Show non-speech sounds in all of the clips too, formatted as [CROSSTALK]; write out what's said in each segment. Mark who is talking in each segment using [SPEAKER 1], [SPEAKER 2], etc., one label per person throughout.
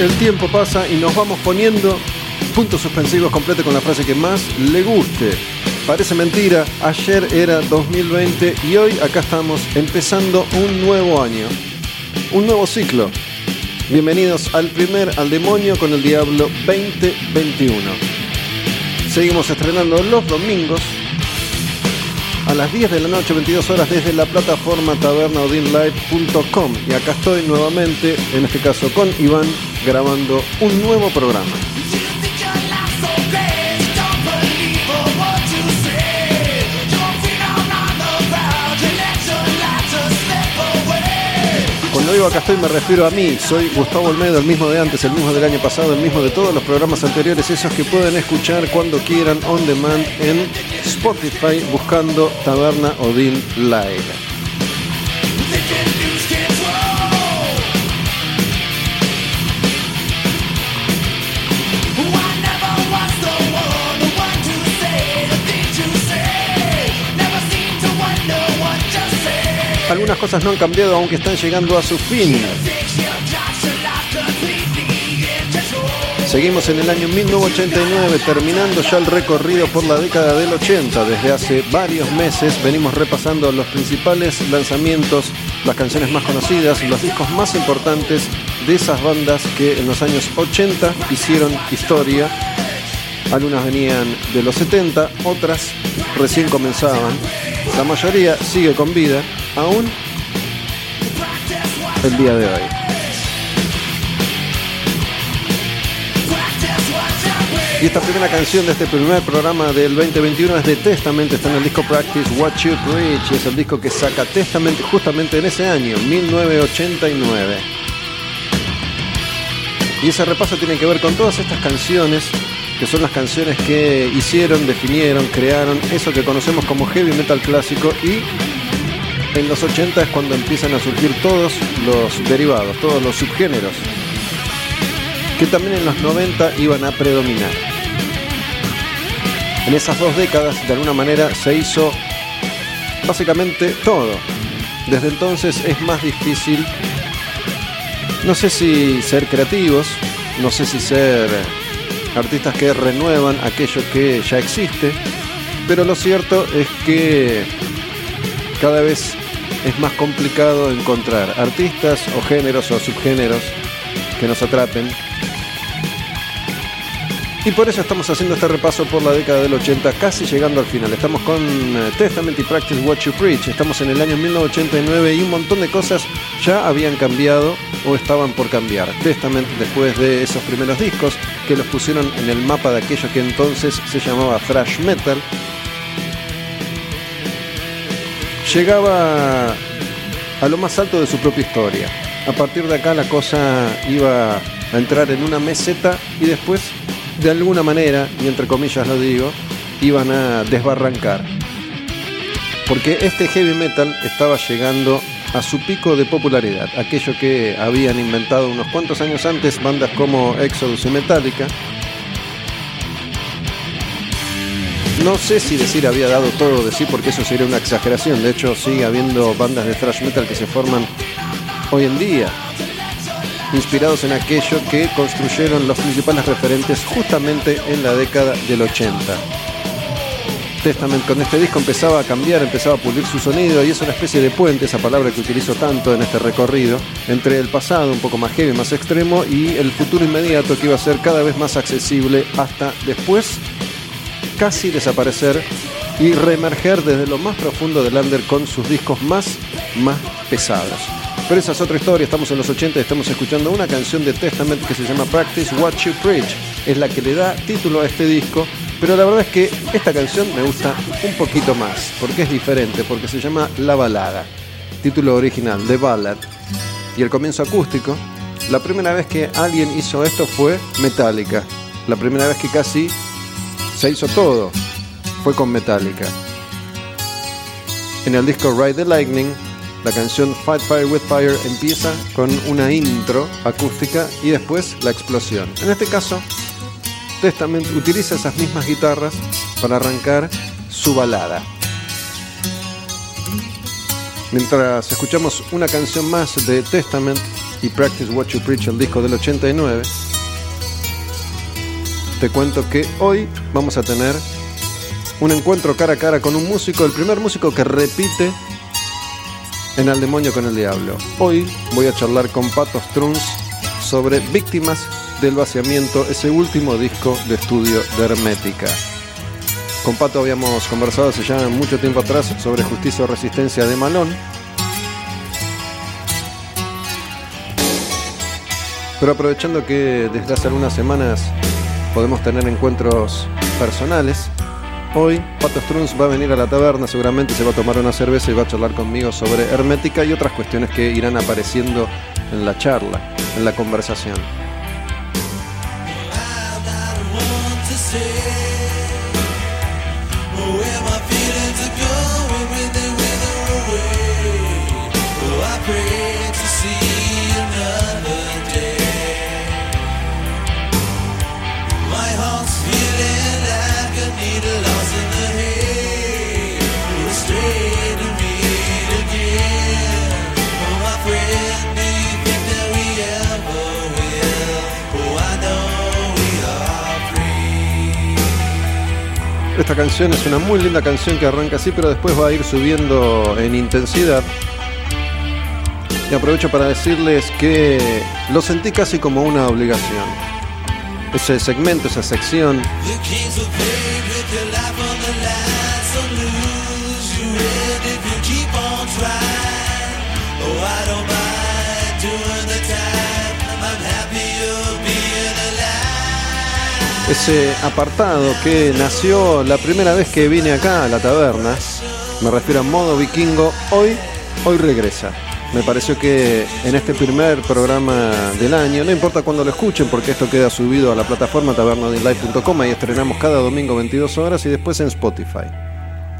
[SPEAKER 1] El tiempo pasa y nos vamos poniendo puntos suspensivos completos con la frase que más le guste. Parece mentira, ayer era 2020 y hoy acá estamos empezando un nuevo año, un nuevo ciclo. Bienvenidos al primer Al Demonio con el Diablo 2021. Seguimos estrenando los domingos a las 10 de la noche, 22 horas, desde la plataforma tabernaudinlive.com. Y acá estoy nuevamente, en este caso con Iván, grabando un nuevo programa. Cuando digo acá estoy me refiero a mí, soy Gustavo Olmedo, el mismo de antes, el mismo del año pasado, el mismo de todos los programas anteriores, esos que pueden escuchar cuando quieran on demand en Spotify buscando Taberna Odin Live. Algunas cosas no han cambiado aunque están llegando a su fin. Seguimos en el año 1989, terminando ya el recorrido por la década del 80. Desde hace varios meses venimos repasando los principales lanzamientos, las canciones más conocidas, los discos más importantes de esas bandas que en los años 80 hicieron historia. Algunas venían de los 70, otras recién comenzaban. La mayoría sigue con vida aún el día de hoy. Y esta primera canción de este primer programa del 2021 es de Testament, está en el disco Practice What You Preach, es el disco que saca Testament justamente en ese año, 1989. Y ese repaso tiene que ver con todas estas canciones, que son las canciones que hicieron, definieron, crearon eso que conocemos como heavy metal clásico y en los 80 es cuando empiezan a surgir todos los derivados, todos los subgéneros, que también en los 90 iban a predominar. En esas dos décadas, de alguna manera, se hizo básicamente todo. Desde entonces es más difícil, no sé si ser creativos, no sé si ser artistas que renuevan aquello que ya existe, pero lo cierto es que cada vez es más complicado encontrar artistas o géneros o subgéneros que nos atrapen. Y por eso estamos haciendo este repaso por la década del 80, casi llegando al final. Estamos con eh, Testament y Practice What You Preach. Estamos en el año 1989 y un montón de cosas ya habían cambiado o estaban por cambiar. Testament, después de esos primeros discos que los pusieron en el mapa de aquello que entonces se llamaba thrash metal, llegaba a lo más alto de su propia historia. A partir de acá la cosa iba a entrar en una meseta y después, de alguna manera, y entre comillas lo digo, iban a desbarrancar. Porque este heavy metal estaba llegando a su pico de popularidad, aquello que habían inventado unos cuantos años antes bandas como Exodus y Metallica. No sé si decir había dado todo de sí porque eso sería una exageración, de hecho sigue habiendo bandas de thrash metal que se forman hoy en día, inspirados en aquello que construyeron los principales referentes justamente en la década del 80. Testament con este disco empezaba a cambiar, empezaba a pulir su sonido y es una especie de puente, esa palabra que utilizo tanto en este recorrido, entre el pasado un poco más heavy, más extremo y el futuro inmediato que iba a ser cada vez más accesible hasta después casi desaparecer y reemerger desde lo más profundo del under con sus discos más, más pesados. Pero esa es otra historia, estamos en los 80 y estamos escuchando una canción de Testament que se llama Practice What You Preach. Es la que le da título a este disco pero la verdad es que esta canción me gusta un poquito más, porque es diferente, porque se llama La Balada, título original, The Ballad, y el comienzo acústico. La primera vez que alguien hizo esto fue Metallica. La primera vez que casi se hizo todo fue con Metallica. En el disco Ride the Lightning, la canción Fight Fire with Fire empieza con una intro acústica y después la explosión. En este caso, Testament utiliza esas mismas guitarras para arrancar su balada. Mientras escuchamos una canción más de Testament y Practice What You Preach, el disco del 89, te cuento que hoy vamos a tener un encuentro cara a cara con un músico, el primer músico que repite en Al Demonio con el Diablo. Hoy voy a charlar con Pato Struns sobre víctimas del vaciamiento, ese último disco de estudio de Hermética. Con Pato habíamos conversado hace ya mucho tiempo atrás sobre Justicia o Resistencia de Malón. Pero aprovechando que desde hace algunas semanas podemos tener encuentros personales, hoy Pato Struns va a venir a la taberna, seguramente se va a tomar una cerveza y va a charlar conmigo sobre Hermética y otras cuestiones que irán apareciendo en la charla, en la conversación. Esta canción es una muy linda canción que arranca así, pero después va a ir subiendo en intensidad. Y aprovecho para decirles que lo sentí casi como una obligación. Ese segmento, esa sección. Ese apartado que nació la primera vez que vine acá a la taberna, me refiero a modo vikingo, hoy, hoy regresa. Me pareció que en este primer programa del año, no importa cuándo lo escuchen, porque esto queda subido a la plataforma tabernadinlive.com y estrenamos cada domingo 22 horas y después en Spotify.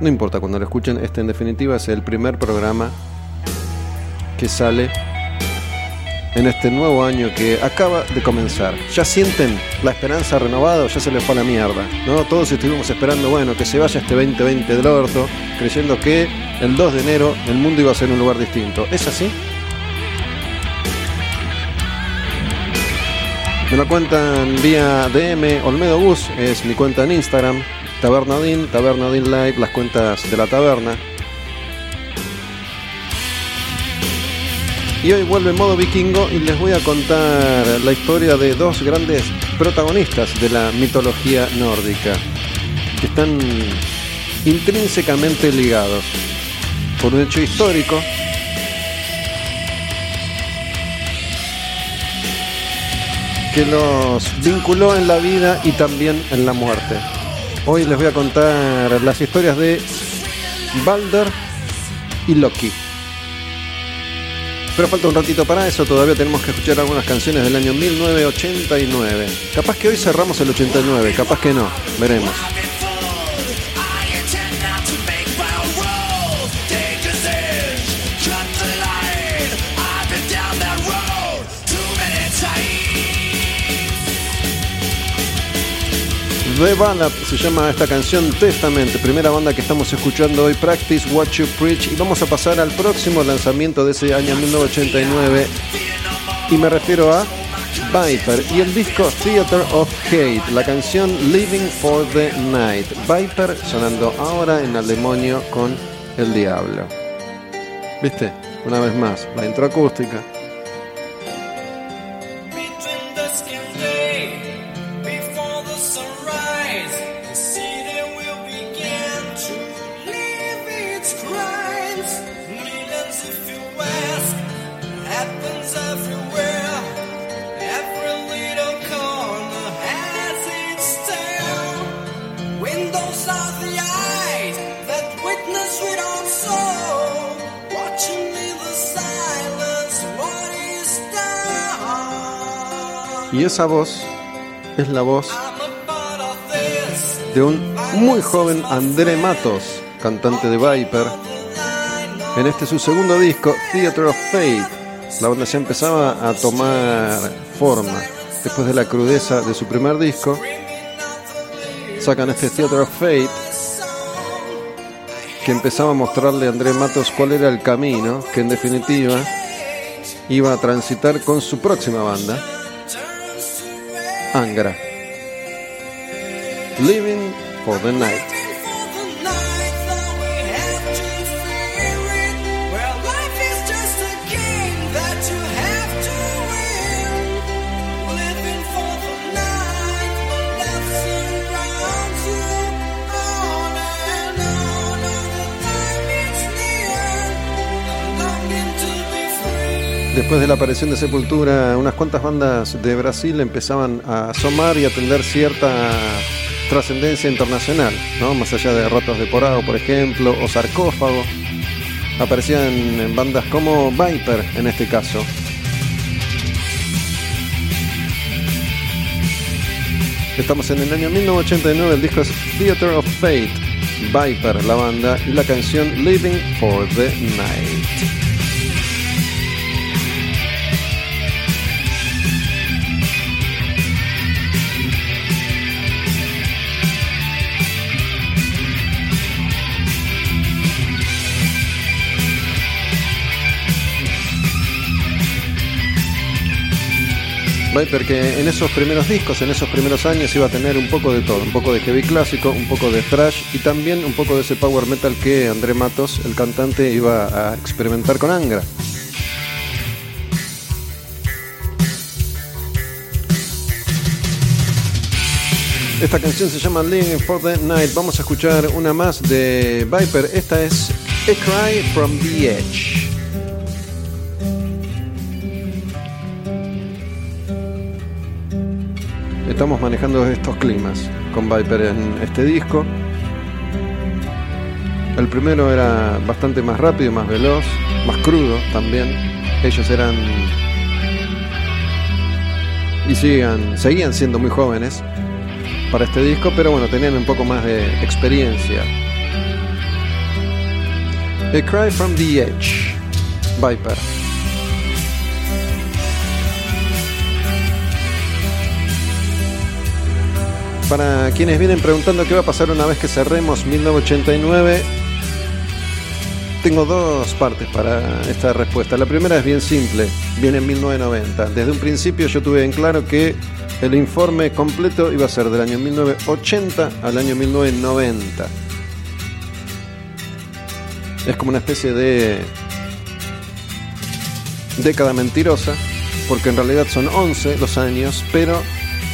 [SPEAKER 1] No importa cuando lo escuchen, este en definitiva es el primer programa que sale en este nuevo año que acaba de comenzar. ¿Ya sienten la esperanza renovada ya se les fue a la mierda? ¿no? Todos estuvimos esperando, bueno, que se vaya este 2020 del orto, creyendo que el 2 de enero el mundo iba a ser un lugar distinto. ¿Es así? Me lo cuentan vía DM Olmedo Bus, es mi cuenta en Instagram, Tabernadin, Tabernadin Live, las cuentas de la taberna. Y hoy vuelve en modo vikingo y les voy a contar la historia de dos grandes protagonistas de la mitología nórdica, que están intrínsecamente ligados por un hecho histórico que los vinculó en la vida y también en la muerte. Hoy les voy a contar las historias de Balder y Loki. Pero falta un ratito para eso, todavía tenemos que escuchar algunas canciones del año 1989. Capaz que hoy cerramos el 89, capaz que no, veremos. The Ballad se llama esta canción Testament, primera banda que estamos escuchando hoy, Practice What You Preach, y vamos a pasar al próximo lanzamiento de ese año 1989, y me refiero a Viper y el disco Theater of Hate, la canción Living for the Night. Viper sonando ahora en el demonio con el diablo. ¿Viste? Una vez más, la intro acústica. Esa voz es la voz de un muy joven André Matos, cantante de Viper. En este su segundo disco, Theater of Fate, la banda ya empezaba a tomar forma. Después de la crudeza de su primer disco, sacan este Theater of Fate, que empezaba a mostrarle a André Matos cuál era el camino que en definitiva iba a transitar con su próxima banda, Angra. Living for the Night. Después de la aparición de Sepultura, unas cuantas bandas de Brasil empezaban a asomar y a tener cierta trascendencia internacional, ¿no? Más allá de Rotos de Porado, por ejemplo, o Sarcófago. Aparecían bandas como Viper en este caso. Estamos en el año 1989, el disco es Theater of Fate, Viper la banda y la canción Living for the Night. Viper que en esos primeros discos, en esos primeros años iba a tener un poco de todo, un poco de heavy clásico, un poco de thrash y también un poco de ese power metal que André Matos, el cantante, iba a experimentar con Angra. Esta canción se llama Living for the Night. Vamos a escuchar una más de Viper. Esta es A Cry from the Edge. Estamos manejando estos climas con Viper en este disco. El primero era bastante más rápido, más veloz, más crudo también. Ellos eran y sigan, seguían siendo muy jóvenes para este disco, pero bueno, tenían un poco más de experiencia. A Cry from the Edge, Viper. Para quienes vienen preguntando qué va a pasar una vez que cerremos 1989, tengo dos partes para esta respuesta. La primera es bien simple, viene en 1990. Desde un principio yo tuve en claro que el informe completo iba a ser del año 1980 al año 1990. Es como una especie de década mentirosa, porque en realidad son 11 los años, pero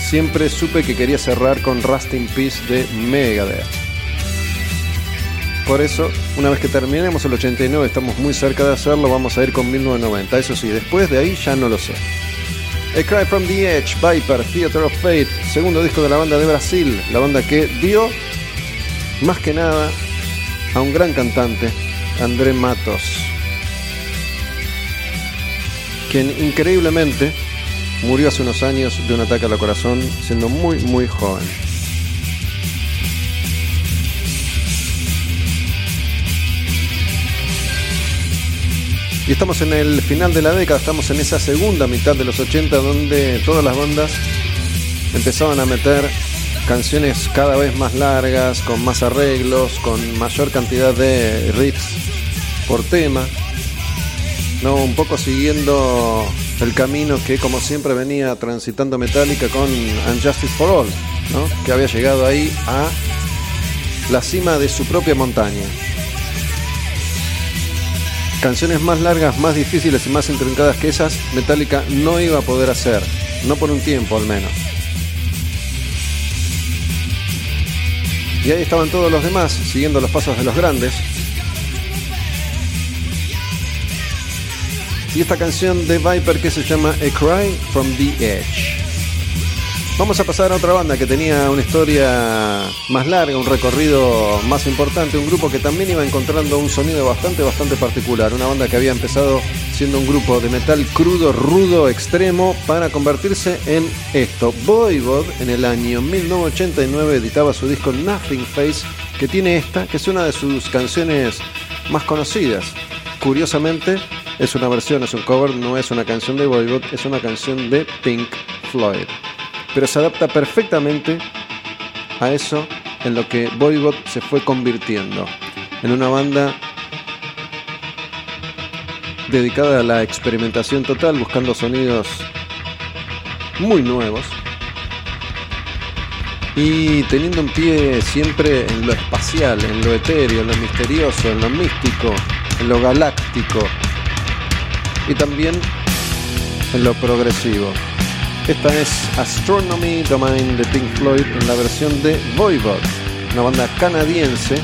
[SPEAKER 1] siempre supe que quería cerrar con Rust in Peace de Megadeth. Por eso, una vez que terminemos el 89, estamos muy cerca de hacerlo, vamos a ir con 1990. Eso sí, después de ahí ya no lo sé. A Cry from the Edge, Viper, Theater of Fate, segundo disco de la banda de Brasil, la banda que dio más que nada a un gran cantante, André Matos, quien increíblemente Murió hace unos años de un ataque al corazón, siendo muy, muy joven. Y estamos en el final de la década, estamos en esa segunda mitad de los 80 donde todas las bandas empezaban a meter canciones cada vez más largas, con más arreglos, con mayor cantidad de riffs por tema. No, un poco siguiendo el camino que como siempre venía transitando Metallica con Unjustice for All, ¿no? que había llegado ahí a la cima de su propia montaña. Canciones más largas, más difíciles y más intrincadas que esas, Metallica no iba a poder hacer, no por un tiempo al menos. Y ahí estaban todos los demás, siguiendo los pasos de los grandes. Y esta canción de Viper que se llama A Cry from the Edge. Vamos a pasar a otra banda que tenía una historia más larga, un recorrido más importante, un grupo que también iba encontrando un sonido bastante, bastante particular. Una banda que había empezado siendo un grupo de metal crudo, rudo, extremo, para convertirse en esto. Voivod en el año 1989 editaba su disco Nothing Face, que tiene esta, que es una de sus canciones más conocidas. Curiosamente, es una versión, es un cover, no es una canción de Voivod, es una canción de Pink Floyd. Pero se adapta perfectamente a eso en lo que Voivod se fue convirtiendo, en una banda dedicada a la experimentación total, buscando sonidos muy nuevos. Y teniendo un pie siempre en lo espacial, en lo etéreo, en lo misterioso, en lo místico, en lo galáctico y también en lo progresivo. Esta es Astronomy Domain de Pink Floyd en la versión de Voivod, una banda canadiense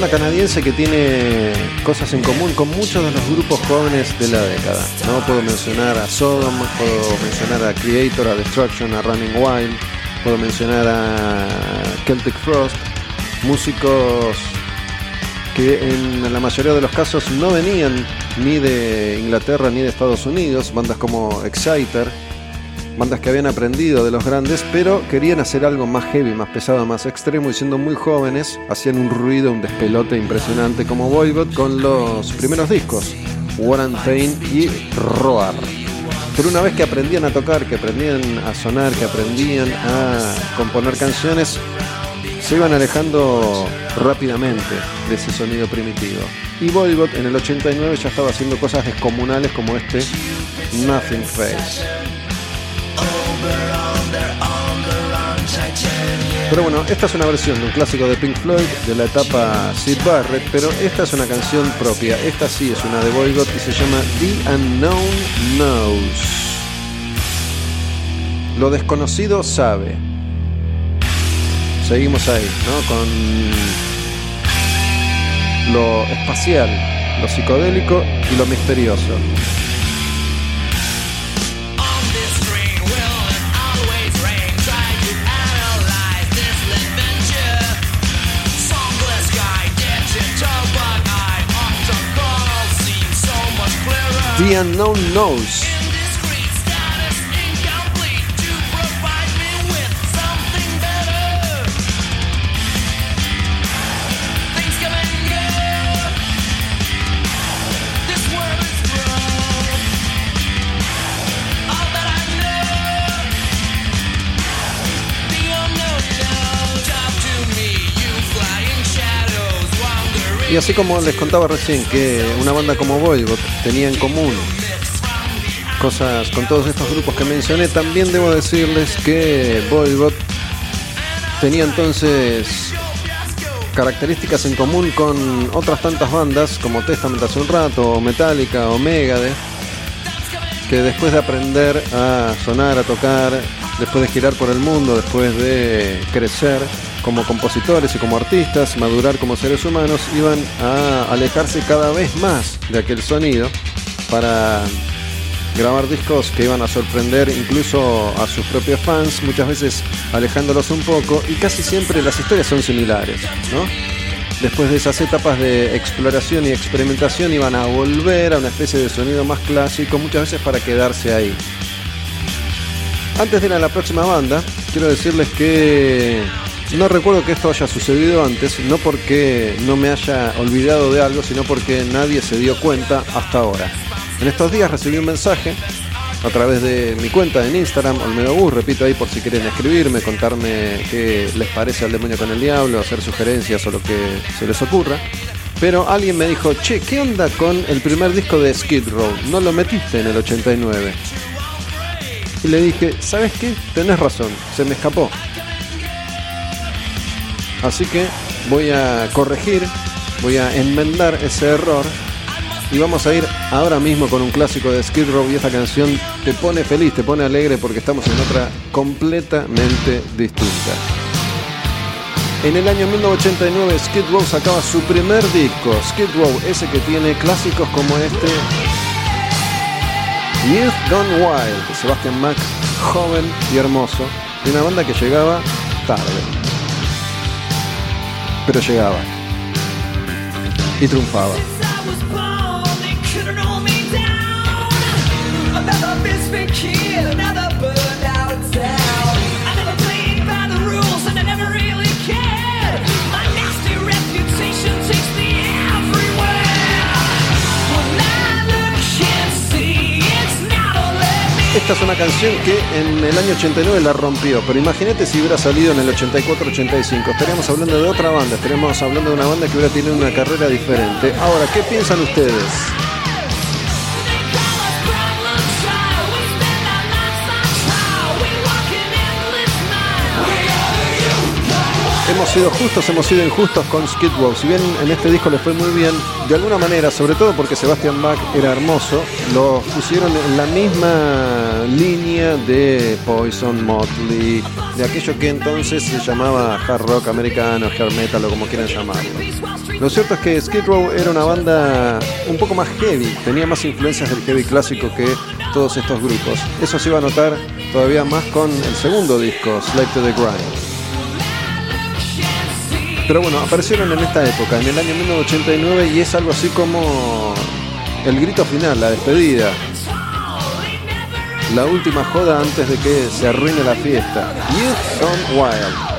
[SPEAKER 1] banda canadiense que tiene cosas en común con muchos de los grupos jóvenes de la década. ¿no? Puedo mencionar a Sodom, puedo mencionar a Creator, a Destruction, a Running Wild, puedo mencionar a Celtic Frost, músicos que en la mayoría de los casos no venían ni de Inglaterra ni de Estados Unidos, bandas como Exciter, bandas que habían aprendido de los grandes, pero querían hacer algo más heavy, más pesado, más extremo y siendo muy jóvenes hacían un ruido, un despelote impresionante como Voivod con los primeros discos, War and Pain y Roar. Pero una vez que aprendían a tocar, que aprendían a sonar, que aprendían a componer canciones, se iban alejando rápidamente de ese sonido primitivo. Y Voivod en el 89 ya estaba haciendo cosas descomunales como este Nothing Face. Pero bueno, esta es una versión de un clásico de Pink Floyd de la etapa Sid Barrett, pero esta es una canción propia. Esta sí es una de Voivod y se llama The Unknown Knows. Lo desconocido sabe. Seguimos ahí, ¿no? Con lo espacial, lo psicodélico y lo misterioso. The Unknown Knows. Y así como les contaba recién que una banda como Voivod tenía en común cosas con todos estos grupos que mencioné, también debo decirles que Voivod tenía entonces características en común con otras tantas bandas como Testament hace un rato, o Metallica, o Megadeth, que después de aprender a sonar, a tocar, después de girar por el mundo, después de crecer, como compositores y como artistas, madurar como seres humanos, iban a alejarse cada vez más de aquel sonido para grabar discos que iban a sorprender incluso a sus propios fans, muchas veces alejándolos un poco, y casi siempre las historias son similares, ¿no? Después de esas etapas de exploración y experimentación iban a volver a una especie de sonido más clásico, muchas veces para quedarse ahí. Antes de ir a la próxima banda, quiero decirles que no recuerdo que esto haya sucedido antes, no porque no me haya olvidado de algo, sino porque nadie se dio cuenta hasta ahora. En estos días recibí un mensaje a través de mi cuenta en Instagram, Olmedo Bus, repito ahí por si quieren escribirme, contarme qué les parece al demonio con el diablo, hacer sugerencias o lo que se les ocurra. Pero alguien me dijo, che, ¿qué onda con el primer disco de Skid Row? No lo metiste en el 89. Y le dije, ¿sabes qué? Tenés razón, se me escapó. Así que voy a corregir, voy a enmendar ese error y vamos a ir ahora mismo con un clásico de Skid Row y esta canción te pone feliz, te pone alegre porque estamos en otra completamente distinta. En el año 1989 Skid Row sacaba su primer disco, Skid Row, ese que tiene clásicos como este Youth Gone Wild, de Sebastian Mac, joven y hermoso, de una banda que llegaba tarde. Pero llegaba. Y triunfaba. Esta es una canción que en el año 89 la rompió, pero imagínate si hubiera salido en el 84-85. Estaríamos hablando de otra banda, estaríamos hablando de una banda que hubiera tenido una carrera diferente. Ahora, ¿qué piensan ustedes? Hemos sido justos, hemos sido injustos con Skid Row. Si bien en este disco les fue muy bien, de alguna manera, sobre todo porque Sebastian Bach era hermoso, lo pusieron en la misma línea de Poison, Motley, de aquello que entonces se llamaba hard rock americano, hard metal o como quieran llamarlo. Lo cierto es que Skid Row era una banda un poco más heavy, tenía más influencias del heavy clásico que todos estos grupos. Eso se iba a notar todavía más con el segundo disco, Slave to the Grind. Pero bueno, aparecieron en esta época, en el año 1989, y es algo así como el grito final, la despedida. La última joda antes de que se arruine la fiesta. Youth Gone Wild.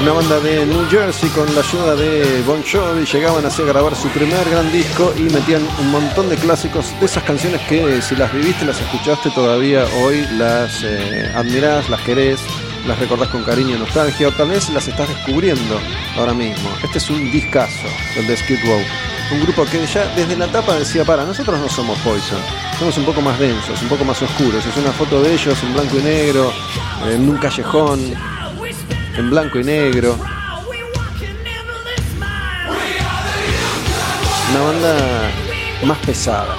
[SPEAKER 1] Una banda de New Jersey con la ayuda de Bon Jovi llegaban así a grabar su primer gran disco y metían un montón de clásicos de esas canciones que si las viviste, las escuchaste todavía hoy, las eh, admirás, las querés, las recordás con cariño y nostalgia o tal vez las estás descubriendo ahora mismo. Este es un discazo, el de Skid Row. Un grupo que ya desde la tapa decía, para, nosotros no somos Poison, somos un poco más densos, un poco más oscuros. Es una foto de ellos en blanco y negro, en un callejón, en blanco y negro. Una banda más pesada.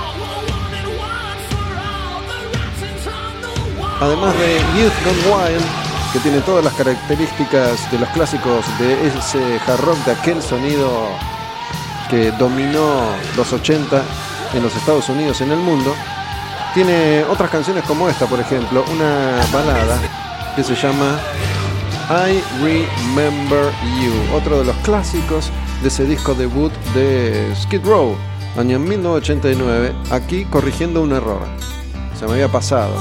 [SPEAKER 1] Además de Youth Gone Wild, que tiene todas las características de los clásicos de ese hard rock, de aquel sonido que dominó los 80 en los Estados Unidos y en el mundo, tiene otras canciones como esta, por ejemplo, una balada que se llama I Remember You, otro de los clásicos de ese disco debut de Skid Row, año 1989, aquí corrigiendo un error. Se me había pasado.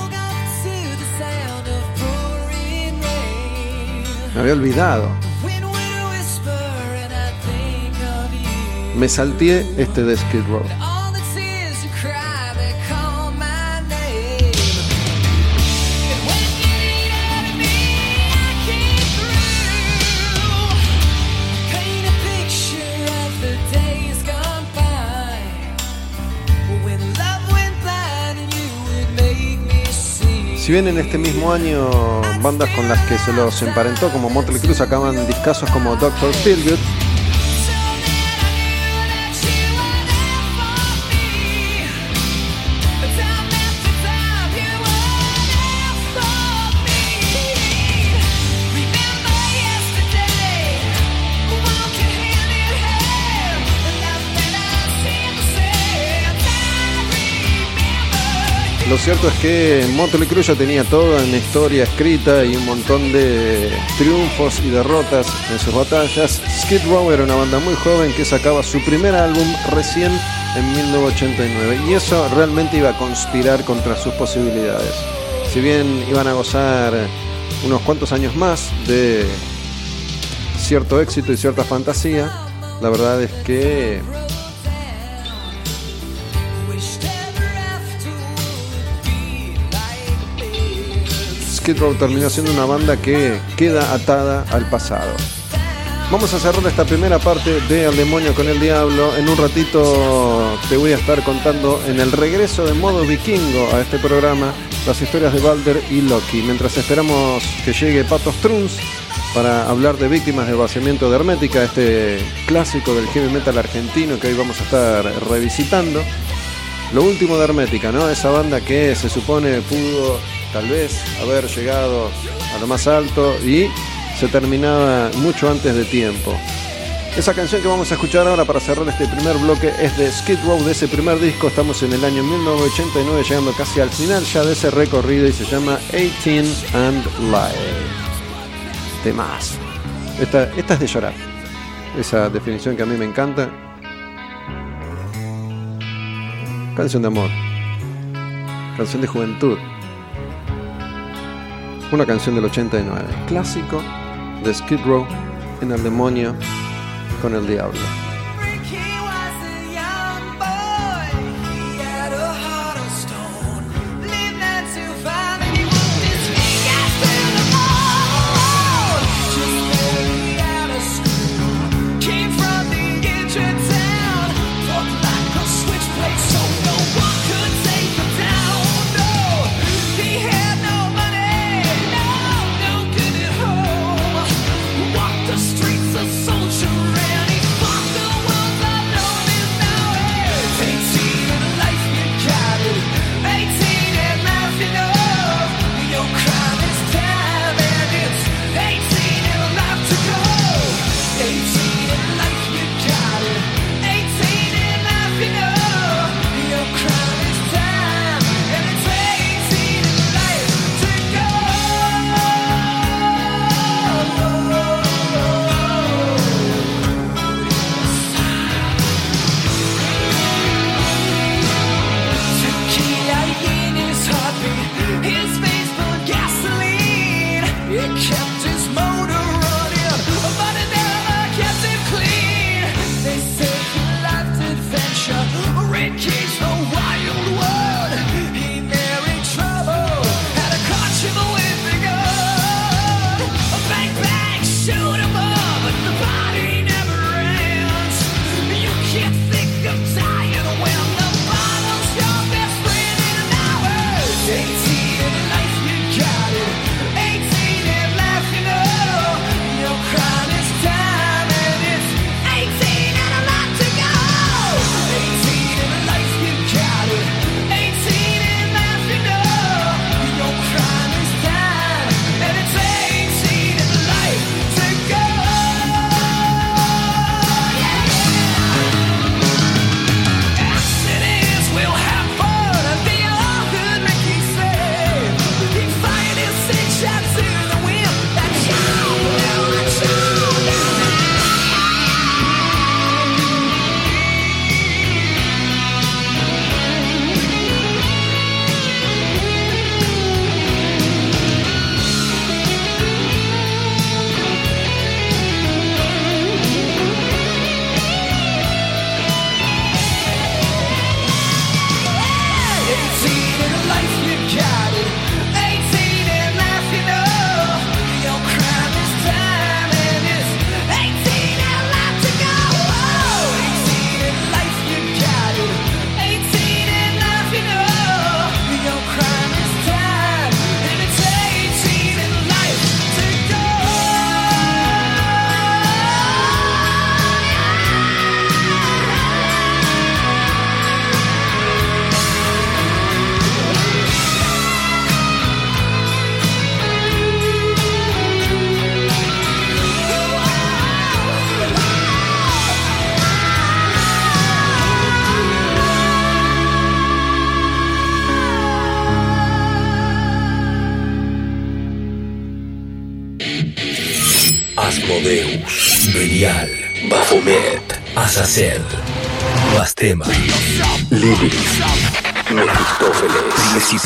[SPEAKER 1] Me había olvidado. Me salté este de Skid Row. Si bien en este mismo año bandas con las que se los emparentó como Motley Crue sacaban discazos como Doctor Feelgood,
[SPEAKER 2] Lo cierto es que Motley Crue ya tenía toda una historia escrita y un montón de triunfos y derrotas en sus batallas. Skid Row era una banda muy joven que sacaba su primer álbum recién en 1989 y eso realmente iba a conspirar contra sus posibilidades. Si bien iban a gozar unos cuantos años más de cierto éxito y cierta fantasía, la verdad es que Skid Row terminó siendo una banda que queda atada al pasado. Vamos a cerrar esta primera parte de El demonio con el diablo. En un ratito te voy a estar contando en el regreso de modo vikingo a este programa las historias de Balder y Loki. Mientras esperamos que llegue Patos Truns para hablar de víctimas del vaciamiento de Hermética, este clásico del heavy metal argentino que hoy vamos a estar revisitando. Lo último de Hermética, ¿no? Esa banda que se supone pudo tal vez haber llegado a lo más alto y se terminaba mucho antes de tiempo. Esa canción que vamos a escuchar ahora para cerrar este primer bloque es de Skid Row de ese primer disco. Estamos en el año 1989, llegando casi al final ya de ese recorrido y se llama 18 and Live. más. Esta, esta es de llorar. Esa definición que a mí me encanta. Canción de amor. Canción de juventud. Una canción del 89. Clásico de Skid Row en el demonio con el diablo.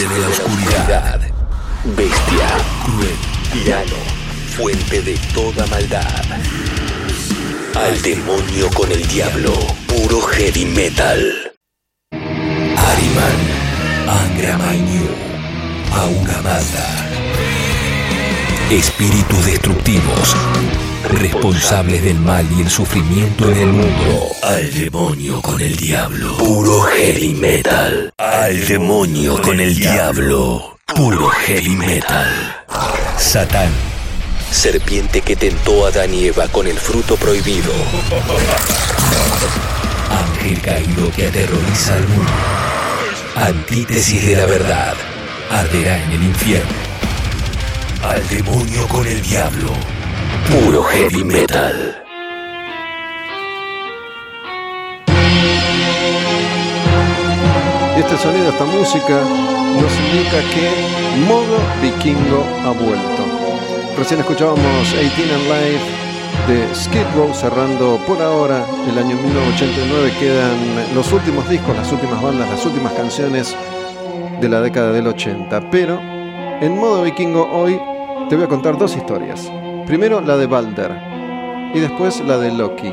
[SPEAKER 3] De la Oscuridad, Bestia, Cruel, Tirano, Fuente de toda maldad. Al demonio con el diablo, puro heavy metal. Ariman, Angra Mainyu, Augamata. Espíritus destructivos, del mal y el sufrimiento en el mundo. Al demonio con el diablo. Puro heavy metal. Al demonio con el diablo. Puro heavy metal. Satán. Serpiente que tentó a Adán y Eva con el fruto prohibido. Ángel caído que aterroriza al mundo. Antítesis de la verdad. Arderá en el infierno. Al demonio con el diablo. Puro heavy metal.
[SPEAKER 1] Este sonido, esta música, nos indica que modo vikingo ha vuelto. Recién escuchábamos 18 and Life de Skid Row cerrando por ahora el año 1989. Quedan los últimos discos, las últimas bandas, las últimas canciones de la década del 80. Pero en modo vikingo hoy te voy a contar dos historias. Primero la de Balder y después la de Loki.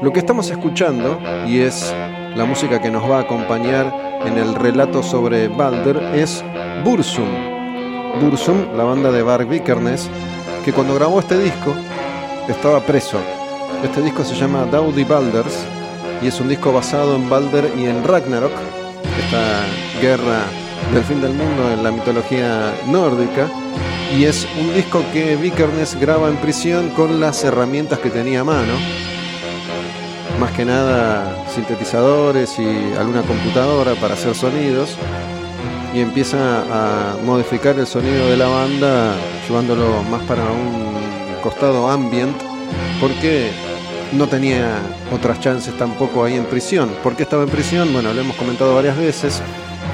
[SPEAKER 1] Lo que estamos escuchando, y es la música que nos va a acompañar en el relato sobre Balder, es Bursum. Bursum, la banda de Bark Vikernes, que cuando grabó este disco estaba preso. Este disco se llama Daudi Balders y es un disco basado en Balder y en Ragnarok, esta guerra del fin del mundo en la mitología nórdica y es un disco que Vikernes graba en prisión con las herramientas que tenía a mano. Más que nada sintetizadores y alguna computadora para hacer sonidos. Y empieza a modificar el sonido de la banda, llevándolo más para un costado ambient, porque no tenía otras chances tampoco ahí en prisión. ¿Por qué estaba en prisión? Bueno, lo hemos comentado varias veces.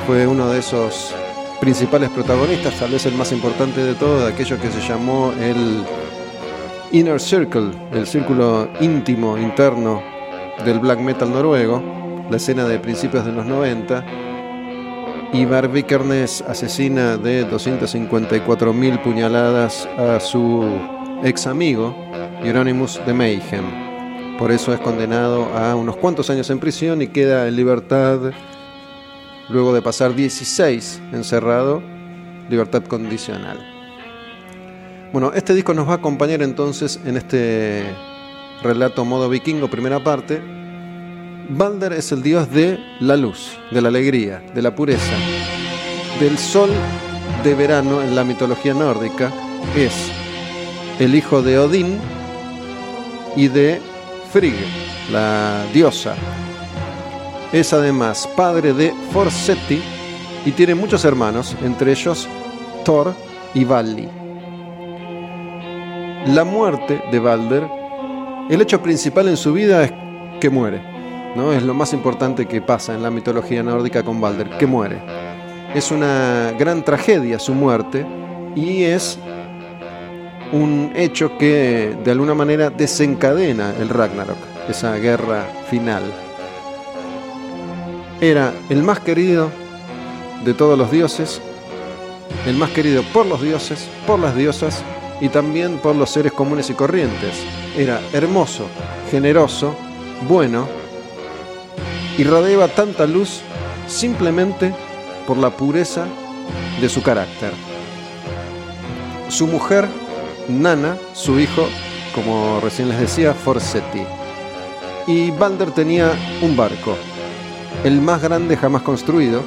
[SPEAKER 1] Fue uno de esos principales protagonistas, tal vez el más importante de todo, de aquello que se llamó el Inner Circle, el círculo íntimo, interno del black metal noruego, la escena de principios de los 90. Y Bar Vikernes asesina de 254.000 puñaladas a su ex amigo, Hieronymus de Mayhem. Por eso es condenado a unos cuantos años en prisión y queda en libertad luego de pasar 16 encerrado, libertad condicional. Bueno, este disco nos va a acompañar entonces en este relato modo vikingo, primera parte. Balder es el dios de la luz, de la alegría, de la pureza, del sol de verano en la mitología nórdica. Es el hijo de Odín y de Frigg, la diosa es además padre de Forseti y tiene muchos hermanos, entre ellos Thor y Valli. La muerte de Balder, el hecho principal en su vida es que muere. ¿no? Es lo más importante que pasa en la mitología nórdica con Balder, que muere. Es una gran tragedia su muerte y es un hecho que de alguna manera desencadena el Ragnarok, esa guerra final era el más querido de todos los dioses, el más querido por los dioses, por las diosas y también por los seres comunes y corrientes. Era hermoso, generoso, bueno y rodeaba tanta luz simplemente por la pureza de su carácter. Su mujer, Nana, su hijo, como recién les decía, Forsetti. Y Balder tenía un barco, el más grande jamás construido.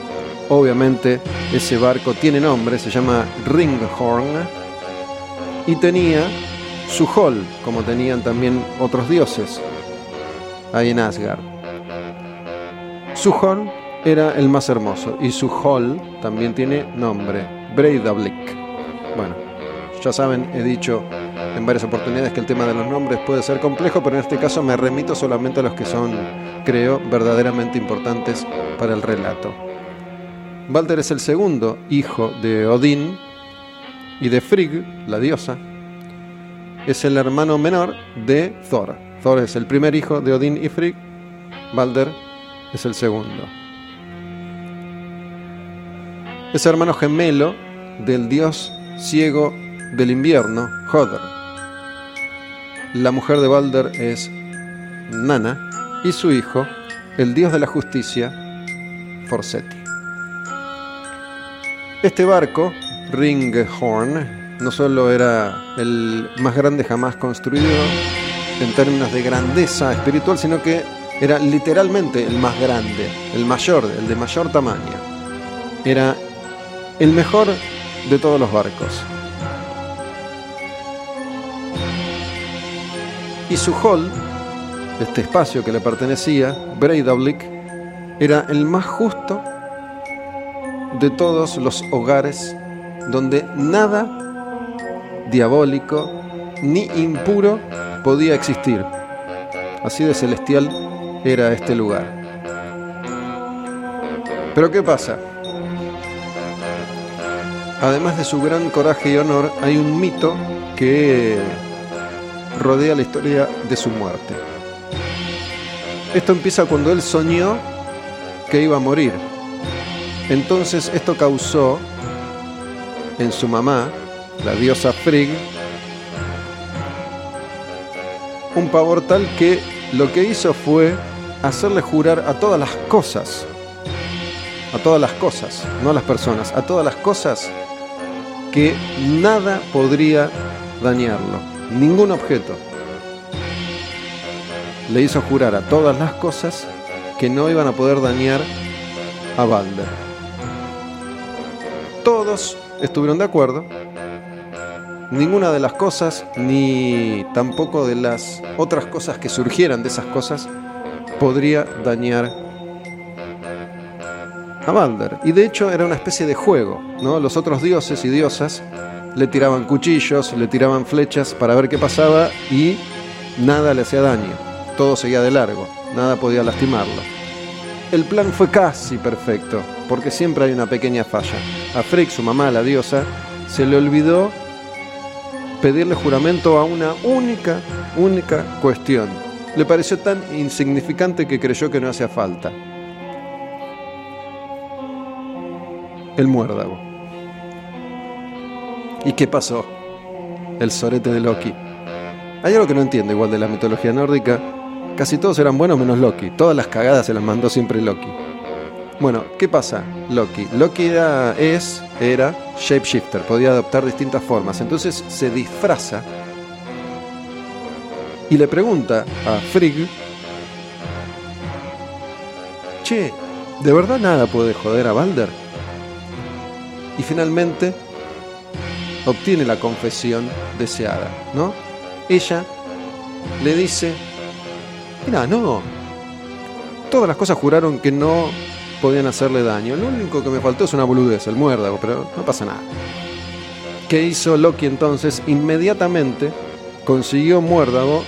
[SPEAKER 1] Obviamente ese barco tiene nombre, se llama Ringhorn y tenía su hall, como tenían también otros dioses ahí en Asgard. Su hall era el más hermoso y su hall también tiene nombre, Breidablik. Bueno, ya saben, he dicho en varias oportunidades que el tema de los nombres puede ser complejo, pero en este caso me remito solamente a los que son, creo, verdaderamente importantes para el relato. Balder es el segundo hijo de Odín y de Frigg, la diosa. es el hermano menor de Thor. Thor es el primer hijo de Odín y Frigg, Balder es el segundo. Es hermano gemelo del dios ciego del invierno, Hodr. La mujer de Balder es Nana y su hijo, el dios de la justicia, Forseti. Este barco, Ringhorn, no solo era el más grande jamás construido en términos de grandeza espiritual, sino que era literalmente el más grande, el mayor, el de mayor tamaño. Era el mejor de todos los barcos. Y su hall, este espacio que le pertenecía, Breidablik, era el más justo de todos los hogares donde nada diabólico ni impuro podía existir. Así de celestial era este lugar. Pero ¿qué pasa? Además de su gran coraje y honor, hay un mito que rodea la historia de su muerte. Esto empieza cuando él soñó que iba a morir. Entonces esto causó en su mamá, la diosa Frigg, un pavor tal que lo que hizo fue hacerle jurar a todas las cosas, a todas las cosas, no a las personas, a todas las cosas que nada podría dañarlo, ningún objeto. Le hizo jurar a todas las cosas que no iban a poder dañar a Balder. Todos estuvieron de acuerdo. Ninguna de las cosas, ni tampoco de las otras cosas que surgieran de esas cosas, podría dañar a Balder. Y de hecho era una especie de juego, ¿no? Los otros dioses y diosas le tiraban cuchillos, le tiraban flechas para ver qué pasaba y nada le hacía daño. Todo seguía de largo, nada podía lastimarlo. El plan fue casi perfecto, porque siempre hay una pequeña falla. A Frigg, su mamá, la diosa, se le olvidó pedirle juramento a una única, única cuestión. Le pareció tan insignificante que creyó que no hacía falta. El muérdago. ¿Y qué pasó? El sorete de Loki. Hay algo que no entiendo igual de la mitología nórdica. Casi todos eran buenos menos Loki. Todas las cagadas se las mandó siempre Loki. Bueno, ¿qué pasa? Loki. Loki era, es, era shapeshifter, podía adoptar distintas formas. Entonces se disfraza y le pregunta a Frigg, che, ¿de verdad nada puede joder a Balder? Y finalmente obtiene la confesión deseada, ¿no? Ella le dice, mira, no, todas las cosas juraron que no podían hacerle daño. Lo único que me faltó es una boludez, el muérdago, pero no pasa nada. ¿Qué hizo Loki entonces? Inmediatamente consiguió muérdago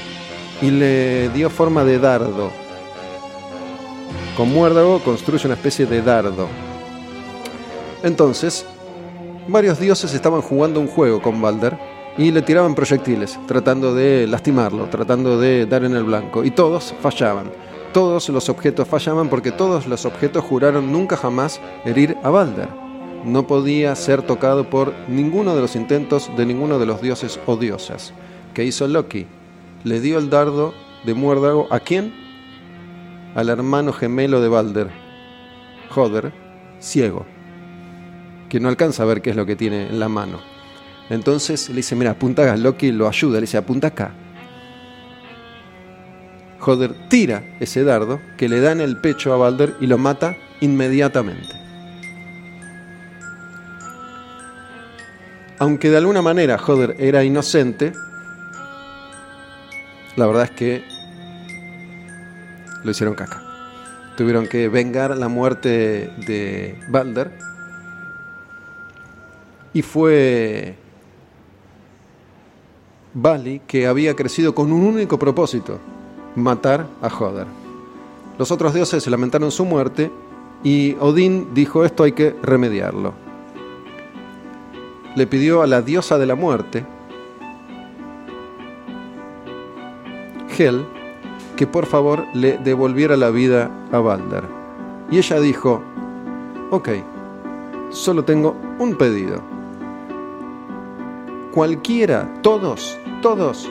[SPEAKER 1] y le dio forma de dardo. Con muérdago construye una especie de dardo. Entonces, varios dioses estaban jugando un juego con Balder y le tiraban proyectiles, tratando de lastimarlo, tratando de dar en el blanco, y todos fallaban. Todos los objetos fallaban porque todos los objetos juraron nunca jamás herir a Balder. No podía ser tocado por ninguno de los intentos de ninguno de los dioses o diosas. ¿Qué hizo Loki? Le dio el dardo de muérdago a quién? Al hermano gemelo de Balder, Joder, ciego, que no alcanza a ver qué es lo que tiene en la mano. Entonces le dice, mira, apunta acá, Loki lo ayuda, le dice, apunta acá. Joder tira ese dardo que le da en el pecho a Balder y lo mata inmediatamente. Aunque de alguna manera Joder era inocente, la verdad es que lo hicieron caca. Tuvieron que vengar la muerte de Balder. Y fue Bali que había crecido con un único propósito, matar a Joder. Los otros dioses se lamentaron su muerte y Odín dijo esto hay que remediarlo. Le pidió a la diosa de la muerte Hel que por favor le devolviera la vida a Balder. Y ella dijo, ok, solo tengo un pedido. Cualquiera, todos, todos,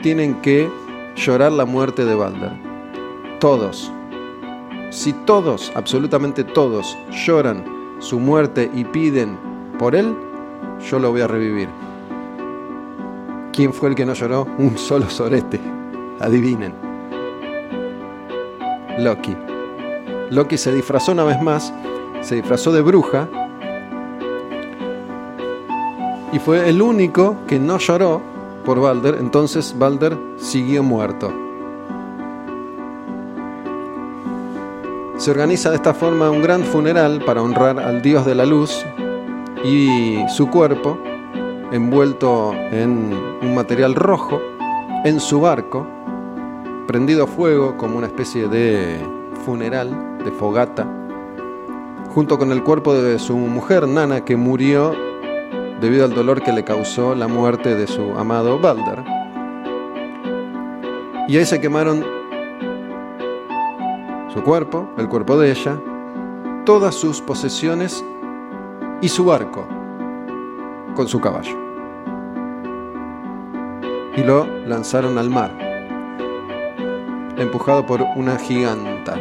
[SPEAKER 1] tienen que llorar la muerte de Balder. Todos. Si todos, absolutamente todos, lloran su muerte y piden por él, yo lo voy a revivir. ¿Quién fue el que no lloró? [LAUGHS] Un solo sorete. Adivinen. Loki. Loki se disfrazó una vez más, se disfrazó de bruja y fue el único que no lloró por Balder, entonces Balder siguió muerto. Se organiza de esta forma un gran funeral para honrar al dios de la luz y su cuerpo envuelto en un material rojo, en su barco, prendido a fuego como una especie de funeral, de fogata, junto con el cuerpo de su mujer Nana, que murió debido al dolor que le causó la muerte de su amado Balder. Y ahí se quemaron su cuerpo, el cuerpo de ella, todas sus posesiones y su barco con su caballo. Y lo lanzaron al mar, empujado por una giganta.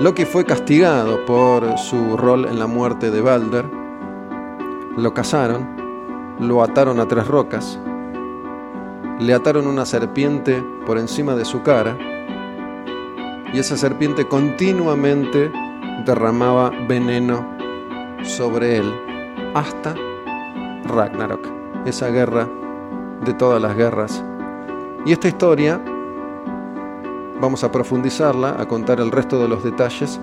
[SPEAKER 1] Loki fue castigado por su rol en la muerte de Balder. Lo cazaron, lo ataron a tres rocas, le ataron una serpiente por encima de su cara y esa serpiente continuamente derramaba veneno sobre él hasta Ragnarok, esa guerra de todas las guerras. Y esta historia vamos a profundizarla, a contar el resto de los detalles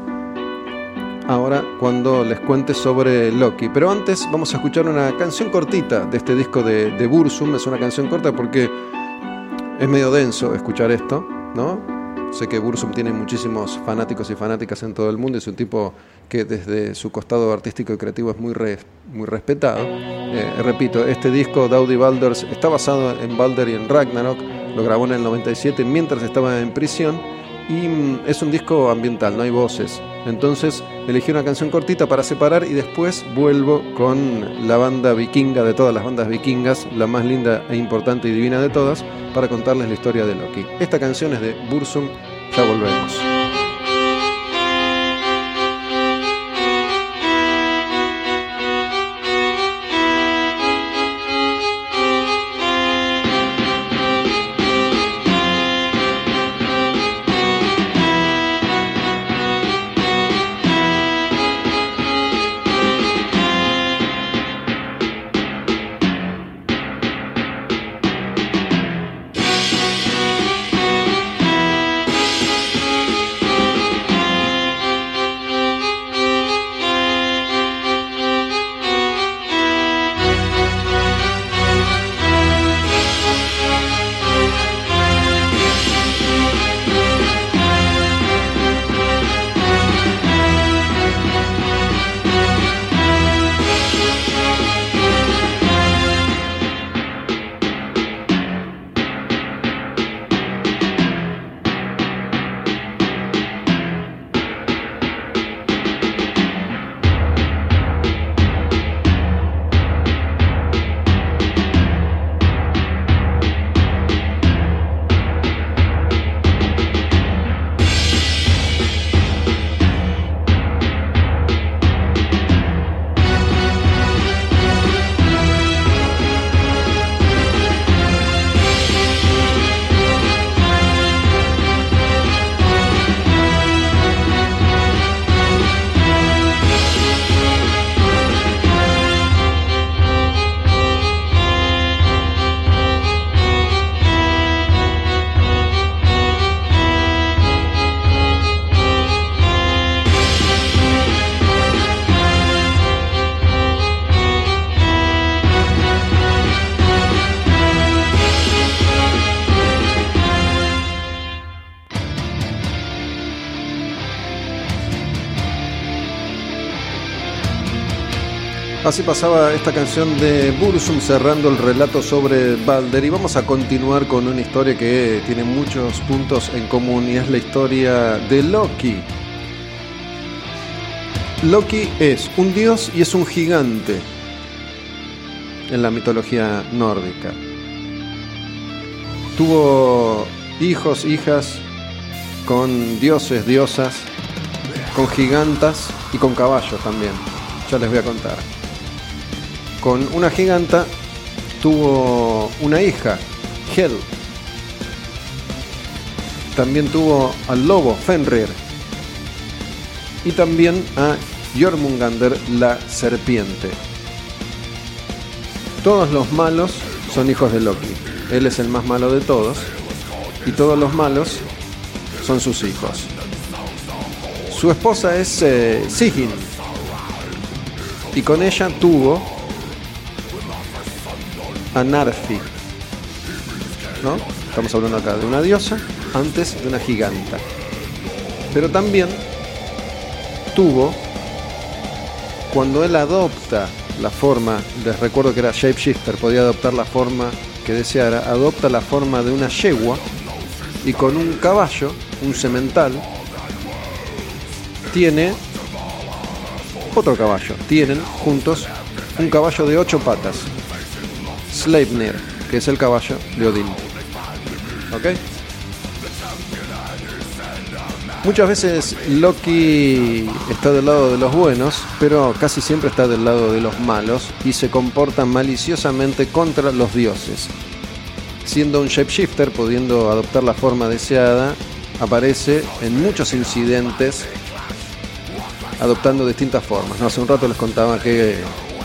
[SPEAKER 1] ahora cuando les cuente sobre Loki. Pero antes vamos a escuchar una canción cortita de este disco de, de Bursum. Es una canción corta porque es medio denso escuchar esto, ¿no? Sé que Bursum tiene muchísimos fanáticos y fanáticas en todo el mundo. Es un tipo que desde su costado artístico y creativo es muy, muy respetado. Eh, repito, este disco, Daudi Balders, está basado en Balder y en Ragnarok. Lo grabó en el 97 mientras estaba en prisión. Y mm, es un disco ambiental, no hay voces. Entonces elegí una canción cortita para separar y después vuelvo con la banda vikinga de todas las bandas vikingas, la más linda e importante y divina de todas, para contarles la historia de Loki. Esta canción es de Bursum, ya volvemos. Pasaba esta canción de Bursum cerrando el relato sobre Balder y vamos a continuar con una historia que tiene muchos puntos en común y es la historia de Loki. Loki es un dios y es un gigante en la mitología nórdica. Tuvo hijos, hijas con dioses, diosas, con gigantas y con caballos también. Ya les voy a contar. Con una giganta tuvo una hija, Hel. También tuvo al lobo, Fenrir. Y también a Jormungander, la serpiente. Todos los malos son hijos de Loki. Él es el más malo de todos. Y todos los malos son sus hijos. Su esposa es eh, Sigyn. Y con ella tuvo a Narfi. ¿No? Estamos hablando acá de una diosa antes de una giganta. Pero también tuvo, cuando él adopta la forma, les recuerdo que era shapeshifter, podía adoptar la forma que deseara, adopta la forma de una yegua y con un caballo, un semental, tiene otro caballo. Tienen juntos un caballo de ocho patas, Sleipnir, que es el caballo de Odín. ¿Ok? Muchas veces Loki está del lado de los buenos, pero casi siempre está del lado de los malos y se comporta maliciosamente contra los dioses. Siendo un shapeshifter, pudiendo adoptar la forma deseada, aparece en muchos incidentes adoptando distintas formas. hace un rato les contaba que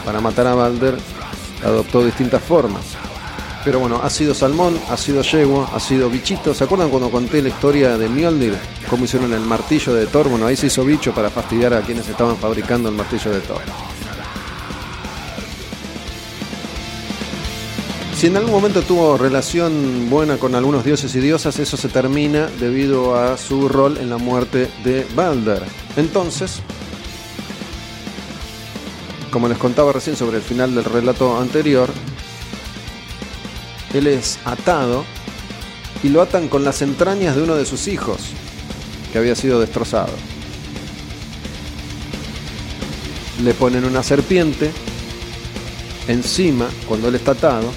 [SPEAKER 1] para matar a Balder adoptó distintas formas. Pero bueno, ha sido salmón, ha sido yegua, ha sido bichito. ¿Se acuerdan cuando conté la historia de Mjolnir? Cómo hicieron el martillo de Thor. Bueno, ahí se hizo bicho para fastidiar a quienes estaban fabricando el martillo de Thor. Si en algún momento tuvo relación buena con algunos dioses y diosas, eso se termina debido a su rol en la muerte de Balder. Entonces, como les contaba recién sobre el final del relato anterior, él es atado y lo atan con las entrañas de uno de sus hijos, que había sido destrozado. Le ponen una serpiente encima cuando él está atado.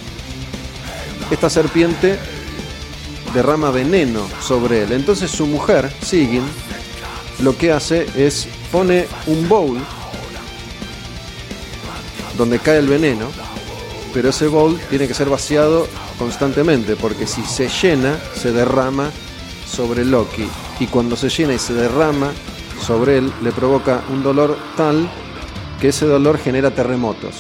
[SPEAKER 1] Esta serpiente derrama veneno sobre él. Entonces su mujer, Sigyn, lo que hace es pone un bowl donde cae el veneno, pero ese bowl tiene que ser vaciado constantemente, porque si se llena, se derrama sobre Loki. Y cuando se llena y se derrama sobre él, le provoca un dolor tal que ese dolor genera terremotos.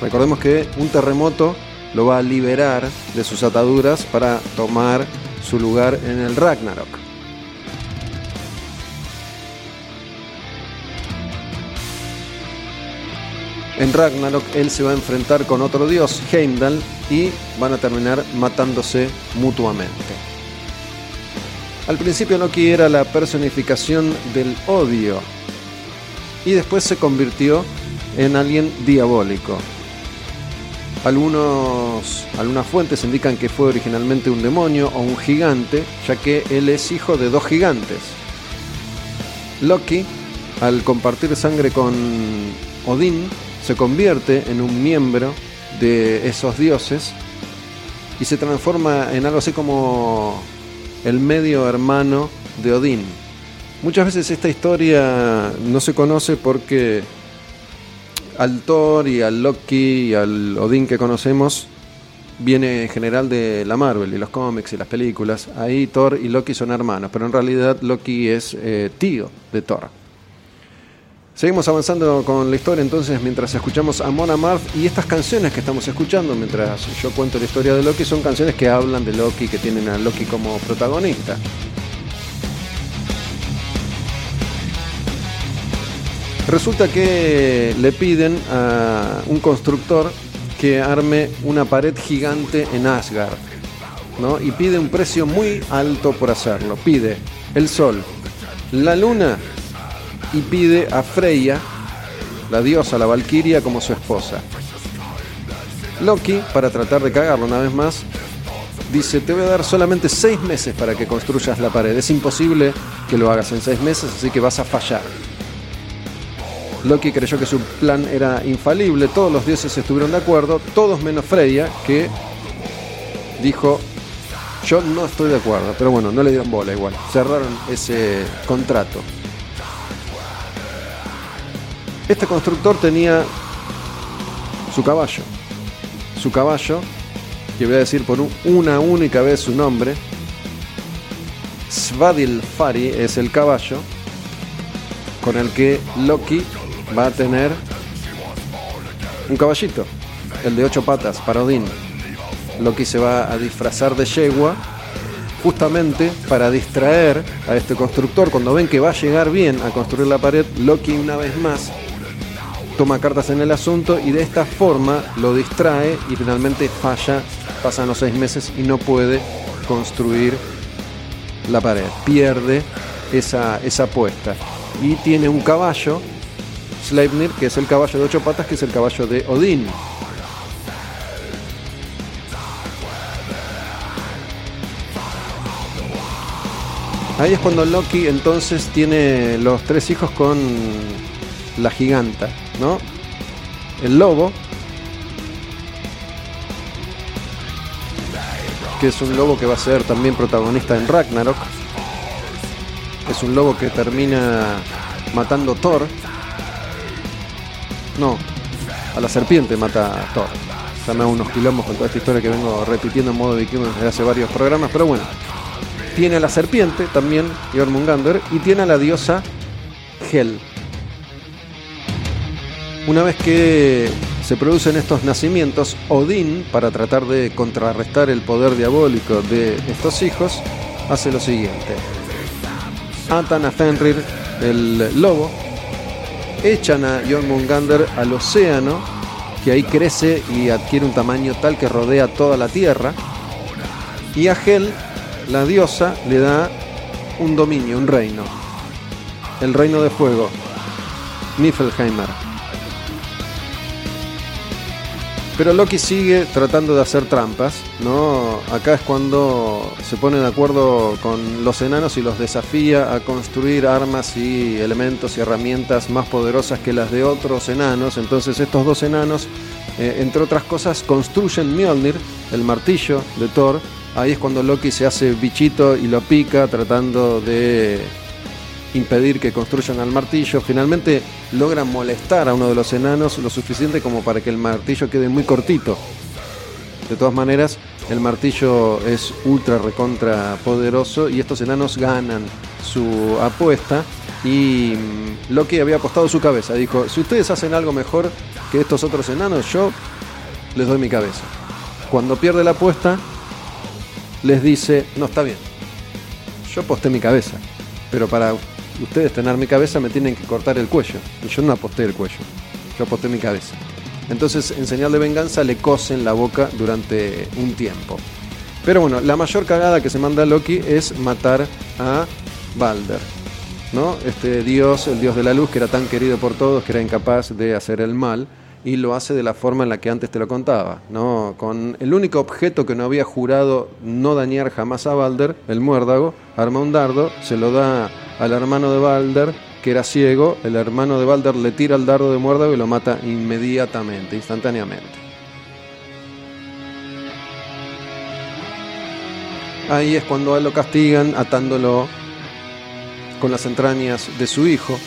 [SPEAKER 1] Recordemos que un terremoto lo va a liberar de sus ataduras para tomar su lugar en el Ragnarok. En Ragnarok él se va a enfrentar con otro dios, Heimdall, y van a terminar matándose mutuamente. Al principio Loki era la personificación del odio y después se convirtió en alguien diabólico. Algunos, algunas fuentes indican que fue originalmente un demonio o un gigante, ya que él es hijo de dos gigantes. Loki, al compartir sangre con Odín, se convierte en un miembro de esos dioses y se transforma en algo así como el medio hermano de Odín. Muchas veces esta historia no se conoce porque al Thor y al Loki y al Odín que conocemos viene en general de la Marvel y los cómics y las películas. Ahí Thor y Loki son hermanos, pero en realidad Loki es eh, tío de Thor. Seguimos avanzando con la historia entonces mientras escuchamos a Mona Marth y estas canciones que estamos escuchando mientras yo cuento la historia de Loki son canciones que hablan de Loki, que tienen a Loki como protagonista. Resulta que le piden a un constructor que arme una pared gigante en Asgard, ¿no? Y pide un precio muy alto por hacerlo. Pide el sol, la luna y pide a Freya la diosa, la Valquiria, como su esposa. Loki, para tratar de cagarlo una vez más, dice, te voy a dar solamente seis meses para que construyas la pared. Es imposible que lo hagas en seis meses, así que vas a fallar. Loki creyó que su plan era infalible, todos los dioses estuvieron de acuerdo, todos menos Freya, que dijo, yo no estoy de acuerdo, pero bueno, no le dieron bola igual, cerraron ese contrato. Este constructor tenía su caballo, su caballo, que voy a decir por una única vez su nombre, Svadilfari es el caballo con el que Loki va a tener un caballito, el de ocho patas, para Odín. Loki se va a disfrazar de yegua justamente para distraer a este constructor. Cuando ven que va a llegar bien a construir la pared, Loki una vez más toma cartas en el asunto y de esta forma lo distrae y finalmente falla, pasan los seis meses y no puede construir la pared. Pierde esa, esa apuesta. Y tiene un caballo Sleipnir, que es el caballo de ocho patas, que es el caballo de Odín. Ahí es cuando Loki entonces tiene los tres hijos con la giganta, ¿no? El lobo, que es un lobo que va a ser también protagonista en Ragnarok. Es un lobo que termina matando Thor, no, a la serpiente mata a Thor. Ya me unos quilombos con toda esta historia que vengo repitiendo en modo vikingo desde hace varios programas, pero bueno. Tiene a la serpiente también, Jormungander, y tiene a la diosa Hel. Una vez que se producen estos nacimientos, Odín, para tratar de contrarrestar el poder diabólico de estos hijos, hace lo siguiente. Atan a Fenrir, el lobo, echan a Jormungandr al océano, que ahí crece y adquiere un tamaño tal que rodea toda la tierra. Y a Hel, la diosa, le da un dominio, un reino. El reino de fuego, Niflheimer. Pero Loki sigue tratando de hacer trampas, ¿no? Acá es cuando se pone de acuerdo con los enanos y los desafía a construir armas y elementos y herramientas más poderosas que las de otros enanos. Entonces estos dos enanos, eh, entre otras cosas, construyen Mjolnir, el martillo de Thor. Ahí es cuando Loki se hace bichito y lo pica tratando de impedir que construyan al martillo. Finalmente logran molestar a uno de los enanos lo suficiente como para que el martillo quede muy cortito. De todas maneras, el martillo es ultra recontra poderoso y estos enanos ganan su apuesta y mm, Loki había apostado su cabeza. Dijo, si ustedes hacen algo mejor que estos otros enanos, yo les doy mi cabeza. Cuando pierde la apuesta, les dice, no está bien, yo aposté mi cabeza, pero para ustedes tener mi cabeza me tienen que cortar el cuello. Y yo no aposté el cuello, yo aposté mi cabeza. Entonces, en señal de venganza, le cosen la boca durante un tiempo. Pero bueno, la mayor cagada que se manda Loki es matar a Balder. ¿no? Este dios, el dios de la luz, que era tan querido por todos, que era incapaz de hacer el mal, y lo hace de la forma en la que antes te lo contaba, ¿no? Con el único objeto que no había jurado no dañar jamás a Balder, el muérdago, arma un dardo, se lo da al hermano de Balder, que era ciego, el hermano de Balder le tira el dardo de muérdago y lo mata inmediatamente, instantáneamente. Ahí es cuando lo castigan atándolo con las entrañas de su hijo,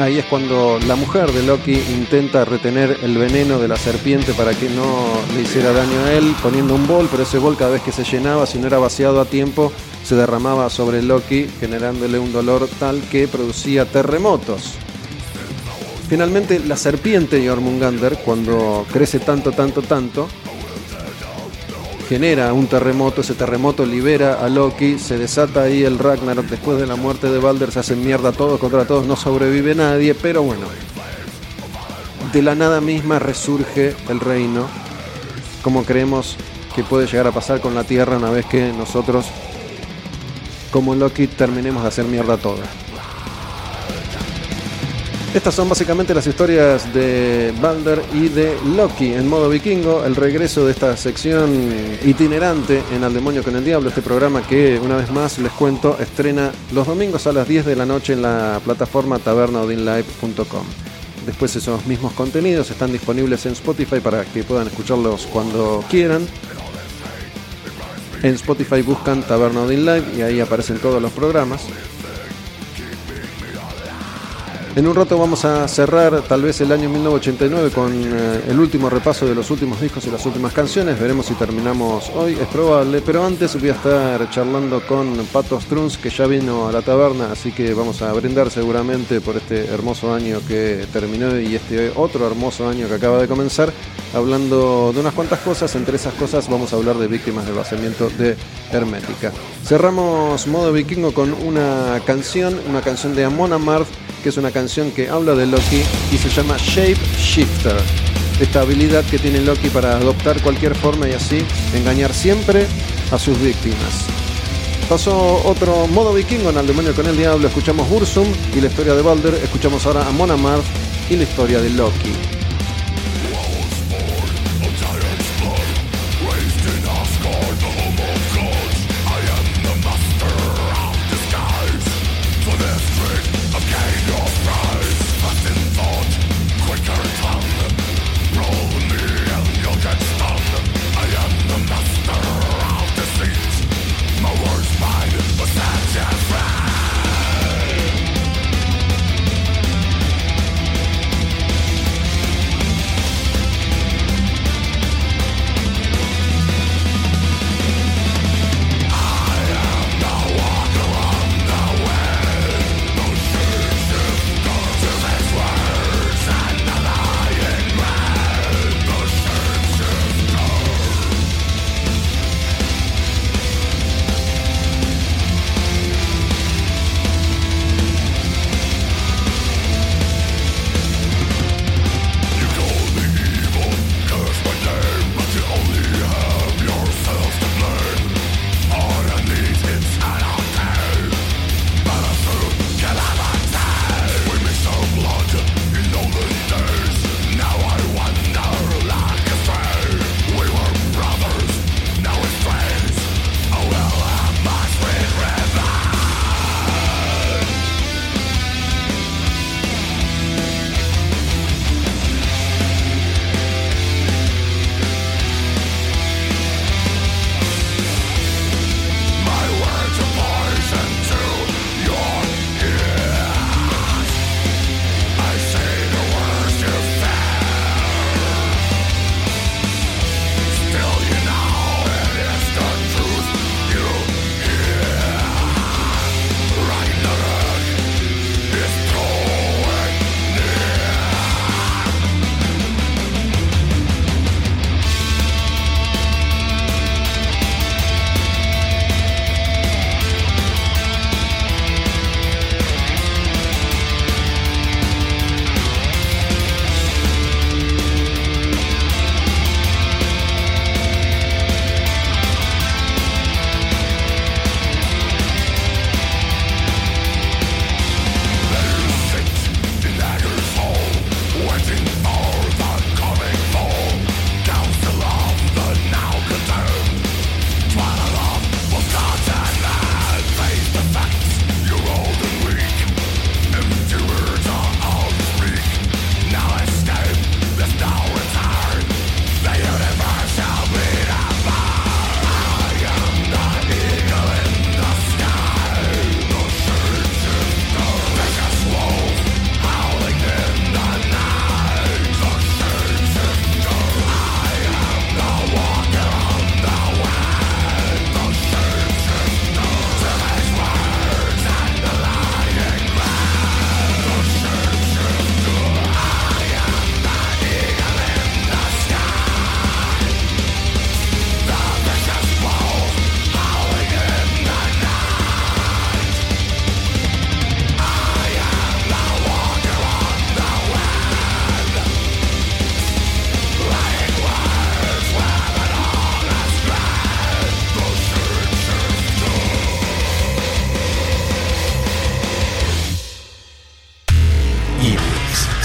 [SPEAKER 1] Ahí es cuando la mujer de Loki intenta retener el veneno de la serpiente para que no le hiciera daño a él, poniendo un bol, pero ese bol cada vez que se llenaba, si no era vaciado a tiempo, se derramaba sobre Loki, generándole un dolor tal que producía terremotos. Finalmente, la serpiente Jormungander, cuando crece tanto, tanto, tanto, genera un terremoto, ese terremoto libera a Loki, se desata ahí el Ragnarok después de la muerte de Balder, se hacen mierda todos contra todos, no sobrevive nadie, pero bueno, de la nada misma resurge el reino, como creemos que puede llegar a pasar con la Tierra una vez que nosotros como Loki terminemos de hacer mierda toda. Estas son básicamente las historias de Balder y de Loki en modo vikingo, el regreso de esta sección itinerante en Al Demonio con el Diablo, este programa que una vez más les cuento estrena los domingos a las 10 de la noche en la plataforma tabernaudinlive.com. Después esos mismos contenidos están disponibles en Spotify para que puedan escucharlos cuando quieran. En Spotify buscan Taberna Live y ahí aparecen todos los programas. En un rato vamos a cerrar tal vez el año 1989 con eh, el último repaso de los últimos discos y las últimas canciones. Veremos si terminamos hoy, es probable. Pero antes voy a estar charlando con Pato Struns, que ya vino a la taberna, así que vamos a brindar seguramente por este hermoso año que terminó y este otro hermoso año que acaba de comenzar, hablando de unas cuantas cosas. Entre esas cosas vamos a hablar de víctimas del vaciamiento de Hermética. Cerramos modo vikingo con una canción, una canción de Amon Amarth que es una canción que habla de Loki y se llama Shape Shifter. Esta habilidad que tiene Loki para adoptar cualquier forma y así engañar siempre a sus víctimas. Pasó otro modo vikingo en el demonio con el diablo, escuchamos Bursum y la historia de Balder, escuchamos ahora a Mona y la historia de Loki.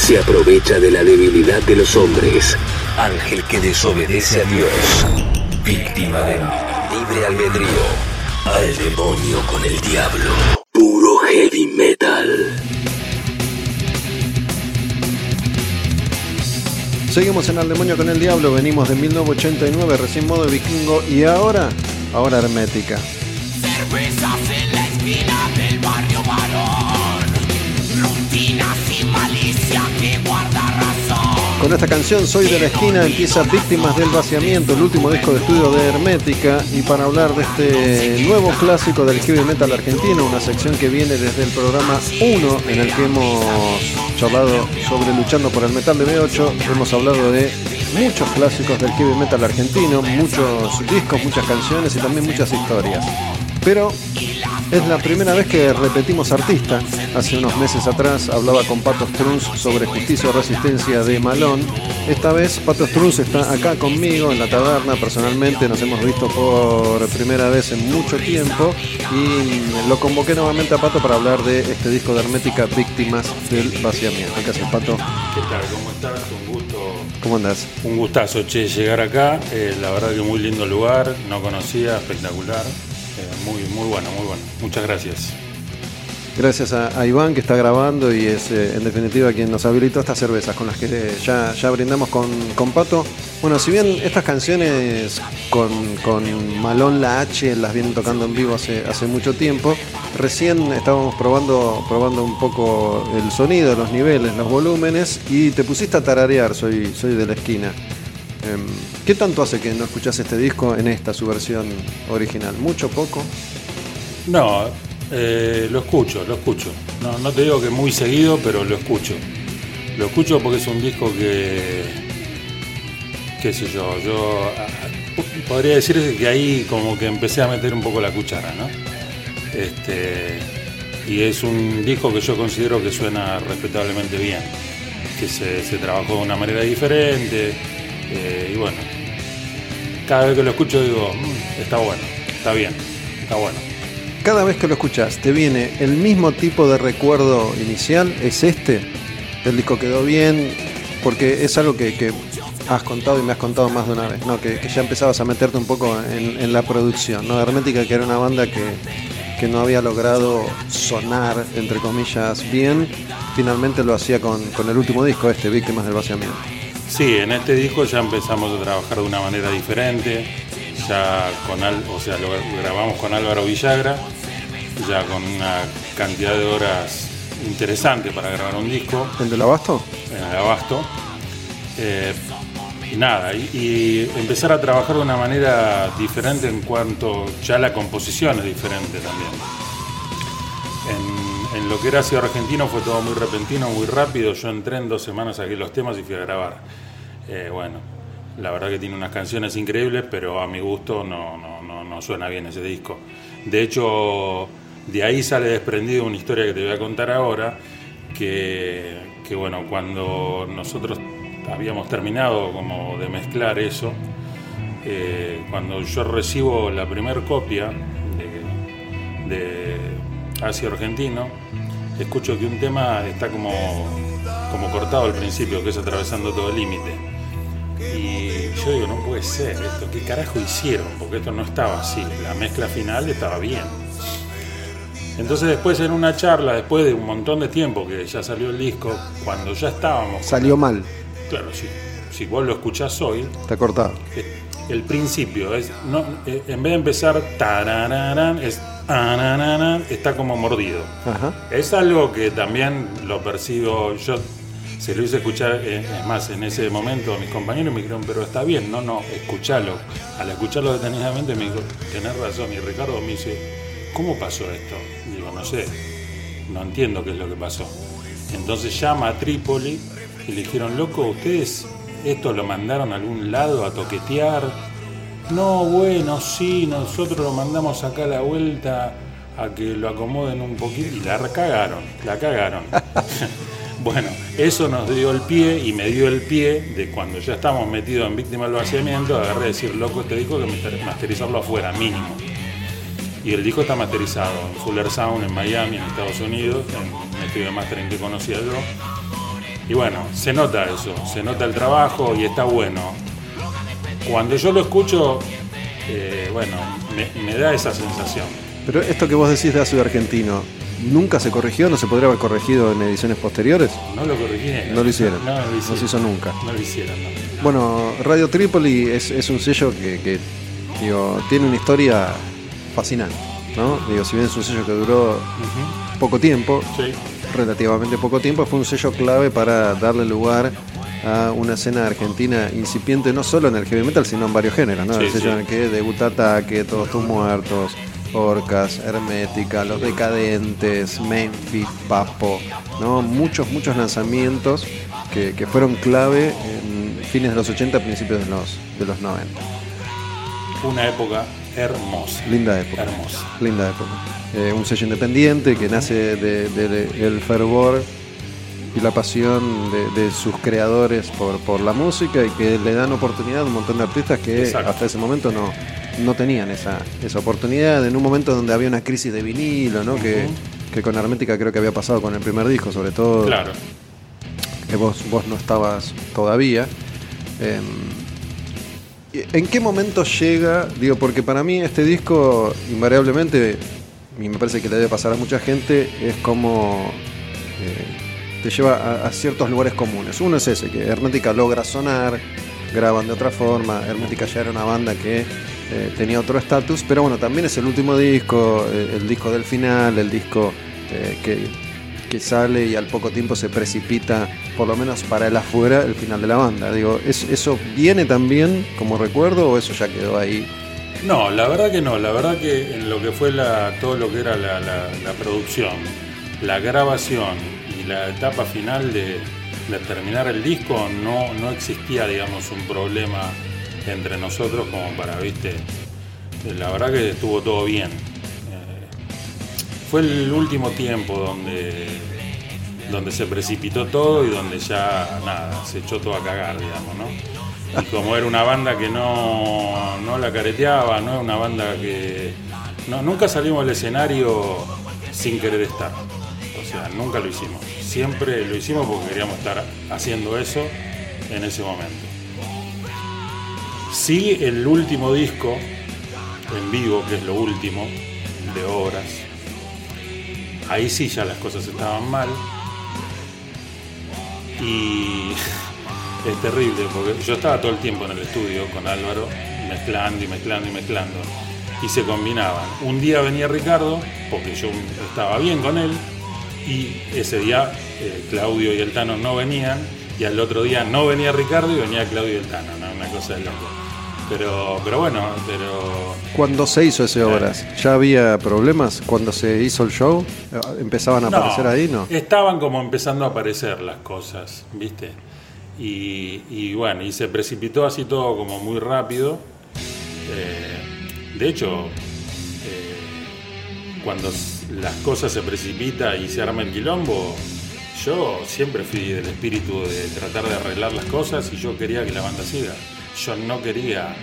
[SPEAKER 3] Se aprovecha de la debilidad de los hombres. Ángel que desobedece a Dios. Víctima del libre albedrío. Al demonio con el diablo. Puro heavy metal.
[SPEAKER 1] Seguimos en Al Demonio con el Diablo, venimos de 1989, recién modo vikingo y ahora, ahora hermética. Con esta canción Soy de la esquina empieza Víctimas del Vaciamiento, el último disco de estudio de Hermética y para hablar de este nuevo clásico del heavy metal argentino, una sección que viene desde el programa 1 en el que hemos charlado sobre luchando por el metal de B8, hemos hablado de muchos clásicos del heavy metal argentino, muchos discos, muchas canciones y también muchas historias. Pero es la primera vez que repetimos artista. Hace unos meses atrás hablaba con Pato Strunz sobre justicia o resistencia de Malón. Esta vez Pato Strunz está acá conmigo en la taberna. Personalmente nos hemos visto por primera vez en mucho tiempo y lo convoqué nuevamente a Pato para hablar de este disco de Hermética Víctimas del Vaciamiento. ¿Qué haces, Pato?
[SPEAKER 4] ¿Qué tal? ¿Cómo estás? Un gusto.
[SPEAKER 1] ¿Cómo andás?
[SPEAKER 4] Un gustazo, che, llegar acá. Eh, la verdad que muy lindo lugar, no conocía, espectacular. Eh, muy, muy bueno, muy bueno. Muchas gracias.
[SPEAKER 1] Gracias a, Iván que está grabando y es eh, en definitiva quien nos habilitó estas cervezas con las que eh, ya, ya brindamos con, con Pato. Bueno, si bien estas canciones con, con Malón La H las vienen tocando en vivo hace, hace mucho tiempo, recién estábamos probando, probando un poco el sonido, los niveles, los volúmenes y te pusiste a tararear, soy, soy de la esquina. Em, ¿Qué tanto hace que no escuchás este disco en esta, su versión original? ¿Mucho, poco?
[SPEAKER 4] No, eh, lo escucho, lo escucho. No, no te digo que muy seguido, pero lo escucho. Lo escucho porque es un disco que, qué sé yo, yo ah, podría decir que ahí como que empecé a meter un poco la cuchara, ¿no? Este, y es un disco que yo considero que suena respetablemente bien, que se, se trabajó de una manera diferente, eh, y bueno, cada vez que lo escucho digo, "Mm, está bueno, está bien, está bueno.
[SPEAKER 1] Cada vez que lo escuchás, ¿te viene el mismo tipo de recuerdo inicial? ¿Es este? ¿El disco quedó bien? Porque es algo que, que has contado y me has contado más de una vez, ¿no? Que, ya empezabas a meterte un poco en, en la producción, ¿no? Hermética, que era una banda que, que no había logrado sonar, entre comillas, bien, finalmente lo hacía con, con el último disco, este, Víctimas del Vaciamiento.
[SPEAKER 4] Sí, en este disco ya empezamos a trabajar de una manera diferente, ya con o sea, lo grabamos con Álvaro Villagra, ya con una cantidad de horas interesante para grabar un disco.
[SPEAKER 1] ¿El del Abasto?
[SPEAKER 4] en el abasto. Eh, nada, y, y empezar a trabajar de una manera diferente en cuanto ya la composición es diferente también. En, en lo que era Ciudad Argentino fue todo muy repentino, muy rápido. Yo entré en dos semanas aquí los temas y fui a grabar. Eh, bueno, la verdad que tiene unas canciones increíbles, pero a mi gusto no, no, no, no suena bien ese disco. De hecho, de ahí sale desprendido una historia que te voy a contar ahora, que, que bueno, cuando nosotros habíamos terminado como de mezclar eso, eh, cuando yo recibo la primer copia de, de Asia Argentino, escucho que un tema está como, como cortado al principio, que es atravesando todo el límite. Y yo digo, no puede ser esto, ¿qué carajo hicieron? Porque esto no estaba así, la mezcla final estaba bien. Entonces después en una charla, después de un montón de tiempo que ya salió el disco, cuando ya estábamos...
[SPEAKER 1] Salió mal,
[SPEAKER 4] Claro, si, si vos lo escuchás hoy,
[SPEAKER 1] está cortado.
[SPEAKER 4] el principio es, no, eh, en vez de empezar es está como mordido.
[SPEAKER 1] Ajá.
[SPEAKER 4] Es algo que también lo percibo, yo se lo hice escuchar, eh, es más, en ese momento mis compañeros me dijeron, pero está bien, no, no, escuchalo. Al escucharlo detenidamente me dijo, tenés razón, y Ricardo me dice, ¿cómo pasó esto? Digo, no sé, no entiendo qué es lo que pasó. Entonces llama a Trípoli y le dijeron, loco, ¿ustedes esto lo mandaron a algún lado a toquetear? No, bueno, sí, nosotros lo mandamos acá a la vuelta a que lo acomoden un poquito y la cagaron, la cagaron. [LAUGHS] bueno, eso nos dio el pie y me dio el pie de cuando ya estamos metidos en víctima del vaciamiento, agarré a decir, loco, este disco hay que masterizarlo afuera, mínimo. Y el disco está masterizado en Fuller Sound en Miami, en Estados Unidos, en un estudio de mastering que conocía yo. Y bueno, se nota eso, se nota el trabajo y está bueno. Cuando yo lo escucho, eh, bueno, me, me da esa sensación.
[SPEAKER 1] Pero esto que vos decís de ácido argentino, ¿nunca se corrigió? ¿No se podría haber corregido en ediciones posteriores?
[SPEAKER 4] No lo corrigieron.
[SPEAKER 1] No lo hicieron.
[SPEAKER 4] No, lo
[SPEAKER 1] No
[SPEAKER 4] hicieron.
[SPEAKER 1] se hizo nunca.
[SPEAKER 4] No lo hicieron, no.
[SPEAKER 1] Bueno, Radio Trípoli es, es un sello que, que, digo, tiene una historia fascinante. ¿no? Digo, si bien es un sello que duró poco tiempo,
[SPEAKER 4] Sí,
[SPEAKER 1] relativamente poco tiempo, fue un sello clave para darle lugar a una escena argentina incipiente no solo en el heavy metal, sino en varios géneros, ¿no?
[SPEAKER 4] Sí,
[SPEAKER 1] el sello
[SPEAKER 4] sí.
[SPEAKER 1] en el que debuta Ataque, Todos tus muertos, Orcas, Hermética, Los Decadentes, Memphis, Papo, ¿no? Muchos, muchos lanzamientos que, que fueron clave en fines de los 80, principios de los, de los 90.
[SPEAKER 4] una época hermosa.
[SPEAKER 1] Linda época.
[SPEAKER 4] Hermosa.
[SPEAKER 1] Linda época. Eh, un sello independiente que nace del de, el fervor y la pasión de, sus creadores por, por la música y que le dan oportunidad a un montón de artistas que
[SPEAKER 4] Exacto.
[SPEAKER 1] hasta ese momento no, no tenían esa, esa oportunidad en un momento donde había una crisis de vinilo, ¿no? que, que con Hermética creo que había pasado con el primer disco, sobre todo
[SPEAKER 4] Claro.
[SPEAKER 1] que vos, vos no estabas todavía. Eh, ¿En qué momento llega? Digo, porque para mí este disco, invariablemente, y me parece que le debe pasar a mucha gente, es como eh, te lleva a, ciertos lugares comunes. Uno es ese, que Hermética logra sonar, graban de otra forma. Hermética ya era una banda que eh, tenía otro estatus, pero bueno, también es el último disco, eh, el disco del final, el disco que, que sale y al poco tiempo se precipita, por lo menos para el afuera, el final de la banda. Digo, ¿es- ¿eso viene también como recuerdo o eso ya quedó ahí?
[SPEAKER 4] No, la verdad que no. La verdad que en lo que fue la, todo lo que era la producción, la grabación y la etapa final de, de terminar el disco, no, no existía, digamos, un problema entre nosotros como para, viste, la verdad que estuvo todo bien. Fue el último tiempo donde, donde se precipitó todo y donde ya nada, se echó todo a cagar, digamos, ¿no? Como era una banda que no, no la careteaba, no era una banda que. Nunca salimos al escenario sin querer estar. O sea, nunca lo hicimos. Siempre lo hicimos porque queríamos estar haciendo eso en ese momento. Sí, el último disco en vivo, que es lo último de obras, ahí sí ya las cosas estaban mal. Y [LAUGHS] es terrible, porque yo estaba todo el tiempo en el estudio con Álvaro, mezclando y mezclando y mezclando. Y se combinaban. Un día venía Ricardo, porque yo estaba bien con él, y ese día eh, Claudio y el Tano no venían, y al otro día no venía Ricardo y venía Claudio y el Tano, ¿no? una cosa de loco. Pero, pero bueno, pero
[SPEAKER 1] Cuando se hizo ese Obras, ¿ya había problemas? Cuando se hizo el show, eh, ¿empezaban a
[SPEAKER 4] No,
[SPEAKER 1] aparecer ahí? No.
[SPEAKER 4] Estaban como empezando a aparecer las cosas, ¿viste? Y, y bueno, y se precipitó así todo como muy rápido. Eh, de hecho, eh, cuando las cosas se precipitan y se arma el quilombo, yo siempre fui del espíritu de tratar de arreglar las cosas y yo quería que la banda siga. Yo no quería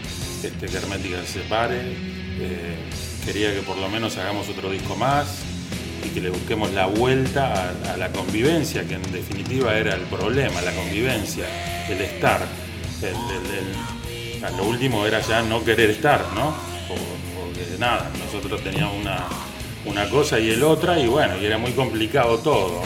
[SPEAKER 4] este, que Hermética se separe, eh, quería que por lo menos hagamos otro disco más y que le busquemos la vuelta a, la convivencia, que en definitiva era el problema, la convivencia, el estar. Lo último era ya no querer estar, ¿no? Por- Porque nada, nosotros teníamos una, una cosa y el otra, y bueno, y era muy complicado todo.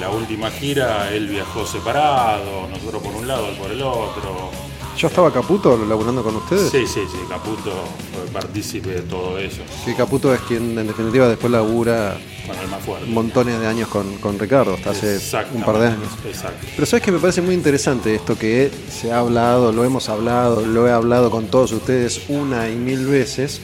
[SPEAKER 4] La última gira él viajó separado, nosotros por un lado, él por el otro.
[SPEAKER 1] ¿Ya estaba Caputo laburando con ustedes?
[SPEAKER 4] Sí, sí, sí, Caputo fue partícipe de todo eso,
[SPEAKER 1] Sí, Caputo es quien en definitiva después labura
[SPEAKER 4] con más fuerte.
[SPEAKER 1] montones de años con, con Ricardo, hasta hace un par de años.
[SPEAKER 4] Exacto.
[SPEAKER 1] Pero sabes que me parece muy interesante esto que se ha hablado, lo hemos hablado, lo he hablado con todos ustedes una y mil veces,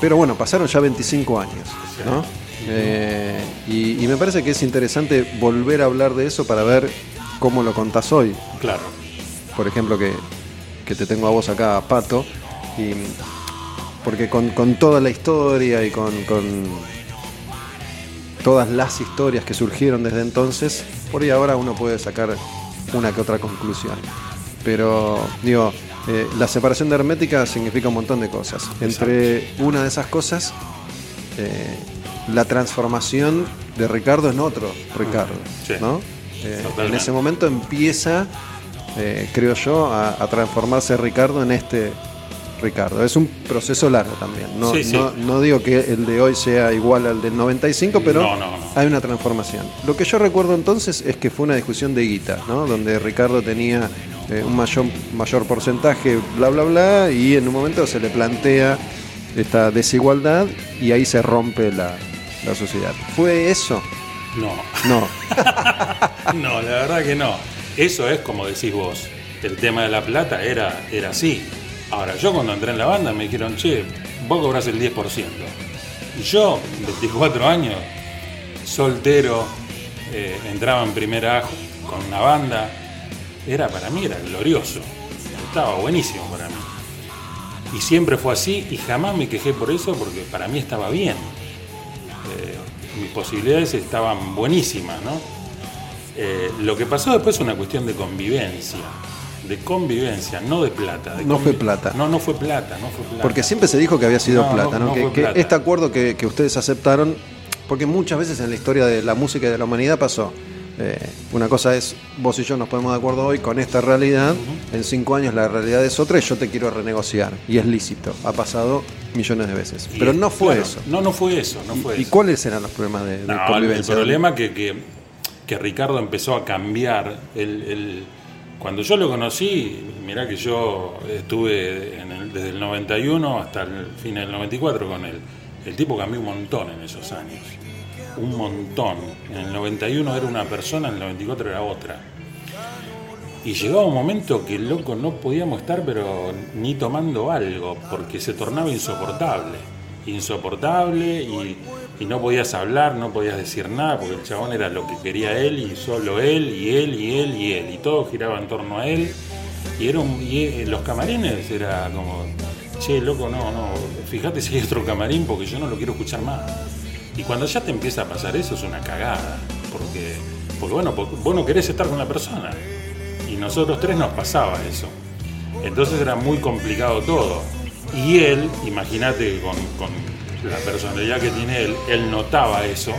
[SPEAKER 1] pero bueno, pasaron ya 25 años, ¿no? Eh, y, y me parece que es interesante volver a hablar de eso para ver cómo lo contás hoy.
[SPEAKER 4] Claro.
[SPEAKER 1] Por ejemplo, que, que te tengo a vos acá, Pato, y porque con, con toda la historia y con, con todas las historias que surgieron desde entonces, por ahí ahora uno puede sacar una que otra conclusión. Pero, digo, eh, la separación de Hermética significa un montón de cosas. Entre una de esas cosas, eh, la transformación de Ricardo en otro Ricardo,
[SPEAKER 4] Sí.
[SPEAKER 1] ¿no? Eh, en ese momento empieza, eh, creo yo, a, a transformarse Ricardo en este Ricardo. Es un proceso largo también. No,
[SPEAKER 4] Sí, sí.
[SPEAKER 1] no, no digo que el de hoy sea igual al del 95, pero
[SPEAKER 4] no.
[SPEAKER 1] hay una transformación. Lo que yo recuerdo entonces es que fue una discusión de guita, ¿no? donde Ricardo tenía eh, un mayor, mayor porcentaje, bla, bla, bla, y en un momento se le plantea esta desigualdad y ahí se rompe la, la sociedad. ¿Fue eso?
[SPEAKER 4] No,
[SPEAKER 1] No. [LAUGHS]
[SPEAKER 4] no, la verdad que no. Eso es como decís vos. El tema de la plata era, era así. Ahora, yo cuando entré en la banda me dijeron, che, vos cobrás el 10%. Y yo, 24 años, soltero, eh, entraba en primera con una banda. Era para mí, era glorioso. Estaba buenísimo para mí. Y siempre fue así y jamás me quejé por eso porque para mí estaba bien. Eh, mis posibilidades estaban buenísimas, ¿no? Eh, lo que pasó después es una cuestión de convivencia. De convivencia, no de plata. de
[SPEAKER 1] No fue plata.
[SPEAKER 4] No, no fue plata, no fue plata.
[SPEAKER 1] Porque siempre se dijo que había sido
[SPEAKER 4] No,
[SPEAKER 1] plata,
[SPEAKER 4] no,
[SPEAKER 1] ¿no?
[SPEAKER 4] no
[SPEAKER 1] que,
[SPEAKER 4] fue
[SPEAKER 1] que
[SPEAKER 4] plata.
[SPEAKER 1] este acuerdo que, que ustedes aceptaron, porque muchas veces en la historia de la música y de la humanidad pasó. Eh, una cosa es, vos y yo nos ponemos de acuerdo hoy con esta realidad, en cinco años la realidad es otra y yo te quiero renegociar. Y es lícito, ha pasado millones de veces.
[SPEAKER 4] Y
[SPEAKER 1] Pero no fue
[SPEAKER 4] claro,
[SPEAKER 1] eso.
[SPEAKER 4] No, no fue eso, no fue
[SPEAKER 1] ¿Y
[SPEAKER 4] eso.
[SPEAKER 1] cuáles eran los problemas de, de
[SPEAKER 4] No, el- el
[SPEAKER 1] convivencia?
[SPEAKER 4] problema que, que, que Ricardo empezó a cambiar. El, el- cuando yo lo conocí, mirá que yo estuve en el- desde el 91 hasta el fin del 94 con él. El tipo cambió un montón en esos años. Un montón. En el 91 era una persona, en el 94 era otra. Y llegaba un momento que el loco no podíamos estar, pero ni tomando algo, porque se tornaba insoportable. Insoportable y, y no podías hablar, no podías decir nada, porque el chabón era lo que quería él y solo él, y él, y él, y él. Y todo giraba en torno a él. Y, era y eh, los camarines era como, che, loco, no, no, fíjate si hay otro camarín porque yo no lo quiero escuchar más. Y cuando ya te empieza a pasar eso es una cagada, porque, porque bueno, porque vos no querés estar con la persona. Y nosotros tres nos pasaba eso. Entonces era muy complicado todo. Y él, imagínate con, con la personalidad que tiene él, él notaba eso,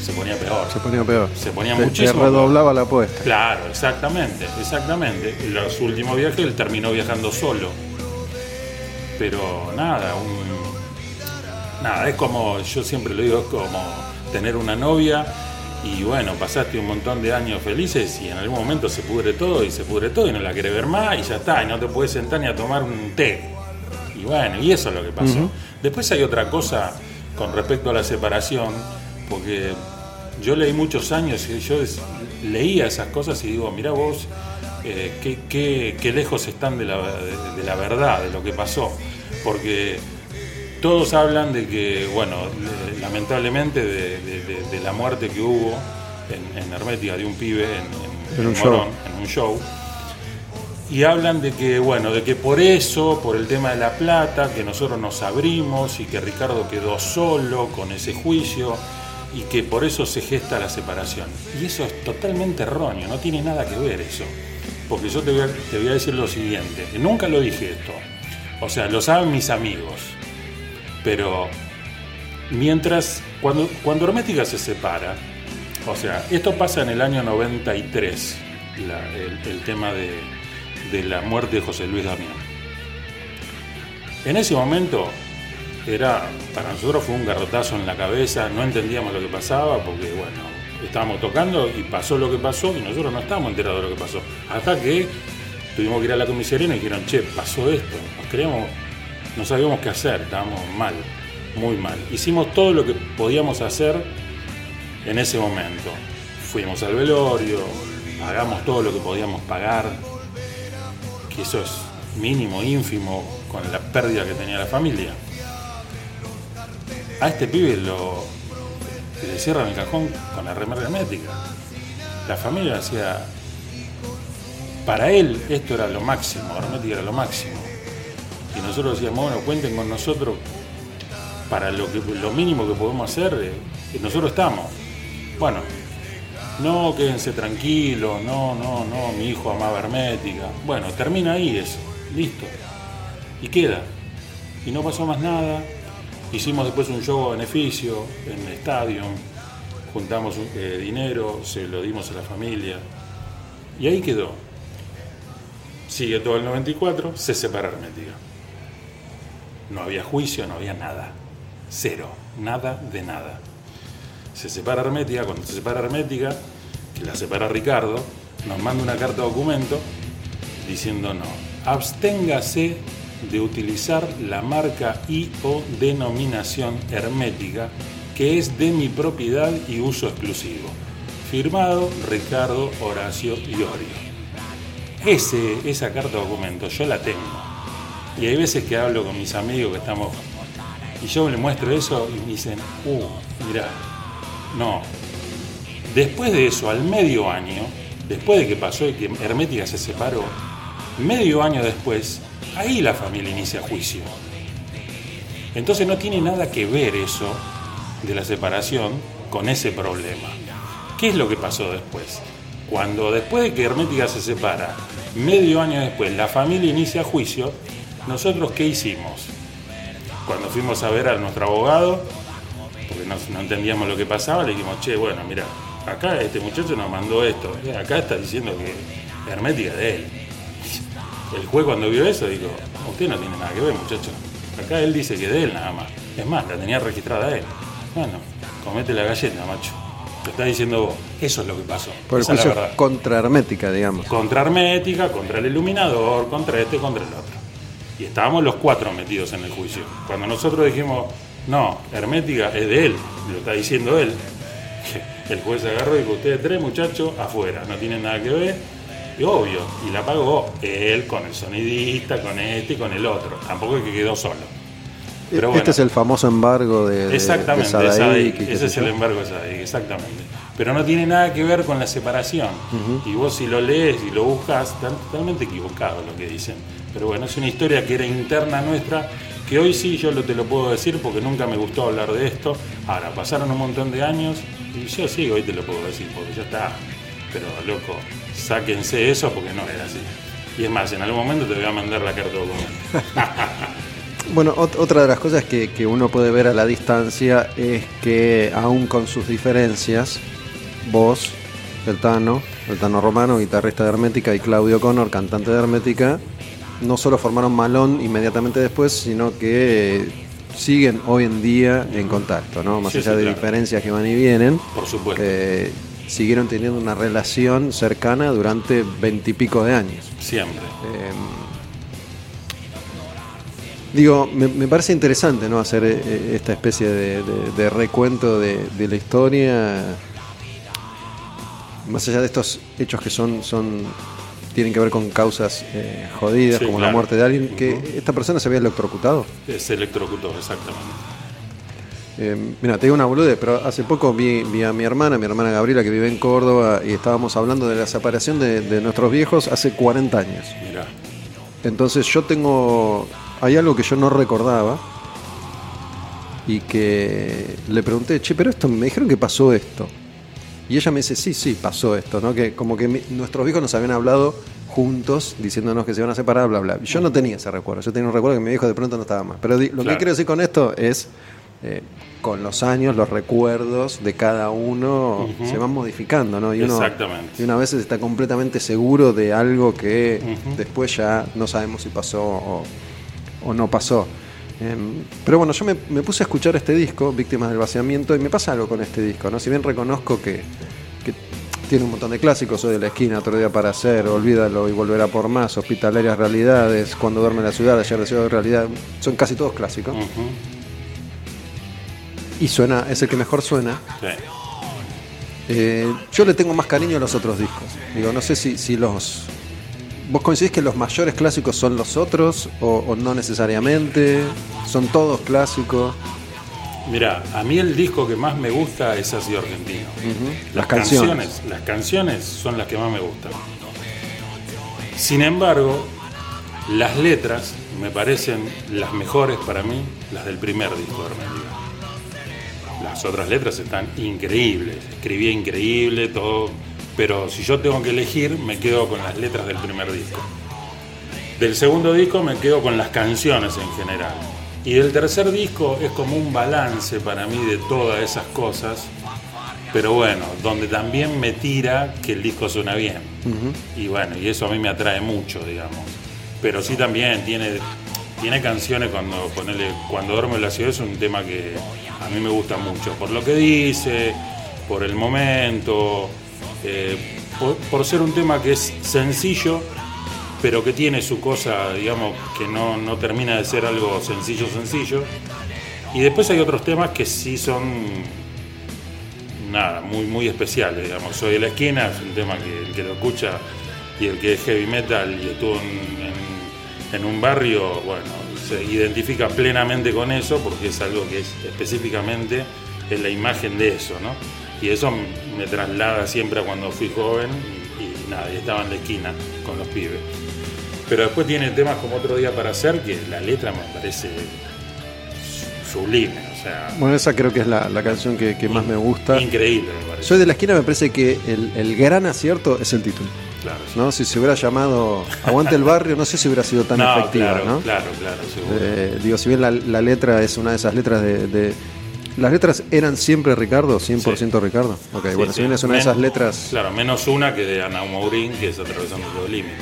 [SPEAKER 4] se ponía peor.
[SPEAKER 1] Se ponía peor.
[SPEAKER 4] Se ponía muchísimo
[SPEAKER 1] redoblaba la apuesta.
[SPEAKER 4] Claro, exactamente, exactamente. En Los últimos viajes él terminó viajando solo. Pero nada, un, nada, es como, yo siempre lo digo, es como tener una novia y bueno, pasaste un montón de años felices y en algún momento se pudre todo y se pudre todo y no la querés ver más y ya está, y no te puedes sentar ni a tomar un té. Y bueno, y eso es lo que pasó. Después hay otra cosa con respecto a la separación, porque yo leí muchos años y yo leía esas cosas y digo, mira vos, eh, qué, qué- qué lejos están de la, de- de la verdad, de lo que pasó. Porque todos hablan de que, bueno, le- lamentablemente de, de- de- de la muerte que hubo en, en Hermética de un pibe en, en-
[SPEAKER 1] un
[SPEAKER 4] Morón,
[SPEAKER 1] show.
[SPEAKER 4] en un show. Y hablan de que, bueno, de que por eso, por el tema de la plata, que nosotros nos abrimos y que Ricardo quedó solo con ese juicio y que por eso se gesta la separación. Y eso es totalmente erróneo, no tiene nada que ver eso. Porque yo te voy a, te voy a decir lo siguiente, nunca lo dije esto. O sea, lo saben mis amigos. Pero mientras, cuando, cuando Hermética se separa, o sea, esto pasa en el año 93, la- el, el tema de, de la muerte de José Luis Damián. En ese momento era, para nosotros fue un garrotazo en la cabeza, no entendíamos lo que pasaba porque, bueno, estábamos tocando y pasó lo que pasó y nosotros no estábamos enterados de lo que pasó. Hasta que tuvimos que ir a la comisaría y nos dijeron, che, pasó esto, nos creíamos, no sabíamos qué hacer, estábamos mal, muy mal. Hicimos todo lo que podíamos hacer en ese momento. Fuimos al velorio, pagamos todo lo que podíamos pagar, que eso es mínimo, ínfimo, con la pérdida que tenía la familia. A este pibe lo le cierran el cajón con la remera hermética. La familia decía, para él esto era lo máximo, hermética era lo máximo. Y nosotros decíamos, bueno, cuenten con nosotros para lo, que, lo mínimo que podemos hacer, eh, nosotros estamos. Bueno, no quédense tranquilos, no, no, no, mi hijo amaba hermética. Bueno, termina ahí eso, listo. Y queda. Y no pasó más nada. Hicimos después un show a beneficio en el estadio, juntamos eh, dinero, se lo dimos a la familia. Y ahí quedó. Sigue todo el 94, se separa Hermética. No había juicio, no había nada. Cero, nada de nada. Se separa Hermética, cuando se separa Hermética, que la separa Ricardo, nos manda una carta documento diciendo no, absténgase de utilizar la marca y o denominación hermética que es de mi propiedad y uso exclusivo. Firmado Ricardo Horacio Iorio. Ese, esa carta documento yo la tengo. Y hay veces que hablo con mis amigos que estamos... Y yo le muestro eso y me dicen, uh, mira, no. Después de eso, al medio año, después de que pasó y que Hermética se separó, medio año después, ahí la familia inicia juicio. Entonces no tiene nada que ver eso de la separación con ese problema. ¿Qué es lo que pasó después? Cuando después de que Hermética se separa, medio año después, la familia inicia juicio, nosotros ¿qué hicimos? Cuando fuimos a ver a nuestro abogado, porque no, no entendíamos lo que pasaba, le dijimos, che, bueno, mira, acá este muchacho nos mandó esto, eh, acá está diciendo que Hermética es de él. [LAUGHS] El juez cuando vio eso dijo, usted no tiene nada que ver, muchacho. Acá él dice que de él nada más. Es más, la tenía registrada él. Bueno, comete la galleta, macho. Lo está diciendo vos. Eso es lo que pasó.
[SPEAKER 1] Por el
[SPEAKER 4] es
[SPEAKER 1] juicio contra Hermética, digamos.
[SPEAKER 4] Contra Hermética, contra el iluminador, contra este, contra el otro. Y estábamos los cuatro metidos en el juicio. Cuando nosotros dijimos, no, Hermética es de él, lo está diciendo él, [LAUGHS] el juez agarró y dijo, ustedes tres muchachos afuera, no tienen nada que ver. Y obvio, y la pagó él con el sonidista, con este y con el otro. Tampoco es que quedó solo. Pero bueno.
[SPEAKER 1] Este es el famoso embargo de,
[SPEAKER 4] Exactamente,
[SPEAKER 1] de
[SPEAKER 4] de
[SPEAKER 1] Sadaic
[SPEAKER 4] Sadaic,
[SPEAKER 1] y qué
[SPEAKER 4] ese es el embargo de Sadaic, exactamente. Pero no tiene nada que ver con la separación. Y vos si lo lees y lo buscas, están totalmente equivocado lo que dicen. Pero bueno, es una historia que era interna nuestra, que hoy sí yo te lo puedo decir porque nunca me gustó hablar de esto. Ahora, pasaron un montón de años y yo sí, hoy te lo puedo decir porque ya está. Pero loco, sáquense eso porque no era así. Y es más, en algún momento te voy a mandar la carta. [LAUGHS]
[SPEAKER 1] Bueno, ot- otra de las cosas que, que uno puede ver a la distancia es que aún con sus diferencias, vos, el Tano, el Tano Romano, guitarrista de Hermética, y Claudio Connor, cantante de Hermética, no solo formaron Malón inmediatamente después, sino que eh, siguen hoy en día en contacto, ¿no? Más
[SPEAKER 4] Sí,
[SPEAKER 1] allá
[SPEAKER 4] sí,
[SPEAKER 1] de
[SPEAKER 4] claro.
[SPEAKER 1] diferencias que van y vienen.
[SPEAKER 4] Por supuesto.
[SPEAKER 1] eh, siguieron teniendo una relación cercana durante veintipico de años.
[SPEAKER 4] Siempre.
[SPEAKER 1] Eh, digo, me, me parece interesante ¿no? hacer esta especie de, de- de recuento de, de la historia, más allá de estos hechos que son, son tienen que ver con causas eh, jodidas,
[SPEAKER 4] Sí,
[SPEAKER 1] como la muerte de alguien, que esta persona se había electrocutado.
[SPEAKER 4] Se electrocutó, exactamente.
[SPEAKER 1] Eh, mira, te digo una bolude, pero hace poco vi, vi a mi hermana, mi hermana Gabriela, que vive en Córdoba, y estábamos hablando de la separación de, de nuestros viejos hace 40 años.
[SPEAKER 4] Mira,
[SPEAKER 1] Entonces yo tengo. Hay algo que yo no recordaba. Y que le pregunté, che, pero esto me dijeron que pasó esto. Y ella me dice, sí, sí, pasó esto, ¿no? Que como que mi- nuestros hijos nos habían hablado juntos, diciéndonos que se iban a separar, bla, bla. Yo no tenía ese recuerdo. Yo tenía un recuerdo que mi hijo de pronto no estaba más. Pero di- lo que quiero decir con esto es. eh, con los años, los recuerdos de cada uno se van modificando, ¿no? Y uno,
[SPEAKER 4] Exactamente.
[SPEAKER 1] y uno a veces está completamente seguro de algo que después ya no sabemos si pasó o, o no pasó. Em, pero bueno, yo me, me puse a escuchar este disco, Víctimas del Vaciamiento, y me pasa algo con este disco, ¿no? Si bien reconozco que, que tiene un montón de clásicos, Soy de la esquina, Otro día para hacer, Olvídalo y volverá por más, Hospitalarias Realidades, Cuando duerme la ciudad, Ayer deseo de realidad, son casi todos clásicos. Y suena, es el que mejor suena.
[SPEAKER 4] sí.
[SPEAKER 1] Eh, yo le tengo más cariño a los otros discos. Digo, no sé si, si los. ¿Vos coincidís que los mayores clásicos son los otros o, o no necesariamente? ¿Son todos clásicos?
[SPEAKER 4] Mira, a mí el disco que más me gusta es Así Argentino.
[SPEAKER 1] Las canciones.
[SPEAKER 4] Las canciones son las que más me gustan. Sin embargo, las letras me parecen las mejores para mí, las del primer disco de Hermética. Las otras letras están increíbles, escribía increíble, todo, pero si yo tengo que elegir, me quedo con las letras del primer disco. Del segundo disco me quedo con las canciones en general. Y del tercer disco es como un balance para mí de todas esas cosas pero bueno, donde también me tira que el disco suena bien. Y bueno, y eso a mí me atrae mucho, digamos. Pero sí también tiene, tiene canciones cuando ponele, cuando duermo en la ciudad es un tema que a mí me gusta mucho, por lo que dice, por el momento, eh, por, ser un tema que es sencillo, pero que tiene su cosa, digamos, que no, no termina de ser algo sencillo, sencillo. Y después hay otros temas que sí son nada, muy, muy especiales, digamos. Soy de la esquina, es un tema que el que lo escucha y el que es heavy metal y estuvo en, un barrio, bueno, se identifica plenamente con eso porque es algo que es específicamente en la imagen de eso, ¿no? Y eso me traslada siempre a cuando fui joven y, y nada, y estaba en la esquina con los pibes. Pero después tiene temas como Otro Día para Hacer, que la letra me parece su- sublime, o sea,
[SPEAKER 1] Bueno, esa creo que es la, la canción que, que más me gusta.
[SPEAKER 4] increíble me parece.
[SPEAKER 1] Soy de la esquina, me parece que el, el gran acierto es el título.
[SPEAKER 4] Claro, sí.
[SPEAKER 1] ¿no? Si se hubiera llamado Aguante el barrio, no sé si hubiera sido tan
[SPEAKER 4] No,
[SPEAKER 1] efectiva,
[SPEAKER 4] claro,
[SPEAKER 1] ¿no?
[SPEAKER 4] claro, claro, seguro.
[SPEAKER 1] Eh, digo, si bien la, la letra es una de esas letras de, de- ¿Las letras eran siempre Ricardo? ¿100% Ricardo? Ok,
[SPEAKER 4] Sí,
[SPEAKER 1] bueno,
[SPEAKER 4] sí.
[SPEAKER 1] si bien es una de esas letras
[SPEAKER 4] Claro, menos una que de Ana Mourín, que es Atravesando todo el límite,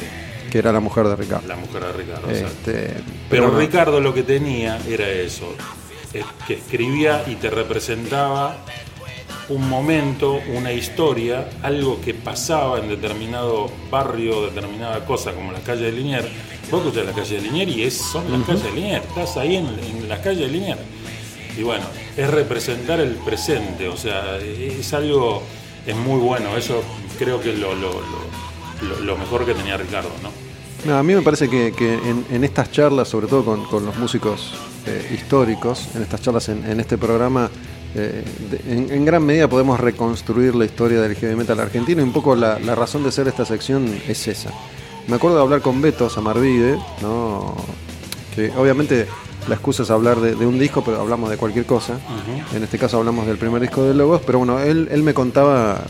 [SPEAKER 1] que era la mujer de Ricardo.
[SPEAKER 4] la mujer de Ricardo. exacto.
[SPEAKER 1] Este,
[SPEAKER 4] Pero Ricardo lo que tenía era eso, es que escribía y te representaba un momento, una historia, algo que pasaba en determinado barrio, determinada cosa, como la calle de Liniers. Vos escuchás la calle de Liniers y es, son las calles de Liniers, estás ahí en, en la calle de Liniers. Y bueno, es representar el presente, o sea, es algo, es muy bueno, eso creo que es lo, lo, mejor que tenía Ricardo, ¿no?
[SPEAKER 1] No, a mí me parece que, que en, estas charlas, sobre todo con, con los músicos eh, históricos, en estas charlas en, este programa, eh, en, gran medida podemos reconstruir la historia del heavy metal argentino y un poco la, razón de ser esta sección es esa. Me acuerdo de hablar con Beto Samarvide, ¿no? que obviamente la excusa es hablar de, de un disco, pero hablamos de cualquier cosa. En este caso hablamos del primer disco de Logos, pero bueno, él, él me contaba,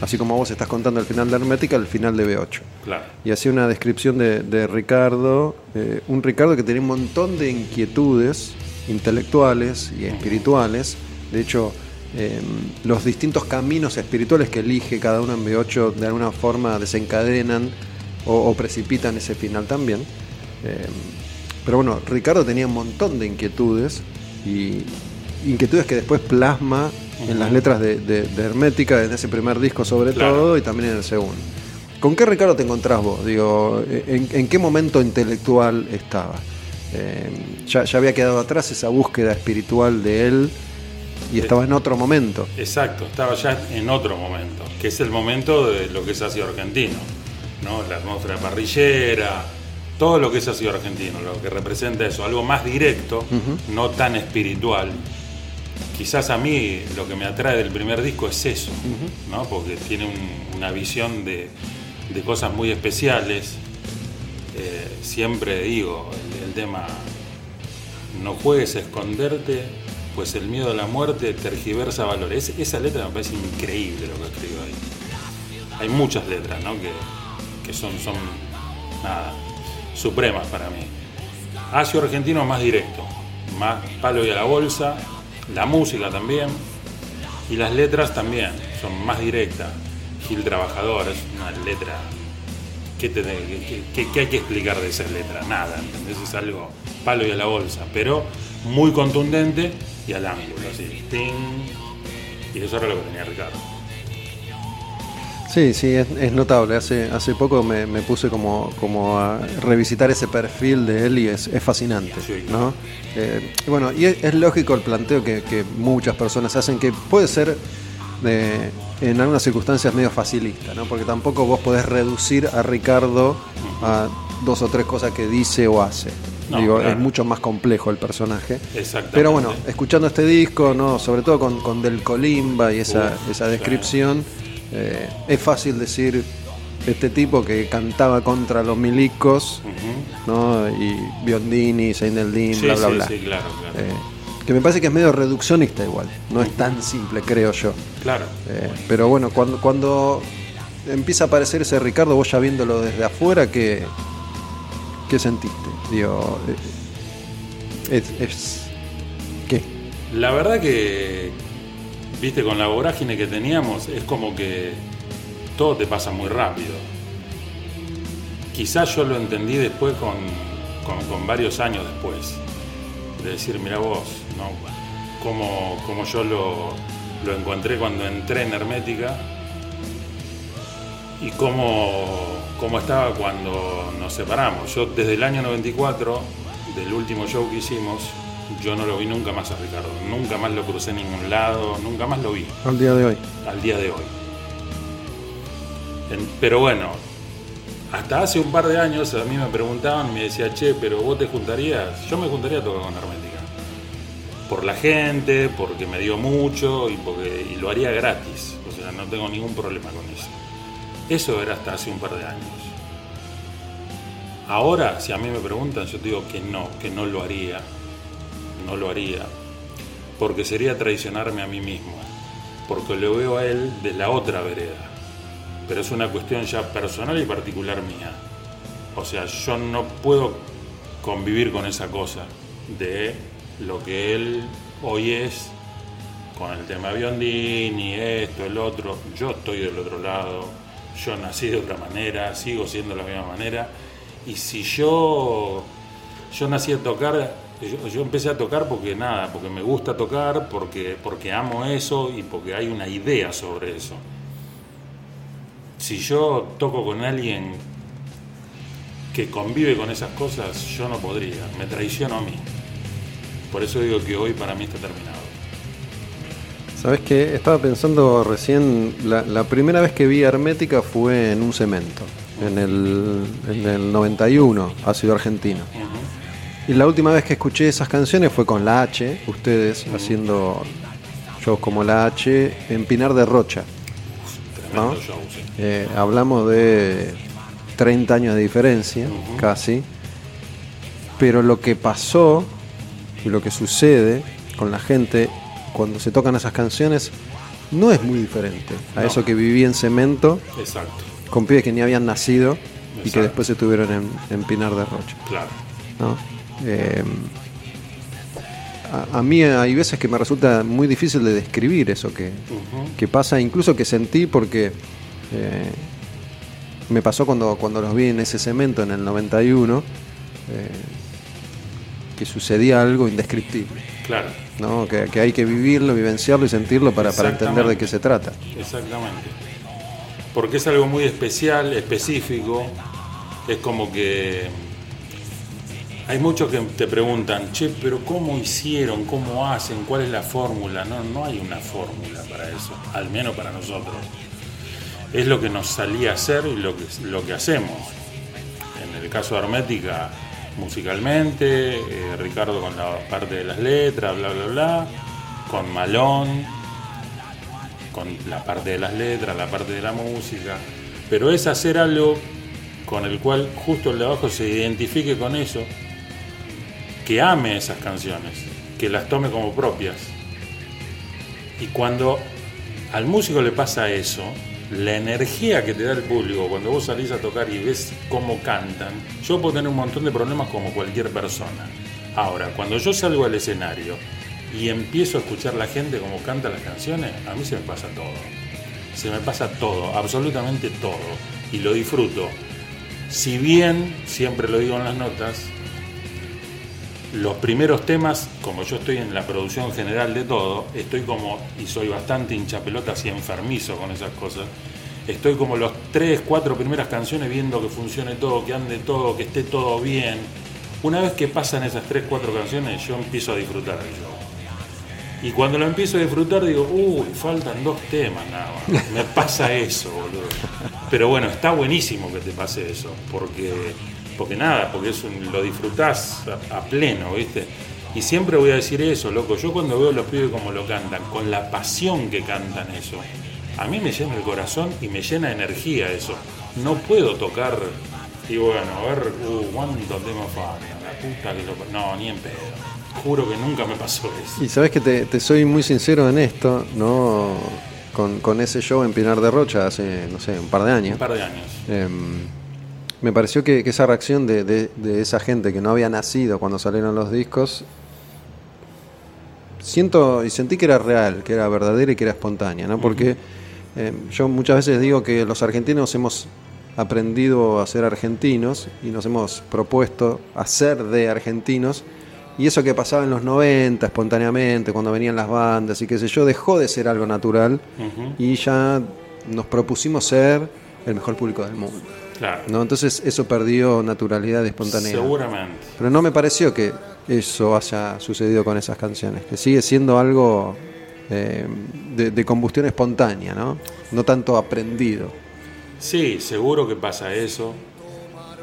[SPEAKER 1] así como vos estás contando el final de Hermética, el final de B8
[SPEAKER 4] Claro.
[SPEAKER 1] y hacía una descripción de, de Ricardo, eh, un Ricardo que tenía un montón de inquietudes intelectuales y espirituales. De hecho, eh, los distintos caminos espirituales que elige cada uno en B8 de alguna forma desencadenan o, o precipitan ese final también. Eh, pero bueno, Ricardo tenía un montón de inquietudes y inquietudes que después plasma en las letras de, de- de Hermética, en ese primer disco sobre
[SPEAKER 4] Claro.
[SPEAKER 1] todo y también en el segundo. ¿Con qué Ricardo te encontrás vos? Digo, ¿en, en qué momento intelectual estaba? Eh, ya, ya había quedado atrás esa búsqueda espiritual de él y estaba en otro momento.
[SPEAKER 4] Exacto, estaba ya en otro momento, que es el momento de lo que es ácido argentino, ¿no? La atmósfera parrillera, todo lo que es ácido argentino, lo que representa eso, algo más directo, no tan espiritual. Quizás a mí lo que me atrae del primer disco es eso, ¿no? Porque tiene un- una visión de, de cosas muy especiales. Eh, siempre digo, el- el tema no juegues a esconderte, pues el miedo a la muerte tergiversa valores. esa letra me parece increíble lo que escribo ahí. Hay muchas letras, ¿no? Que, que son, son, nada, supremas para mí. Acio argentino más directo, más palo y a la bolsa, la música también, y las letras también son más directas. Gil Trabajador es una letra ¿Qué, te- qué hay que explicar de esa letra? Nada, ¿entendés? Es algo palo y a la bolsa, pero muy contundente y al ángulo, así. ting. Y eso era lo que tenía Ricardo.
[SPEAKER 1] Sí, sí, es, es notable. Hace, hace poco me, me puse como, como a revisitar ese perfil de él y es, es fascinante.
[SPEAKER 4] Sí,
[SPEAKER 1] ¿no? Eh, bueno, y es, es lógico el planteo que, que muchas personas hacen, que puede ser eh, en algunas circunstancias medio facilista, ¿no? porque tampoco vos podés reducir a Ricardo a dos o tres cosas que dice o hace.
[SPEAKER 4] No,
[SPEAKER 1] Digo,
[SPEAKER 4] claro.
[SPEAKER 1] es mucho más complejo el personaje.
[SPEAKER 4] Exactamente.
[SPEAKER 1] Pero bueno, escuchando este disco, no, sobre todo con, con Del Colimba y esa,
[SPEAKER 4] Uf,
[SPEAKER 1] esa descripción, eh, es fácil decir este tipo que cantaba contra los milicos. ¿no? Y Biondini, Seineldin,
[SPEAKER 4] Sí,
[SPEAKER 1] bla, bla,
[SPEAKER 4] sí,
[SPEAKER 1] bla.
[SPEAKER 4] sí, claro, claro.
[SPEAKER 1] Eh, que me parece que es medio reduccionista igual, no es tan simple, creo yo.
[SPEAKER 4] Claro.
[SPEAKER 1] Eh, pero bueno, cuando, cuando empieza a aparecer ese Ricardo, vos ya viéndolo desde afuera, ¿qué, qué sentiste? Digo, es, es- ¿qué?
[SPEAKER 4] La verdad que viste, con la vorágine que teníamos, es como que todo te pasa muy rápido. Quizás yo lo entendí después con, con- varios años después. De decir, mira vos, ¿no? Como, como yo lo, lo encontré cuando entré en Hermética y cómo, cómo estaba cuando nos separamos. Yo desde el año 94, del último show que hicimos, yo no lo vi nunca más a Ricardo. Nunca más lo crucé en ningún lado, nunca más lo vi
[SPEAKER 1] Al día de hoy.
[SPEAKER 4] al día de hoy. En- pero bueno, hasta hace un par de años a mí me preguntaban, me decía, che, pero vos te juntarías, yo me juntaría a tocar con Hermética. Por la gente, porque me dio mucho y, porque, y lo haría gratis. O sea, no tengo ningún problema con eso. Eso era hasta hace un par de años. Ahora, si a mí me preguntan, yo digo que no, que no lo haría. No lo haría. Porque sería traicionarme a mí mismo. Porque lo veo a él de la otra vereda. Pero es una cuestión ya personal y particular mía. O sea, yo no puedo convivir con esa cosa de lo que él hoy es con el tema Biondini, esto, el otro. Yo estoy del otro lado, yo nací de otra manera, sigo siendo de la misma manera. Y si yo, yo nací a tocar, yo, yo empecé a tocar porque nada, porque me gusta tocar, porque, porque amo eso y porque hay una idea sobre eso. Si yo toco con alguien que convive con esas cosas, yo no podría, me traiciono a mí. Por eso digo que hoy para mí está terminado.
[SPEAKER 1] ¿Sabes qué? Estaba pensando recién, la, la primera vez que vi Hermética fue en un cemento, en el, en el 91, ácido argentino. Y la última vez que escuché esas canciones fue con la H, ustedes haciendo shows como la H en Pinar de Rocha. Eh, hablamos de 30 años de diferencia, casi. Pero lo que pasó y lo que sucede con la gente cuando se tocan esas canciones no es muy diferente a
[SPEAKER 4] No.
[SPEAKER 1] eso que viví en Cemento
[SPEAKER 4] Exacto,
[SPEAKER 1] con pibes que ni habían nacido y que después estuvieron en, en Pinar de Rocha.
[SPEAKER 4] claro.
[SPEAKER 1] ¿no? Eh, a, a mí hay veces que me resulta muy difícil de describir eso que, que pasa, incluso que sentí porque eh, me pasó cuando, cuando los vi en ese cemento en el 91, eh, que sucedía algo indescriptible,
[SPEAKER 4] Claro,
[SPEAKER 1] ¿no? que, que hay que vivirlo, vivenciarlo y sentirlo para, para entender de qué se trata.
[SPEAKER 4] exactamente. Porque es algo muy especial, específico. Es como que hay muchos que te preguntan, che, pero ¿cómo hicieron? ¿Cómo hacen? ¿Cuál es la fórmula? No, no hay una fórmula para eso, al menos para nosotros. Es lo que nos salía a hacer y lo que, lo que hacemos. En el caso de Hermética, musicalmente, eh, Ricardo con la parte de las letras, bla, bla, bla, con Malón, con la parte de las letras, la parte de la música, pero es hacer algo con el cual justo el de abajo se identifique con eso, que ame esas canciones, que las tome como propias. Y cuando al músico le pasa eso, la energía que te da el público cuando vos salís a tocar y ves cómo cantan, yo puedo tener un montón de problemas como cualquier persona. Ahora, cuando yo salgo al escenario y empiezo a escuchar la gente como canta las canciones, a mí se me pasa todo. Se me pasa todo, absolutamente todo. Y lo disfruto. Si bien, siempre lo digo en las notas, los primeros temas, como yo estoy en la producción general de todo, estoy como, y soy bastante hinchapelotas y enfermizo con esas cosas, estoy como los tres, cuatro primeras canciones viendo que funcione todo, que ande todo, que esté todo bien. Una vez que pasan esas tres, cuatro canciones, yo empiezo a disfrutar del show. Y cuando lo empiezo a disfrutar digo, uy, faltan dos temas nada más. Me pasa eso, boludo. Pero bueno, está buenísimo que te pase eso, porque, porque nada, porque es un- lo disfrutás a, a pleno, ¿viste? Y siempre voy a decir eso, loco. Yo cuando veo a los pibes como lo cantan, con la pasión que cantan eso, a mí me llena el corazón y me llena de energía eso. No puedo tocar y bueno, a ver, uh, ¿cuántos temas faltan? La puta que lo... No, ni en pedo. Juro que nunca me pasó eso.
[SPEAKER 1] Y sabes que te, te soy muy sincero en esto, ¿no? Con, con ese show en Pinar de Rocha hace, no sé, un par de años.
[SPEAKER 4] Un par de años.
[SPEAKER 1] Em, me pareció que, que esa reacción de, de- de esa gente que no había nacido cuando salieron los discos siento y sentí que era real, que era verdadera y que era espontánea, ¿no? Porque eh, yo muchas veces digo que los argentinos hemos aprendido a ser argentinos y nos hemos propuesto a ser de argentinos. Y eso que pasaba en los 90 espontáneamente, cuando venían las bandas y qué sé yo, dejó de ser algo natural y ya nos propusimos ser el mejor público del mundo.
[SPEAKER 4] Claro.
[SPEAKER 1] ¿no? Entonces eso perdió naturalidad y espontaneidad.
[SPEAKER 4] Seguramente.
[SPEAKER 1] Pero no me pareció que eso haya sucedido con esas canciones, que sigue siendo algo eh, de, de combustión espontánea, ¿no? No tanto aprendido.
[SPEAKER 4] Sí, seguro que pasa eso.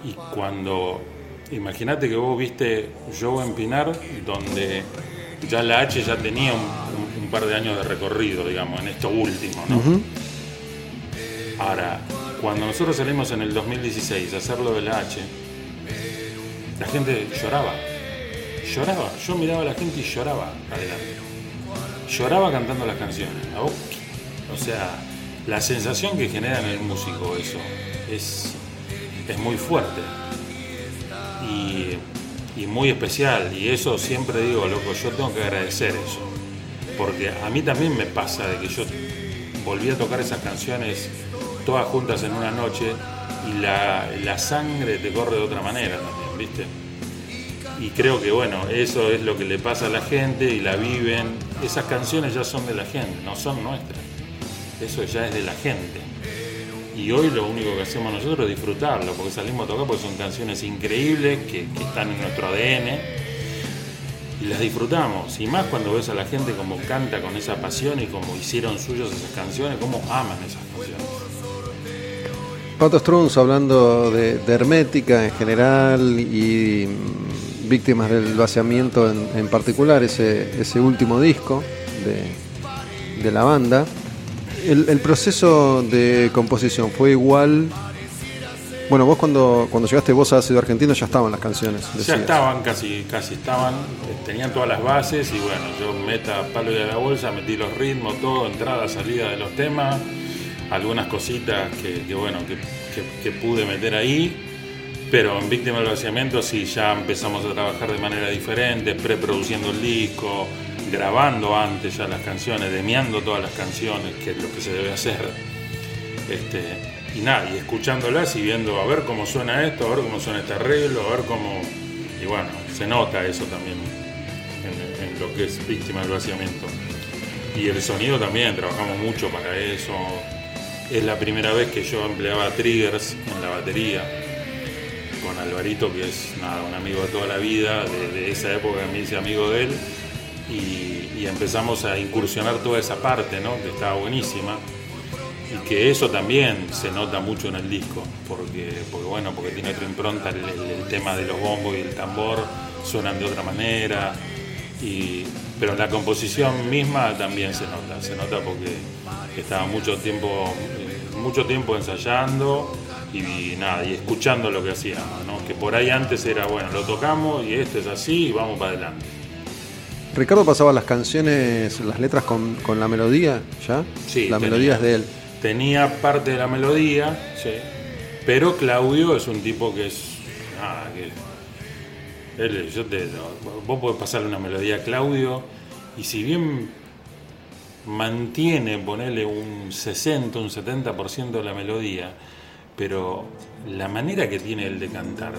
[SPEAKER 4] Y cuando. Imagínate que vos viste Joe en Pinar, donde ya la H ya tenía un, un- un par de años de recorrido, digamos, en esto último, ¿no? Ahora, cuando nosotros salimos en el 2016 a hacer lo de la H, la gente lloraba. Lloraba. Yo miraba a la gente y lloraba adelante. Lloraba cantando las canciones. O sea, la sensación que genera en el músico eso es, es muy fuerte y muy especial. Y eso siempre digo, loco, yo tengo que agradecer eso. Porque a mí también me pasa de que yo volví a tocar esas canciones todas juntas en una noche y la, la sangre te corre de otra manera también, ¿viste? Y creo que bueno, eso es lo que le pasa a la gente y la viven. Esas canciones ya son de la gente, no son nuestras. Eso ya es de la gente. Y hoy lo único que hacemos nosotros es disfrutarlo, porque salimos a tocar porque son canciones increíbles que, están en nuestro ADN y las disfrutamos. Y más cuando ves a la gente como canta con esa pasión y como hicieron suyos esas canciones, cómo aman esas canciones.
[SPEAKER 1] Pato Strunz hablando de, de hermética en general y mm, víctimas del vaciamiento en, en particular, ese, ese último disco de, de la banda. El, el proceso de composición fue igual. Bueno, vos cuando, cuando llegaste vos a Ácido Argentino ya estaban las canciones.
[SPEAKER 4] Ya estaban, casi, casi estaban, eh, tenían todas las bases y bueno, yo meta palo y a la bolsa, metí los ritmos, todo, entrada, salida de los temas, algunas cositas que, bueno, que, que- pude meter ahí, pero en Víctima del Vaciamiento sí ya empezamos a trabajar de manera diferente, preproduciendo el disco, grabando antes ya las canciones, demiando todas las canciones, que es lo que se debe hacer. Este, y nada, y escuchándolas y viendo a ver cómo suena esto, a ver cómo suena este arreglo, a ver cómo. Y bueno, se nota eso también en lo que es víctima del vaciamiento. Y el sonido también, trabajamos mucho para eso. Es la primera vez que yo empleaba triggers en la batería con Alvarito, que es un amigo de toda la vida, de, de esa época me hice amigo de él. Y, empezamos a incursionar toda esa parte, ¿no? Que estaba buenísima y que eso también se nota mucho en el disco porque porque bueno porque tiene otra impronta el, tema de los bombos y el tambor suenan de otra manera y pero la composición misma también se nota se nota porque estaba mucho tiempo mucho tiempo ensayando y, nada y escuchando lo que hacíamos ¿no? que por ahí antes era bueno lo tocamos y esto es así y vamos para adelante
[SPEAKER 1] Ricardo pasaba las canciones, las letras con, con la melodía, ¿ya?
[SPEAKER 4] Sí,
[SPEAKER 1] La
[SPEAKER 4] tenía.
[SPEAKER 1] melodía es de él.
[SPEAKER 4] tenía parte de la melodía, sí, pero Claudio es un tipo que es. ah, que- él- yo te- vos podés pasarle una melodía a Claudio y si bien mantiene, ponerle un 60, un 70% de la melodía, pero la manera que tiene él de cantar,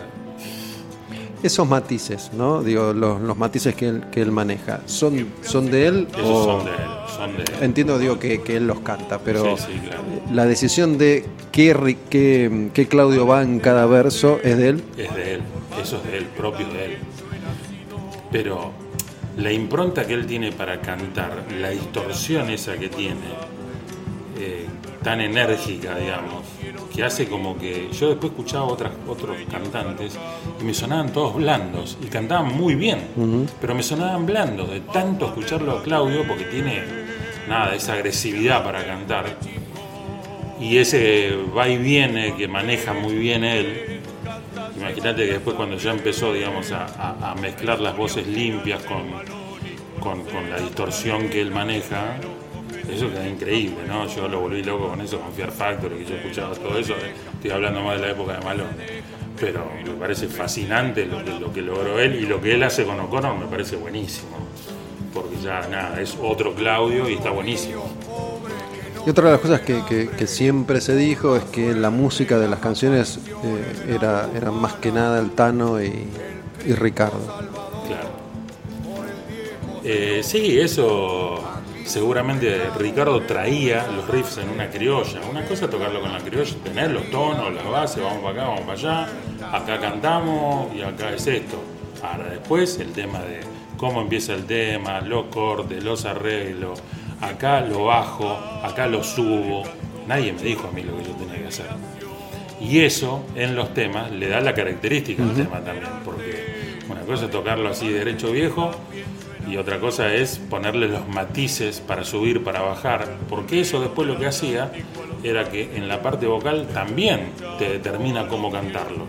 [SPEAKER 1] Esos matices, ¿no? Digo, los, los matices que él, que él maneja, ¿son, son de él
[SPEAKER 4] esos
[SPEAKER 1] o...?
[SPEAKER 4] son de él, son de él.
[SPEAKER 1] Entiendo, digo, que, que él los canta, pero
[SPEAKER 4] Sí, sí, claro.
[SPEAKER 1] la decisión de qué, qué, qué Claudio va en cada verso es de él.
[SPEAKER 4] es de él, eso es de él, propio de él. Pero la impronta que él tiene para cantar, la distorsión esa que tiene, eh, tan enérgica, digamos, que hace como que. Yo después escuchaba otras, otros cantantes y me sonaban todos blandos y cantaban muy bien, pero me sonaban blandos de tanto escucharlo a Claudio porque tiene nada, esa agresividad para cantar y ese va y viene que maneja muy bien él. Imagínate que después cuando ya empezó, digamos, a, mezclar las voces limpias con, con, la distorsión que él maneja, eso queda increíble, ¿no? Yo lo volví loco con eso, con Fear Factory, que yo escuchaba todo eso, estoy hablando más de la época de Malone. Pero me parece fascinante lo que, lo que logró él y lo que él hace con O'Connor me parece buenísimo. porque ya nada, es otro Claudio y está buenísimo.
[SPEAKER 1] Y otra de las cosas que, siempre se dijo es que la música de las canciones eh, era, más que nada el Tano y, y Ricardo.
[SPEAKER 4] Claro. Eh, sí, eso seguramente Ricardo traía los riffs en una criolla. Una cosa es tocarlo con la criolla, tener los tonos, las bases, vamos para acá, vamos para allá, acá cantamos y acá es esto. Ahora después el tema de cómo empieza el tema, los cortes, los arreglos, acá lo bajo, acá lo subo. Nadie me dijo a mí lo que yo tenía que hacer. Y eso en los temas le da la característica al tema también, porque una cosa es tocarlo así derecho viejo y otra cosa es ponerle los matices para subir, para bajar, porque eso después lo que hacía era que en la parte vocal también te determina cómo cantarlo.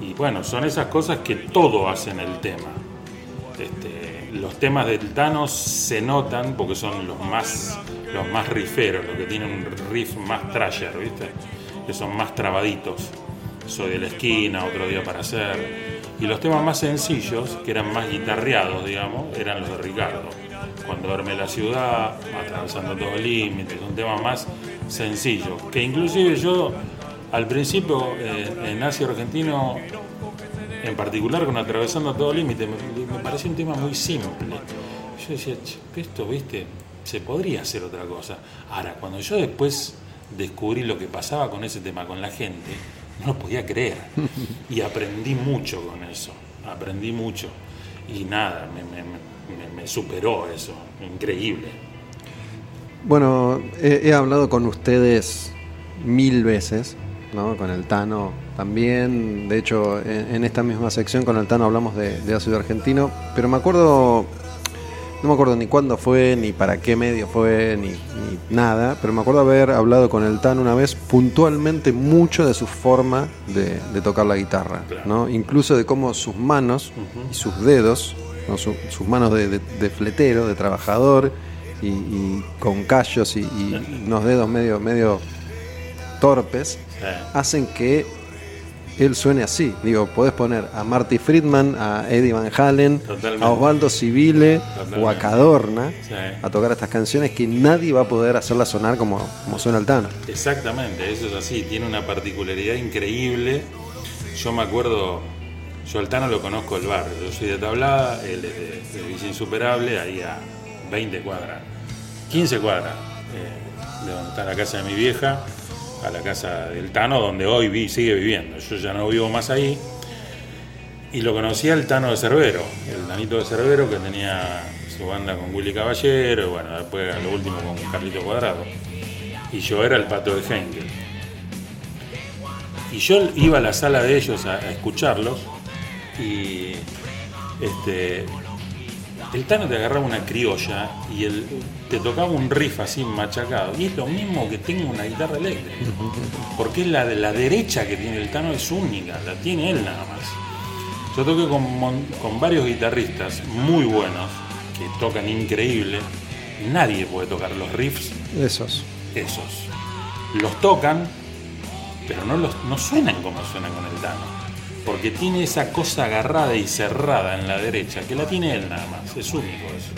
[SPEAKER 4] Y bueno, son esas cosas que todo hacen el tema. Este, los temas del Thanos se notan porque son los más, los más riferos, los que tienen un riff más trasher, ¿viste? Que son más trabaditos. Soy de la esquina, otro día para hacer. Y los temas más sencillos, que eran más guitarreados, digamos, eran los de Ricardo. Cuando duerme la ciudad, atravesando todo el límite, son temas más sencillos. Que inclusive yo, al principio, eh, en Asia Argentino, en particular con Atravesando todo límite, me, me pareció un tema muy simple. Yo decía, "Che, esto, viste, se podría hacer otra cosa. Ahora, cuando yo después descubrí lo que pasaba con ese tema, con la gente, no lo podía creer. [LAUGHS] Y aprendí mucho con eso, aprendí mucho. Y nada, me, me- me- me superó eso, increíble.
[SPEAKER 1] Bueno, he, he hablado con ustedes mil veces, ¿no? Con el Tano también. De hecho, en, en esta misma sección con el Tano hablamos de, de ácido argentino. Pero me acuerdo, no me acuerdo ni cuándo fue, ni para qué medio fue, ni, ni nada. Pero me acuerdo haber hablado con el Tano una vez puntualmente mucho de su forma de, de tocar la guitarra, ¿no? Incluso de cómo sus manos y sus dedos, ¿no? Su- sus manos de, fletero, de trabajador, y, y con callos y, y unos dedos medio, medio torpes, hacen que él suene así. Digo, podés poner a Marty Friedman, a Eddie Van Halen,
[SPEAKER 4] Totalmente.
[SPEAKER 1] a Osvaldo Civile o a. Cadorna
[SPEAKER 4] Sí.
[SPEAKER 1] a tocar estas canciones que nadie va a poder hacerlas sonar como, como suena el Tano.
[SPEAKER 4] Exactamente, eso es así, tiene una particularidad increíble. Yo me acuerdo, yo al Tano lo conozco el barrio, yo soy de Tablada, él es de, de Villa Insuperable, ahí a 20 cuadras, 15 cuadras, eh, de donde está la casa de mi vieja, a la casa del Tano, donde hoy vi, sigue viviendo. Yo ya no vivo más ahí. Y lo conocía el Tano de Cerbero, el Tanito de Cerbero que tenía su banda con Willy Caballero, y bueno, después lo último con Carlito Cuadrado y yo era el pato de Henkel. Y yo iba a la sala de ellos a, a escucharlos y este, el Tano te agarraba una criolla y el, te tocaba un riff así machacado. Y es lo mismo que tengo una guitarra eléctrica. Porque es la de la derecha que tiene el Tano es única, la tiene él nada más. Yo toqué con, con varios guitarristas muy buenos que tocan increíble. Nadie puede tocar los riffs
[SPEAKER 1] Esos.
[SPEAKER 4] esos. Los tocan, pero no, los, no suenan como suenan con el Tano. Porque tiene esa cosa agarrada y cerrada en la derecha, que la tiene él nada más. Es único eso.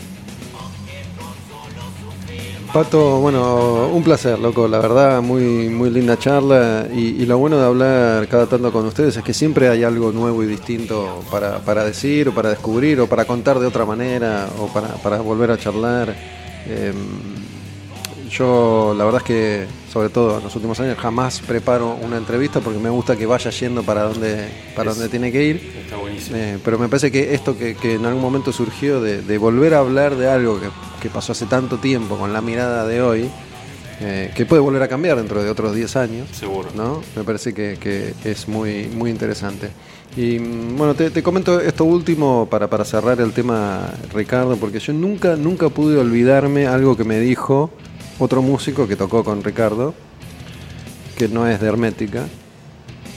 [SPEAKER 1] Pato, bueno, un placer, loco, la verdad, muy, muy linda charla y, y lo bueno de hablar cada tanto con ustedes es que siempre hay algo nuevo y distinto para, para decir o para descubrir o para contar de otra manera o para, volver a charlar. Eh, yo la verdad es que, sobre todo en los últimos años, jamás preparo una entrevista porque me gusta que vaya yendo para donde, para
[SPEAKER 4] Es-
[SPEAKER 1] donde tiene que ir.
[SPEAKER 4] Está buenísimo.
[SPEAKER 1] Eh, pero me parece que esto que, que en algún momento surgió de, de volver a hablar de algo que, que pasó hace tanto tiempo con la mirada de hoy, eh, que puede volver a cambiar dentro de otros 10 años,
[SPEAKER 4] Seguro.
[SPEAKER 1] ¿no? Me parece que, que es muy, muy interesante. Y mm, bueno, te, te comento esto último para, para cerrar el tema, Ricardo, porque yo nunca, nunca pude olvidarme algo que me dijo otro músico que tocó con Ricardo, que no es de Hermética,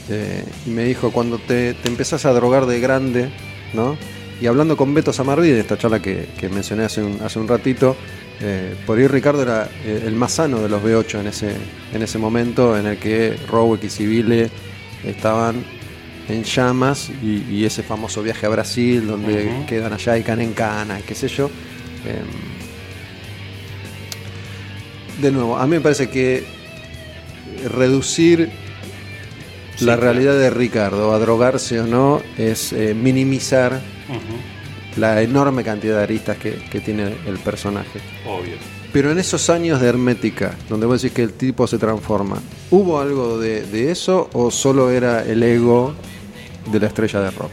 [SPEAKER 1] eh, y me dijo, cuando te, te empezás a drogar de grande, ¿no? Y hablando con Beto Samarvide, esta charla que, que mencioné hace un, hace un ratito, eh, por ahí Ricardo era eh, el más sano de los B8 en ese, en ese momento en el que Rowick y Civile estaban en llamas y, y ese famoso viaje a Brasil donde quedan allá y caen en cana, qué sé yo. De nuevo, a mí me parece que reducir
[SPEAKER 4] Sí,
[SPEAKER 1] la
[SPEAKER 4] claro.
[SPEAKER 1] realidad de Ricardo a drogarse o no es eh, minimizar la enorme cantidad de aristas que, que tiene el personaje.
[SPEAKER 4] Obvio.
[SPEAKER 1] Pero en esos años de Hermética, donde vos decís que el tipo se transforma, ¿hubo algo de, de eso o solo era el ego de la estrella de rock?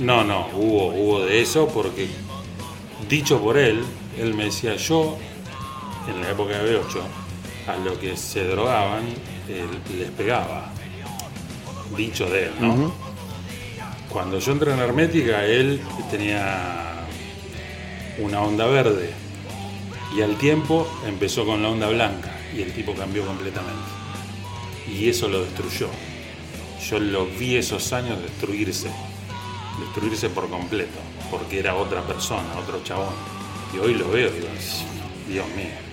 [SPEAKER 4] No, no, hubo, hubo de eso porque, dicho por él, él me decía, yo, en la época de B8, a lo que se drogaban, él les pegaba. Dicho de él, ¿no? Cuando yo entré en Hermética, él tenía una onda verde y al tiempo empezó con la onda blanca y el tipo cambió completamente. Y eso lo destruyó. Yo lo vi esos años destruirse, destruirse por completo, porque era otra persona, otro chabón. Y hoy lo veo y digo, Dios mío.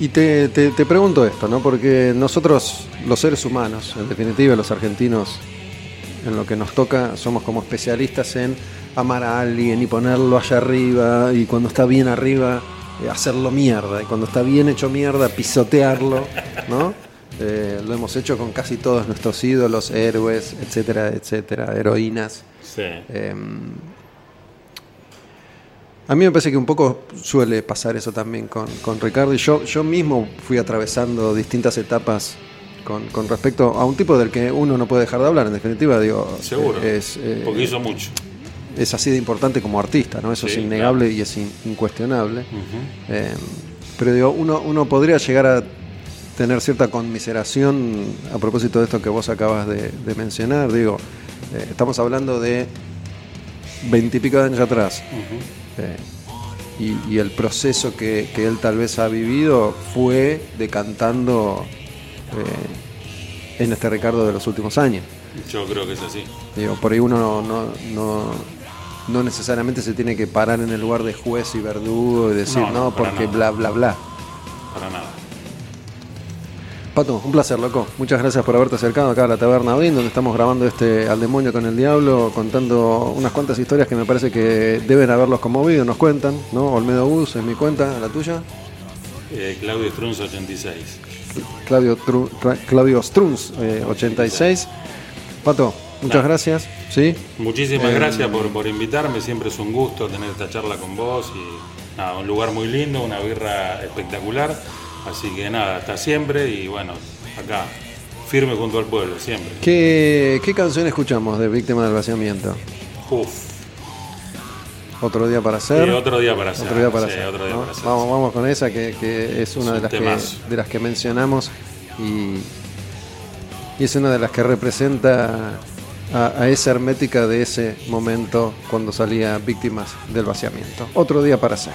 [SPEAKER 1] Y te, te- te pregunto esto, ¿no? Porque nosotros, los seres humanos, en definitiva los argentinos, en lo que nos toca, somos como especialistas en amar a alguien y ponerlo allá arriba, y cuando está bien arriba, eh, hacerlo mierda, y cuando está bien hecho mierda, pisotearlo, ¿no? Eh, lo hemos hecho con casi todos nuestros ídolos, héroes, etcétera, etcétera, heroínas.
[SPEAKER 4] Sí.
[SPEAKER 1] Eh, a mí me parece que un poco suele pasar eso también con, con Ricardo y yo, yo mismo fui atravesando distintas etapas con, con respecto a un tipo del que uno no puede dejar de hablar, en definitiva, digo,
[SPEAKER 4] Seguro.
[SPEAKER 1] es, eh,
[SPEAKER 4] porque hizo mucho.
[SPEAKER 1] es así de importante como artista, ¿no? Eso
[SPEAKER 4] Sí,
[SPEAKER 1] es innegable y es in- incuestionable. Eh, pero digo, uno, uno podría llegar a tener cierta conmiseración a propósito de esto que vos acabas de, de mencionar. Digo, eh, estamos hablando de veintipico de años atrás.
[SPEAKER 4] Ujú.
[SPEAKER 1] Y, y el proceso que, que él tal vez ha vivido fue decantando eh, en este Ricardo de los últimos años.
[SPEAKER 4] Yo creo que es así.
[SPEAKER 1] Digo, por ahí uno no, no, no, no necesariamente se tiene que parar en el lugar de juez y verdugo y decir,
[SPEAKER 4] No,
[SPEAKER 1] porque
[SPEAKER 4] nada.
[SPEAKER 1] bla, bla, bla.
[SPEAKER 4] Para nada.
[SPEAKER 1] Pato, un placer, loco. Muchas gracias por haberte acercado acá a la Taberna Odín, donde estamos grabando este Al Demonio con el Diablo, contando unas cuantas historias que me parece que deben haberlos conmovido, nos cuentan, ¿no? Olmedo Bus es mi cuenta, la tuya.
[SPEAKER 4] Eh, Claudio Strunz 86.
[SPEAKER 1] Claudio, Tru- Claudio Strunz, eh, 86. Pato, muchas gracias. ¿Sí?
[SPEAKER 4] Muchísimas
[SPEAKER 1] Eh,
[SPEAKER 4] gracias por, por invitarme, siempre es un gusto tener esta charla con vos y nada, un lugar muy lindo, una birra espectacular, así que nada, hasta siempre y bueno, acá, firme junto al pueblo, siempre.
[SPEAKER 1] ¿Qué, qué canción escuchamos de Víctima del Vaciamiento?
[SPEAKER 4] Uf,
[SPEAKER 1] Otro día para hacer.
[SPEAKER 4] otro día para hacer.
[SPEAKER 1] Otro día para
[SPEAKER 4] sí,
[SPEAKER 1] hacer.
[SPEAKER 4] otro día
[SPEAKER 1] ¿no?
[SPEAKER 4] para hacer,
[SPEAKER 1] Vamos, vamos con esa que, que es una
[SPEAKER 4] Es
[SPEAKER 1] de las, que, de las que mencionamos y, y es una de las que representa a, a esa hermética de ese momento cuando salía víctimas del vaciamiento. Otro día para hacer.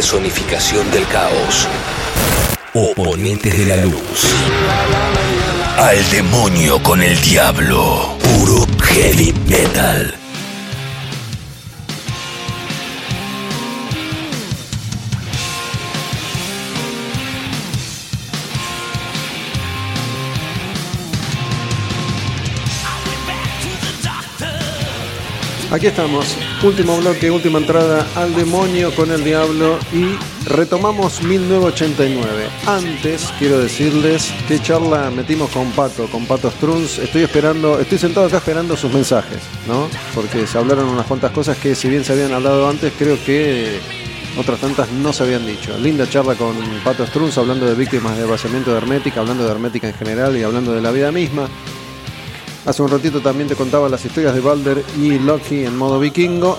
[SPEAKER 3] Personificación del caos. Oponentes de la luz. Al demonio con el diablo. Puro heavy metal.
[SPEAKER 1] Aquí estamos, último bloque, última entrada al demonio con el diablo y retomamos 1989. Antes quiero decirles qué charla metimos con Pato, con Pato Struns. Estoy esperando, estoy sentado acá esperando sus mensajes, ¿no? Porque se hablaron unas cuantas cosas que si bien se habían hablado antes, creo que otras tantas no se habían dicho. Linda charla con Pato Struns hablando de víctimas de vaciamiento de hermética, hablando de hermética en general y hablando de la vida misma. Hace un ratito también te contaba las historias de Balder y Loki en modo vikingo.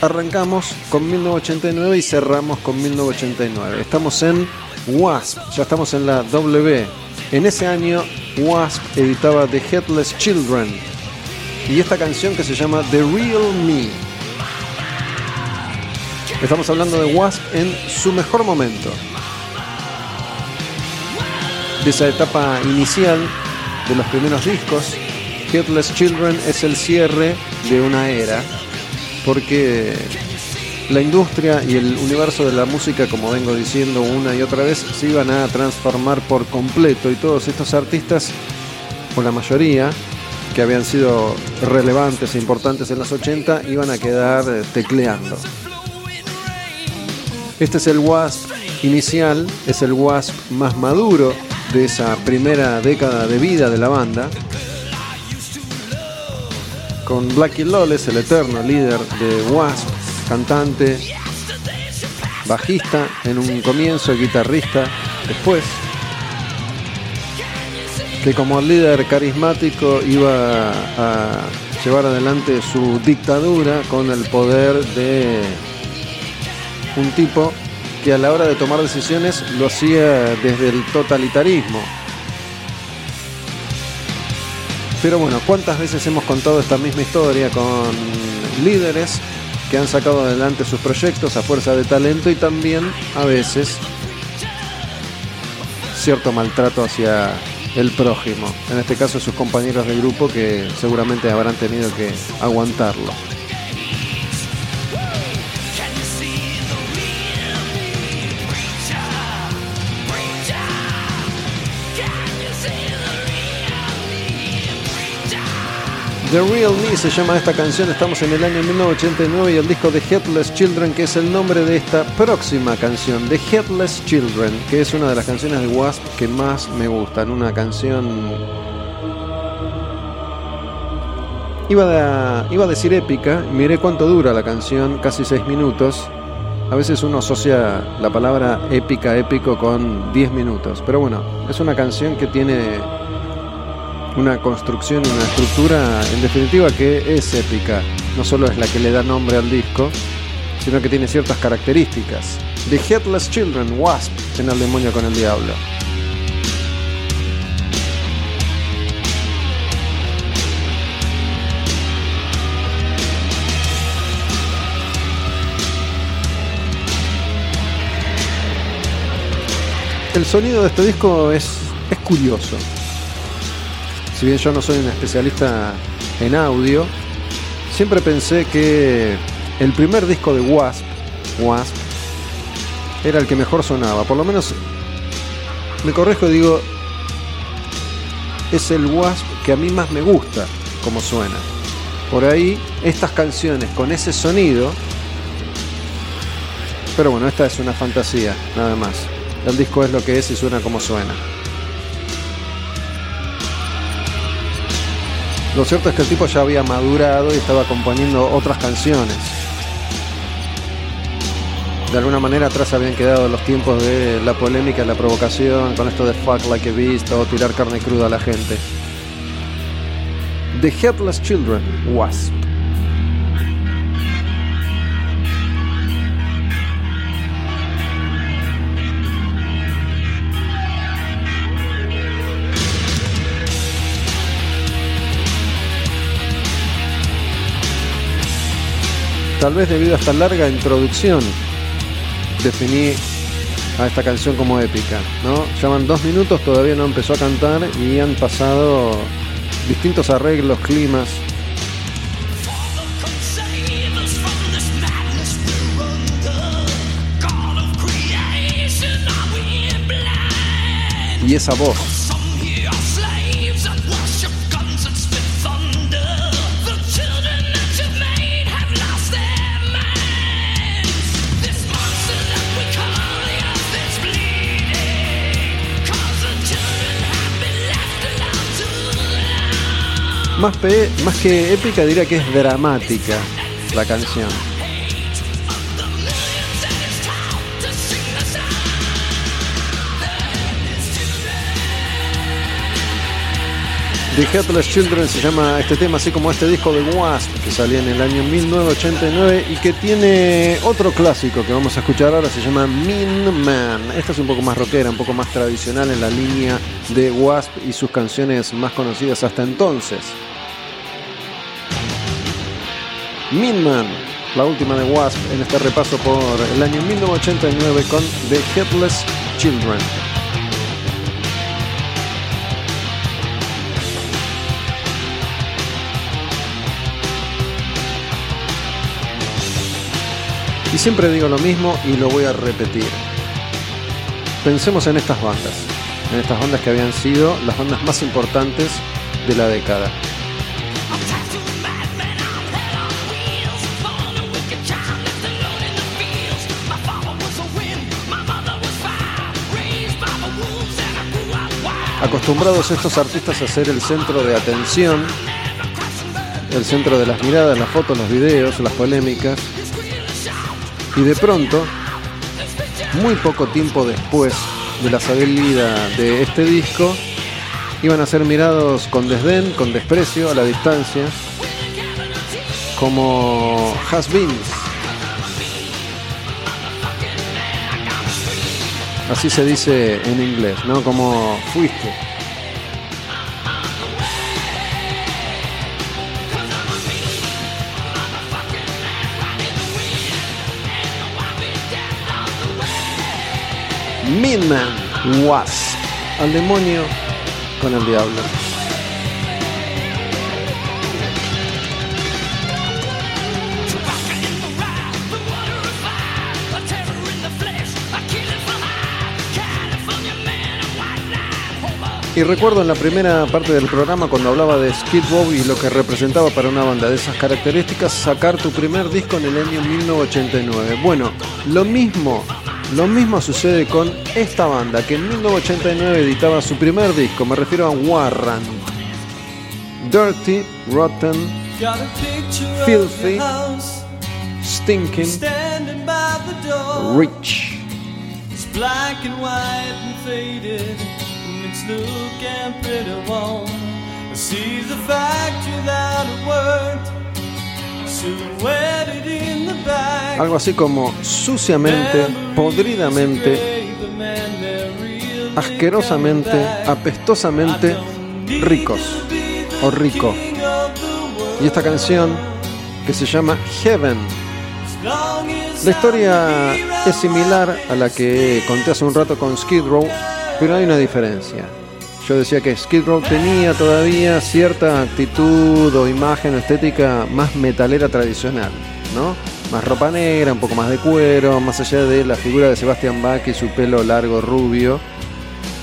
[SPEAKER 1] Arrancamos con 1989 y cerramos con 1989. Estamos en Wasp, ya estamos en la W. En ese año Wasp editaba The Headless Children y esta canción que se llama The Real Me. Estamos hablando de Wasp en su mejor momento. De esa etapa inicial de los primeros discos, Headless Children es el cierre de una era, porque la industria y el universo de la música, como vengo diciendo una y otra vez, se iban a transformar por completo y todos estos artistas, o la mayoría, que habían sido relevantes e importantes en los 80, iban a quedar eh, tecleando. Este es el Wasp inicial, es el Wasp más maduro de esa primera década de vida de la banda. Con Blackie Lawless, el eterno líder de Wasp, cantante, bajista en un comienzo, guitarrista después, que como líder carismático iba a llevar adelante su dictadura con el poder de un tipo que a la hora de tomar decisiones lo hacía desde el totalitarismo. Pero bueno, ¿cuántas veces hemos contado esta misma historia con líderes que han sacado adelante sus proyectos a fuerza de talento y también a veces cierto maltrato hacia el prójimo, en este caso sus compañeros de grupo que seguramente habrán tenido que aguantarlo. The Real Me se llama esta canción, estamos en el año 1989 y el disco de Headless Children, que es el nombre de esta próxima canción, The Headless Children, que es una de las canciones de Wasp que más me gustan, una canción... Iba a, iba a decir épica, miré cuánto dura la canción, casi seis minutos. A veces uno asocia la palabra épica, épico con 10 minutos, pero bueno, es una canción que tiene una construcción y una estructura en definitiva que es épica. No solo es la que le da nombre al disco, sino que tiene ciertas características. The Headless Children, Wasp, en el demonio con el diablo. El sonido de este disco es, es curioso. Si bien yo no soy un especialista en audio, siempre pensé que el primer disco de Wasp, Wasp, era el que mejor sonaba. Por lo menos me corrijo y digo, es el Wasp que a mí más me gusta como suena. Por ahí, estas canciones con ese sonido, pero bueno, esta es una fantasía, nada más. El disco es lo que es y suena como suena. Lo cierto es que el tipo ya había madurado y estaba componiendo otras canciones. De alguna manera atrás habían quedado los tiempos de la polémica, la provocación, con esto de fuck like a beast o tirar carne cruda a la gente. The Headless Children, Wasp. Tal vez debido a esta larga introducción, definí a esta canción como épica. ¿no? Llevan dos minutos, todavía no empezó a cantar y han pasado distintos arreglos, climas. Y esa voz. Más, pe- más que épica diría que es dramática la canción. The Headless Children se llama este tema, así como este disco de Wasp que salía en el año 1989 y que tiene otro clásico que vamos a escuchar ahora, se llama Mean Man. Esta es un poco más rockera, un poco más tradicional en la línea de Wasp y sus canciones más conocidas hasta entonces. Mean Man, la última de Wasp en este repaso por el año 1989 con The Headless Children. Y siempre digo lo mismo y lo voy a repetir. Pensemos en estas bandas, en estas bandas que habían sido las bandas más importantes de la década. Acostumbrados estos artistas a ser el centro de atención, el centro de las miradas, las fotos, los videos, las polémicas, y de pronto, muy poco tiempo después de la salida de este disco, iban a ser mirados con desdén, con desprecio, a la distancia, como has-beens. Así se dice en inglés, ¿no? Como fuiste. Midman was al demonio con el diablo. Y recuerdo en la primera parte del programa cuando hablaba de Skid Row y lo que representaba para una banda de esas características, sacar tu primer disco en el año 1989. Bueno, lo mismo, lo mismo sucede con esta banda que en 1989 editaba su primer disco, me refiero a Warrant. Dirty, Rotten, Filthy, Stinking, Rich.
[SPEAKER 2] Its look and pretty warm. Sees the factory without a word. Silhouetted in the back.
[SPEAKER 1] Algo así como suciamente, podridamente, asquerosamente, apestosamente ricos o rico. Y esta canción que se llama Heaven. La historia es similar a la que conté hace un rato con Skid Row, pero hay una diferencia. Yo decía que Skid Row tenía todavía cierta actitud o imagen o estética más metalera tradicional, ¿no? Más ropa negra, un poco más de cuero, más allá de la figura de Sebastian Bach y su pelo largo rubio.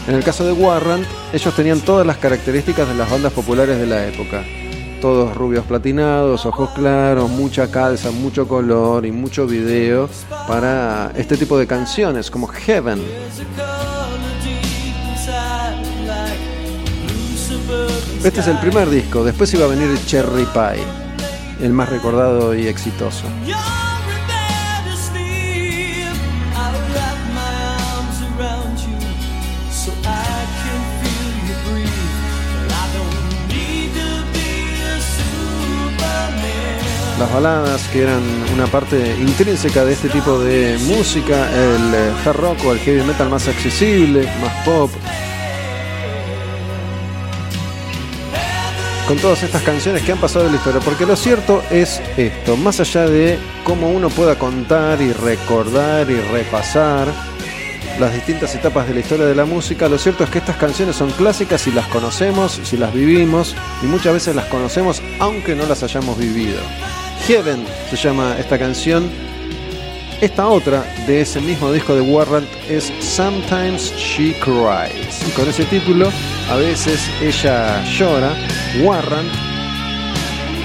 [SPEAKER 1] En el caso de Warrant, ellos tenían todas las características de las bandas populares de la época. Todos rubios platinados, ojos claros, mucha calza, mucho color y mucho video para este tipo de canciones como Heaven. Este es el primer disco, después iba a venir Cherry Pie, el más recordado y exitoso. Las baladas que eran una parte intrínseca de este tipo de música, el eh, hard rock o el heavy metal más accesible, más pop, con todas estas canciones que han pasado en la historia, porque lo cierto es esto, más allá de cómo uno pueda contar y recordar y repasar las distintas etapas de la historia de la música, lo cierto es que estas canciones son clásicas y las conocemos, si las vivimos, y muchas veces las conocemos aunque no las hayamos vivido. Heaven se llama esta canción. Esta otra de ese mismo disco de Warrant es Sometimes She Cries. Y con ese título, a veces ella llora. Warrant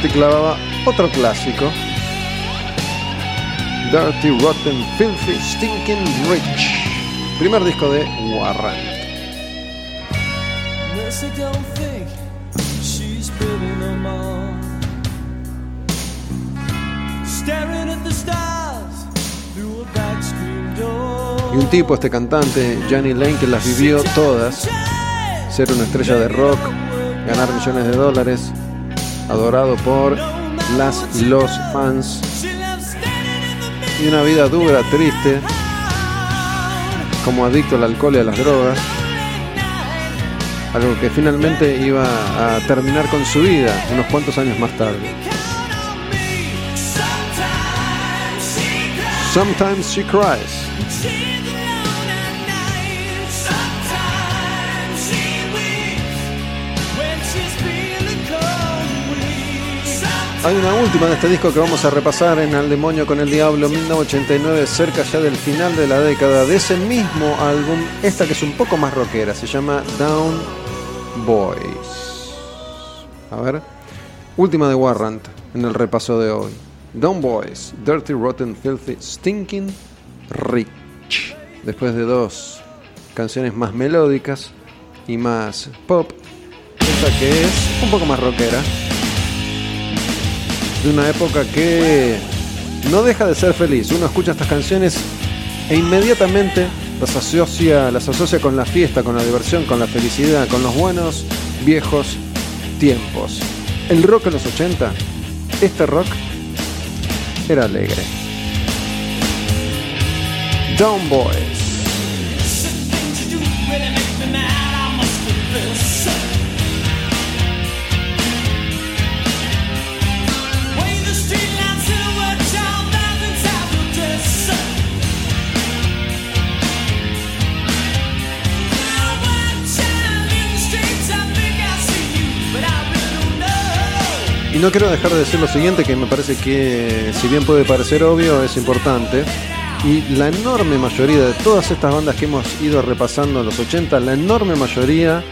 [SPEAKER 1] te clavaba otro clásico. Dirty, Rotten, Filthy, Stinking Rich. Primer disco de Warrant. Y un tipo, este cantante, Johnny Lane, que las vivió todas. Ser una estrella de rock, ganar millones de dólares, adorado por las los fans. Y una vida dura, triste, como adicto al alcohol y a las drogas. Algo que finalmente iba a terminar con su vida unos cuantos años más tarde. Sometimes she cries. Hay una última de este disco que vamos a repasar en Al Demonio con el Diablo 1989, cerca ya del final de la década, de ese mismo álbum, esta que es un poco más rockera, se llama Down Boys. A ver, última de Warrant en el repaso de hoy. Down Boys, Dirty, Rotten, Filthy, Stinking, Rich. Después de dos canciones más melódicas y más pop, esta que es un poco más rockera de una época que no deja de ser feliz. Uno escucha estas canciones e inmediatamente las asocia, las asocia con la fiesta, con la diversión, con la felicidad, con los buenos viejos tiempos. El rock en los 80, este rock era alegre. Down Boys. Y no quiero dejar de decir lo siguiente, que me parece que si bien puede parecer obvio, es importante. Y la enorme mayoría de todas estas bandas que hemos ido repasando en los 80, la enorme mayoría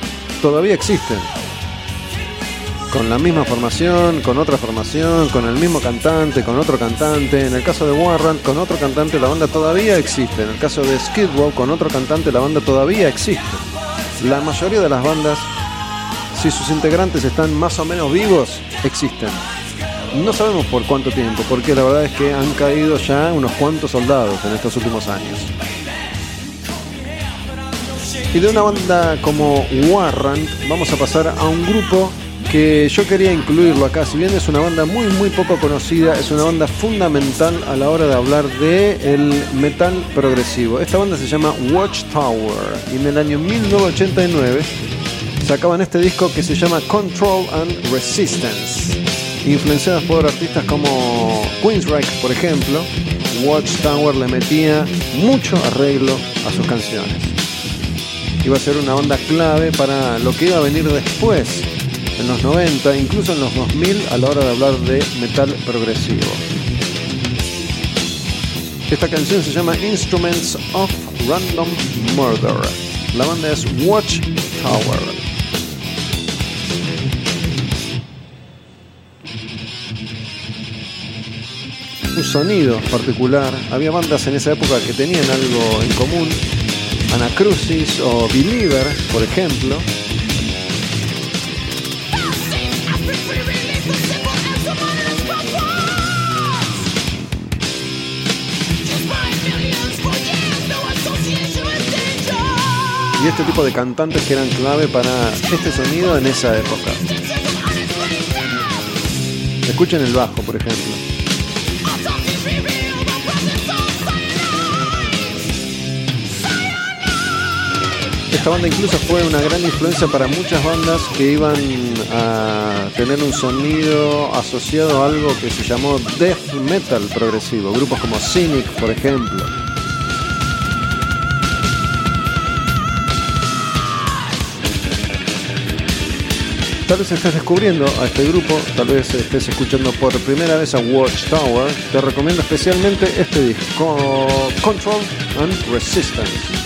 [SPEAKER 1] todavía existen. Con la misma formación, con otra formación, con el mismo cantante, con otro cantante. En el caso de Warrant, con otro cantante, la banda todavía existe. En el caso de Skid Row, con otro cantante, la banda todavía existe. La mayoría de las bandas, si sus integrantes están más o menos vivos, existen. No sabemos por cuánto tiempo, porque la verdad es que han caído ya unos cuantos soldados en estos últimos años. Y de una banda como Warrant vamos a pasar a un grupo que yo quería incluirlo acá, si bien es una banda muy muy poco conocida, es una banda fundamental a la hora de hablar de metal progresivo. Esta banda se llama Watchtower y en el año 1989 sacaban este disco que se llama Control and Resistance. Influenciadas por artistas como Queensryche, por ejemplo, Watchtower le metía mucho arreglo a sus canciones. Iba a ser una banda clave para lo que iba a venir después en los 90, incluso en los 2000 a la hora de hablar de metal progresivo. Esta canción se llama Instruments of Random Murder. La banda es Watch Un sonido particular. Había bandas en esa época que tenían algo en común. Anacrucis o Believer, por ejemplo. y este tipo de cantantes que eran clave para este sonido en esa época. Escuchen el bajo, por ejemplo. Esta banda incluso fue una gran influencia para muchas bandas que iban a tener un sonido asociado a algo que se llamó death metal progresivo, grupos como Cynic, por ejemplo. Tal vez estés descubriendo a este grupo, tal vez estés escuchando por primera vez a Watchtower. Te recomiendo especialmente este disco, Control and Resistance.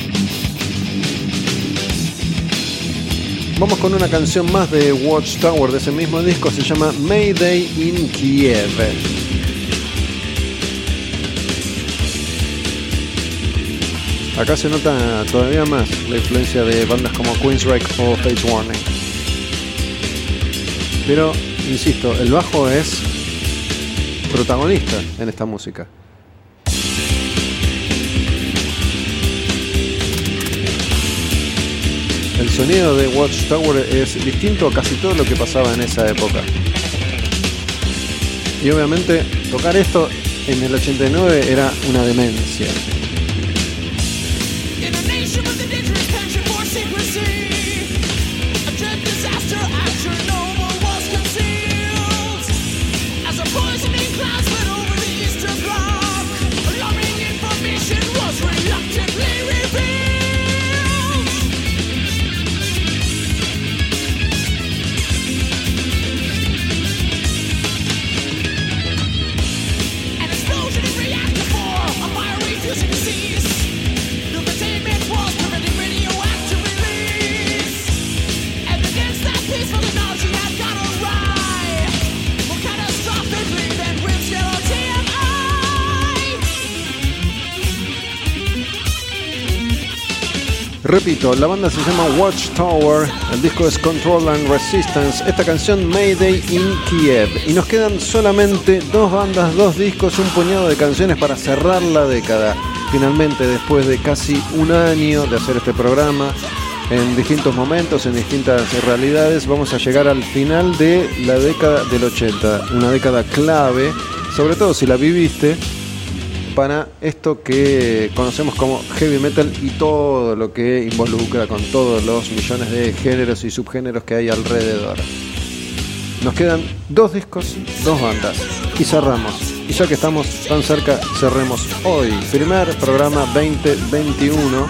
[SPEAKER 1] Vamos con una canción más de Watchtower de ese mismo disco, se llama Mayday in Kiev. Acá se nota todavía más la influencia de bandas como Queensryche o Fates Warning. Pero, insisto, el bajo es protagonista en esta música. Sonido de Watchtower es distinto a casi todo lo que pasaba en esa época. Y obviamente tocar esto en el 89 era una demencia. La banda se llama Watchtower, el disco es Control and Resistance, esta canción Mayday in Kiev. Y nos quedan solamente dos bandas, dos discos, un puñado de canciones para cerrar la década. Finalmente, después de casi un año de hacer este programa, en distintos momentos, en distintas realidades, vamos a llegar al final de la década del 80, una década clave, sobre todo si la viviste, para esto que conocemos como heavy metal y todo lo que involucra con todos los millones de géneros y subgéneros que hay alrededor. Nos quedan dos discos, dos bandas y cerramos. Y ya que estamos tan cerca, cerremos hoy. Primer programa 2021.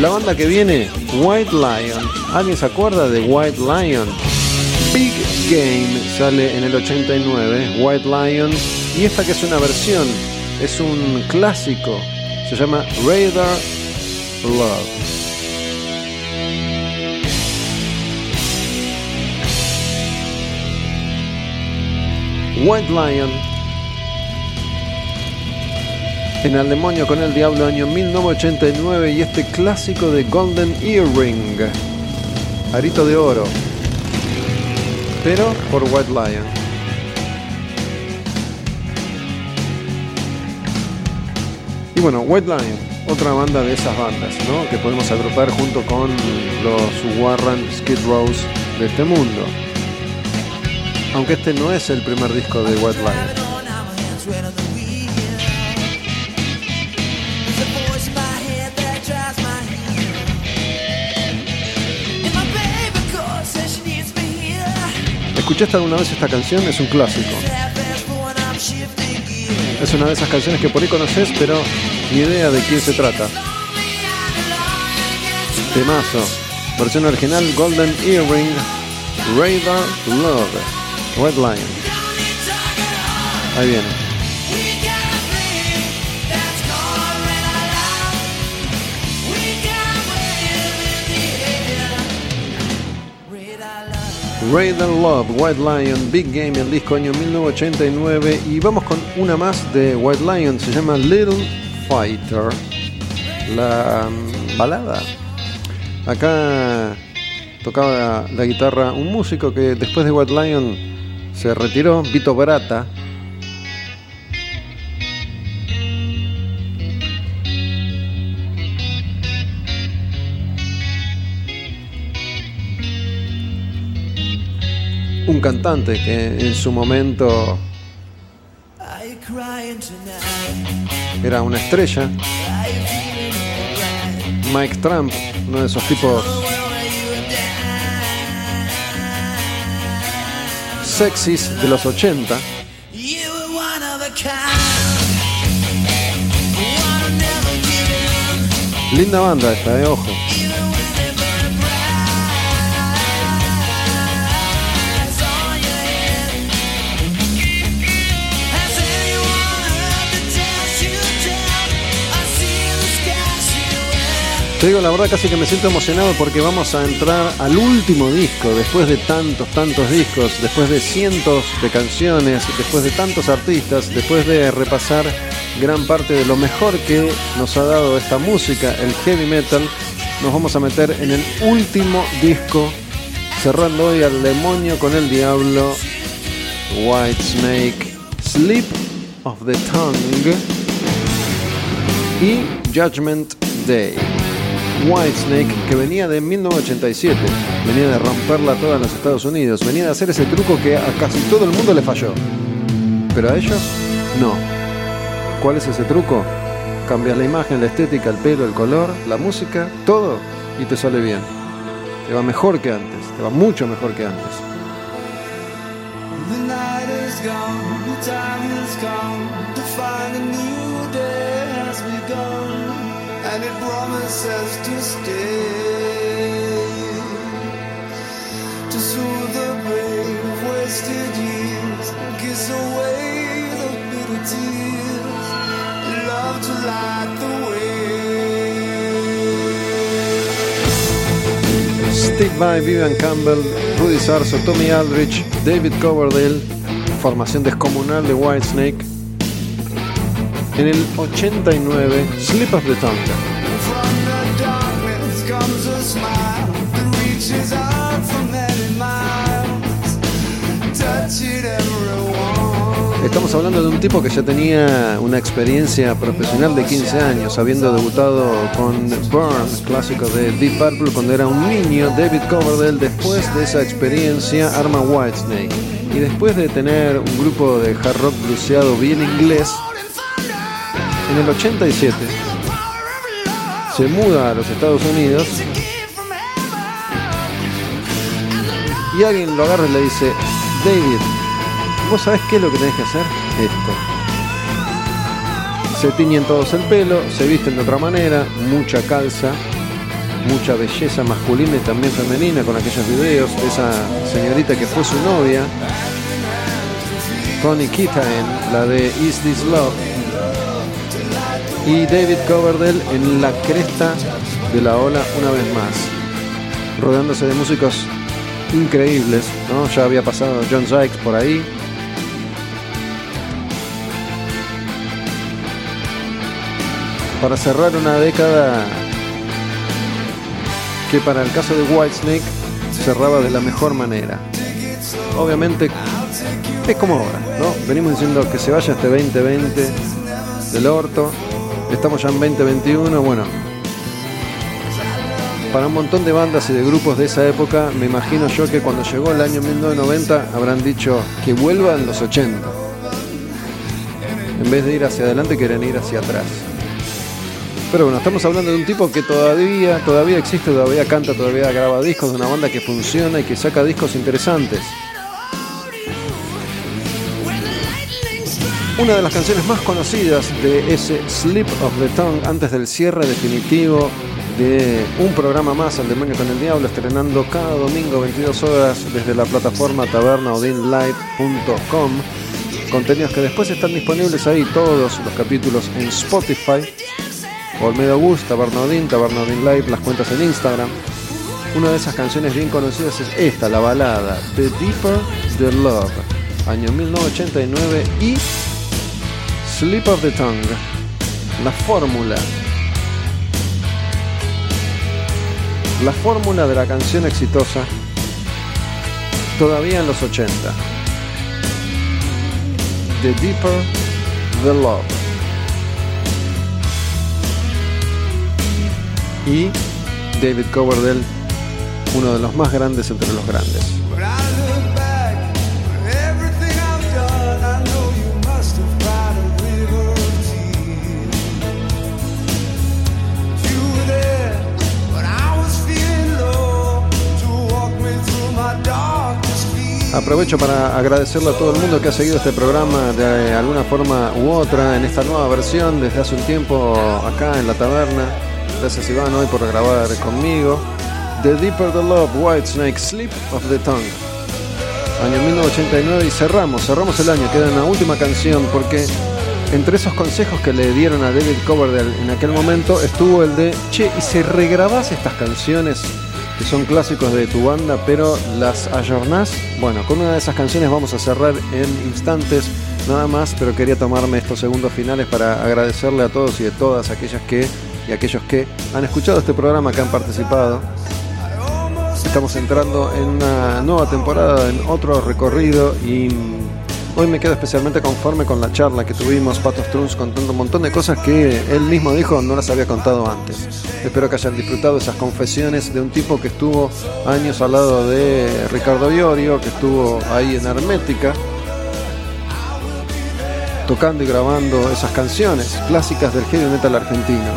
[SPEAKER 1] La banda que viene, White Lion. ¿Alguien se acuerda de White Lion? Big Game sale en el 89, White Lion. Y esta que es una versión, es un clásico. Se llama Radar Love. White Lion. En Al Demonio con el Diablo, año 1989, y este clásico de Golden Earring, arito de oro, pero por White Lion. Y bueno, White otra banda de esas bandas, ¿no? Que podemos agrupar junto con los Warren Skid Rows de este mundo. Aunque este no es el primer disco de White Lion. ¿Escuchaste alguna vez esta canción? Es un clásico. Es una de esas canciones que por ahí conoces, pero ni idea de quién se trata. Temazo. Versión original Golden Earring, Radar Love, Red Lion. Ahí viene. Radar Love, White Lion, Big Game, el disco año 1989. Y vamos con una más de White Lion, se llama Little Fighter. La mm, balada. Acá tocaba la guitarra un músico que después de White Lion se retiró, Vito Brata. Un cantante que en su momento era una estrella. Mike Trump, uno de esos tipos sexys de los 80. Linda banda esta, de ojo. Te digo la verdad, casi que me siento emocionado porque vamos a entrar al último disco, después de tantos, tantos discos, después de cientos de canciones, después de tantos artistas, después de repasar gran parte de lo mejor que nos ha dado esta música, el heavy metal, nos vamos a meter en el último disco, cerrando hoy al demonio con el diablo, White Snake, Sleep of the Tongue y Judgment Day. Whitesnake, que venía de 1987, venía de romperla toda en los Estados Unidos, venía de hacer ese truco que a casi todo el mundo le falló. Pero a ellos, no. ¿Cuál es ese truco? Cambias la imagen, la estética, el pelo, el color, la música, todo, y te sale bien. Te va mejor que antes, te va mucho mejor que antes.
[SPEAKER 2] And it promises to stay. To soothe the pain of wasted years, kiss away the bitter tears, love to light the way.
[SPEAKER 1] Stick by Vivian Campbell, Rudy Sarso, Tommy Aldrich, David Coverdale, formación descomunal de Whitesnake. En el 89, Slip of the Tongue.
[SPEAKER 2] From the darkness comes a smile that reaches out for many miles, touching everyone.
[SPEAKER 1] Estamos hablando de un tipo que ya tenía una experiencia profesional de 15 años, habiendo debutado con Burn, clásico de Deep Purple, cuando era un niño. David Coverdale, después de esa experiencia, arma Whitesnake. Y después de tener un grupo de hard rock bluseado bien inglés, en el 87 se muda a los Estados Unidos y alguien lo agarra y le dice, David, ¿vos sabés qué es lo que tenés que hacer? Esto. Se tiñen todos el pelo, se visten de otra manera, mucha calza, mucha belleza masculina y también femenina con aquellos videos de esa señorita que fue su novia, Tony Kitaen, la de Is This Love, y David Coverdale en la cresta de la ola una vez más, rodeándose de músicos increíbles, ¿no? Ya había pasado John Sykes por ahí. Para cerrar una década que para el caso de Whitesnake cerraba de la mejor manera. Obviamente es como ahora, ¿no? Venimos diciendo que se vaya este 2020 del orto. Estamos ya en 2021, bueno. Para un montón de bandas y de grupos de esa época, me imagino yo que cuando llegó el año 1990 habrán dicho que vuelvan los 80. En vez de ir hacia adelante, quieren ir hacia atrás. Pero bueno, estamos hablando de un tipo que todavía, todavía existe, todavía canta, todavía graba discos, de una banda que funciona y que saca discos interesantes. Una de las canciones más conocidas de ese Slip of the Tongue antes del cierre definitivo de un programa más, El Demonio con el Diablo, estrenando cada domingo 22 horas desde la plataforma tabernaodinlive.com. Contenidos que después están disponibles ahí, todos los capítulos en Spotify. Olmedo Gus, Tabernodin, Tabernodin Live, las cuentas en Instagram. Una de esas canciones bien conocidas es esta, la balada, The Deeper the Love, año 1989 y Slip of the Tongue, la fórmula. La fórmula de la canción exitosa todavía en los 80. The Deeper the Love. Y David Coverdale, uno de los más grandes entre los grandes. Aprovecho para agradecerle a todo el mundo que ha seguido este programa de alguna forma u otra en esta nueva versión desde hace un tiempo acá en la taberna. Gracias Iván hoy por grabar conmigo. The Deeper the Love, Whitesnake, Sleep of the Tongue. Año 1989 y cerramos, cerramos el año. Queda una última canción porque entre esos consejos que le dieron a David Coverdale en aquel momento estuvo el de, che, ¿y si regrabás estas canciones que son clásicos de tu banda, pero las ayornás? Bueno, con una de esas canciones vamos a cerrar en instantes nada más, pero quería tomarme estos segundos finales para agradecerle a todos y a todas aquellas que y aquellos que han escuchado este programa, que han participado. Estamos entrando en una nueva temporada, en otro recorrido y hoy me quedo especialmente conforme con la charla que tuvimos, Pato Strunz contando un montón de cosas que él mismo dijo no las había contado antes. Espero que hayan disfrutado esas confesiones de un tipo que estuvo años al lado de Ricardo Iorio, que estuvo ahí en Hermética, tocando y grabando esas canciones clásicas del heavy metal argentino.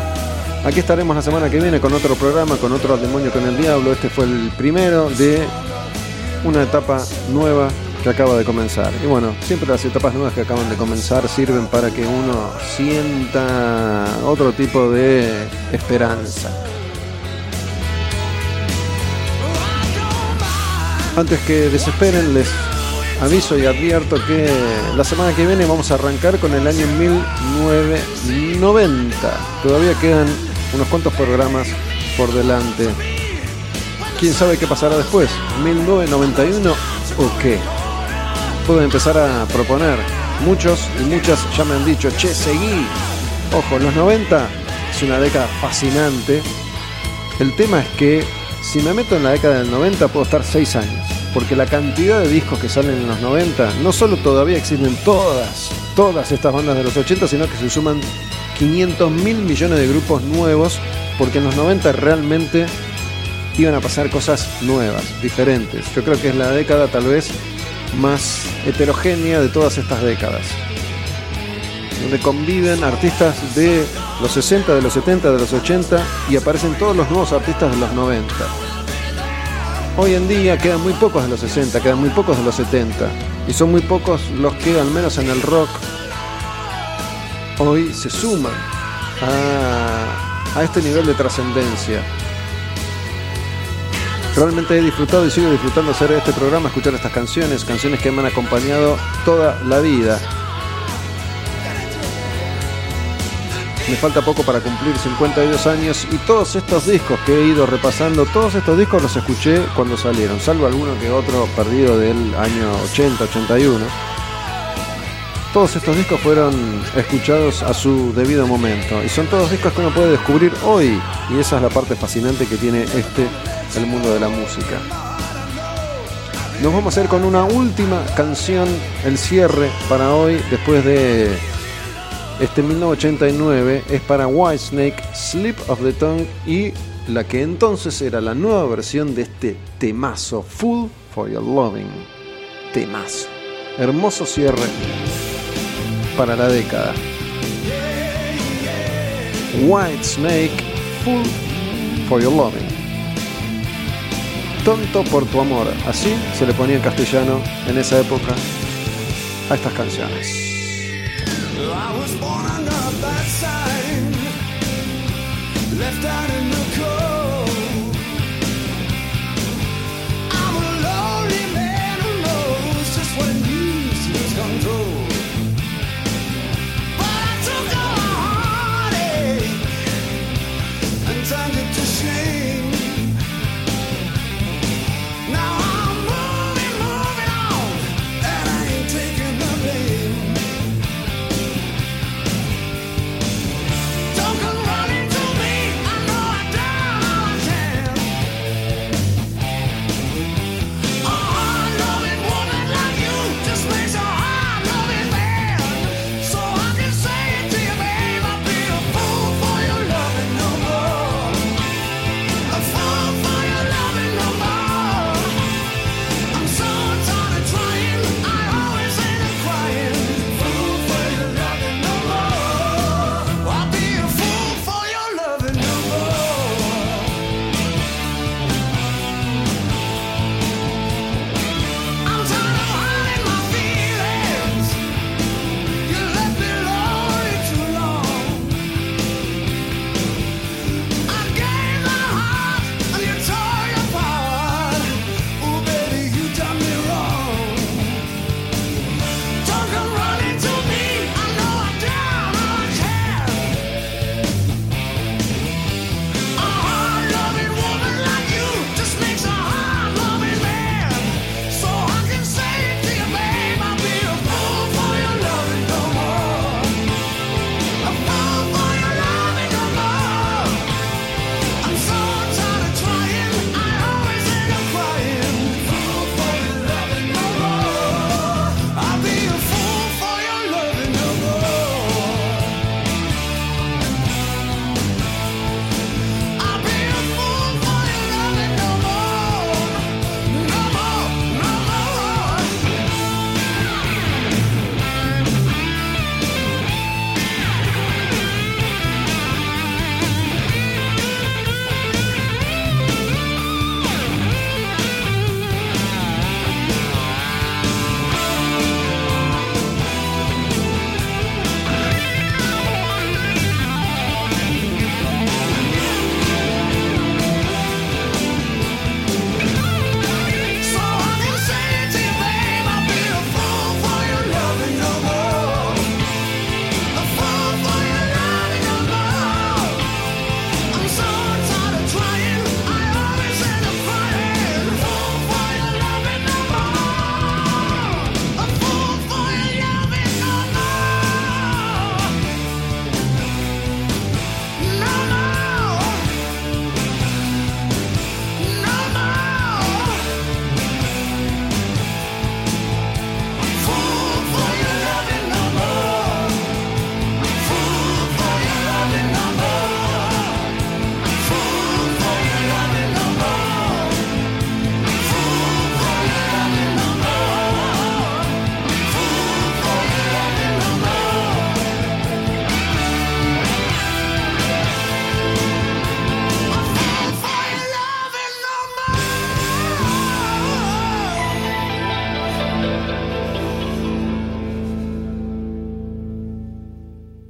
[SPEAKER 1] Aquí estaremos la semana que viene con otro programa, con otro Demonio con el Diablo. Este fue el primero de una etapa nueva que acaba de comenzar. Y bueno, siempre las etapas nuevas que acaban de comenzar sirven para que uno sienta otro tipo de esperanza. Antes que desesperen, les aviso y advierto que la semana que viene vamos a arrancar con el año 1990. Todavía quedan unos cuantos programas por delante. ¿Quién sabe qué pasará después? ¿1991 o qué? Puedo empezar a proponer. Muchos y muchas ya me han dicho, che, seguí. Ojo, los 90 es una década fascinante. El tema es que si me meto en la década del 90 puedo estar 6 años. Porque la cantidad de discos que salen en los 90, no solo todavía existen todas, todas estas bandas de los 80, sino que se suman 500 mil millones de grupos nuevos. Porque en los 90 realmente iban a pasar cosas nuevas, diferentes. Yo creo que es la década tal vez más heterogénea de todas estas décadas. donde conviven artistas de los 60, de los 70, de los 80 y aparecen todos los nuevos artistas de los 90. Hoy en día quedan muy pocos de los 60, quedan muy pocos de los 70 y son muy pocos los que al menos en el rock hoy se suman a, a este nivel de trascendencia. Realmente he disfrutado y sigo disfrutando hacer este programa, escuchar estas canciones, canciones que me han acompañado toda la vida. Me falta poco para cumplir 52 años y todos estos discos que he ido repasando, todos estos discos los escuché cuando salieron, salvo alguno que otro perdido del año 80, 81. Todos estos discos fueron escuchados a su debido momento y son todos discos que uno puede descubrir hoy y esa es la parte fascinante que tiene este, el mundo de la música. Nos vamos a hacer con una última canción, el cierre para hoy, después de este 1989, es para Whitesnake, Slip of the Tongue y la que entonces era la nueva versión de este temazo, Full for Your Loving. Temazo. Hermoso cierre para la década. Whitesnake, Full for Your Loving. Tonto por tu amor. Así se le ponía en castellano en esa época a estas canciones.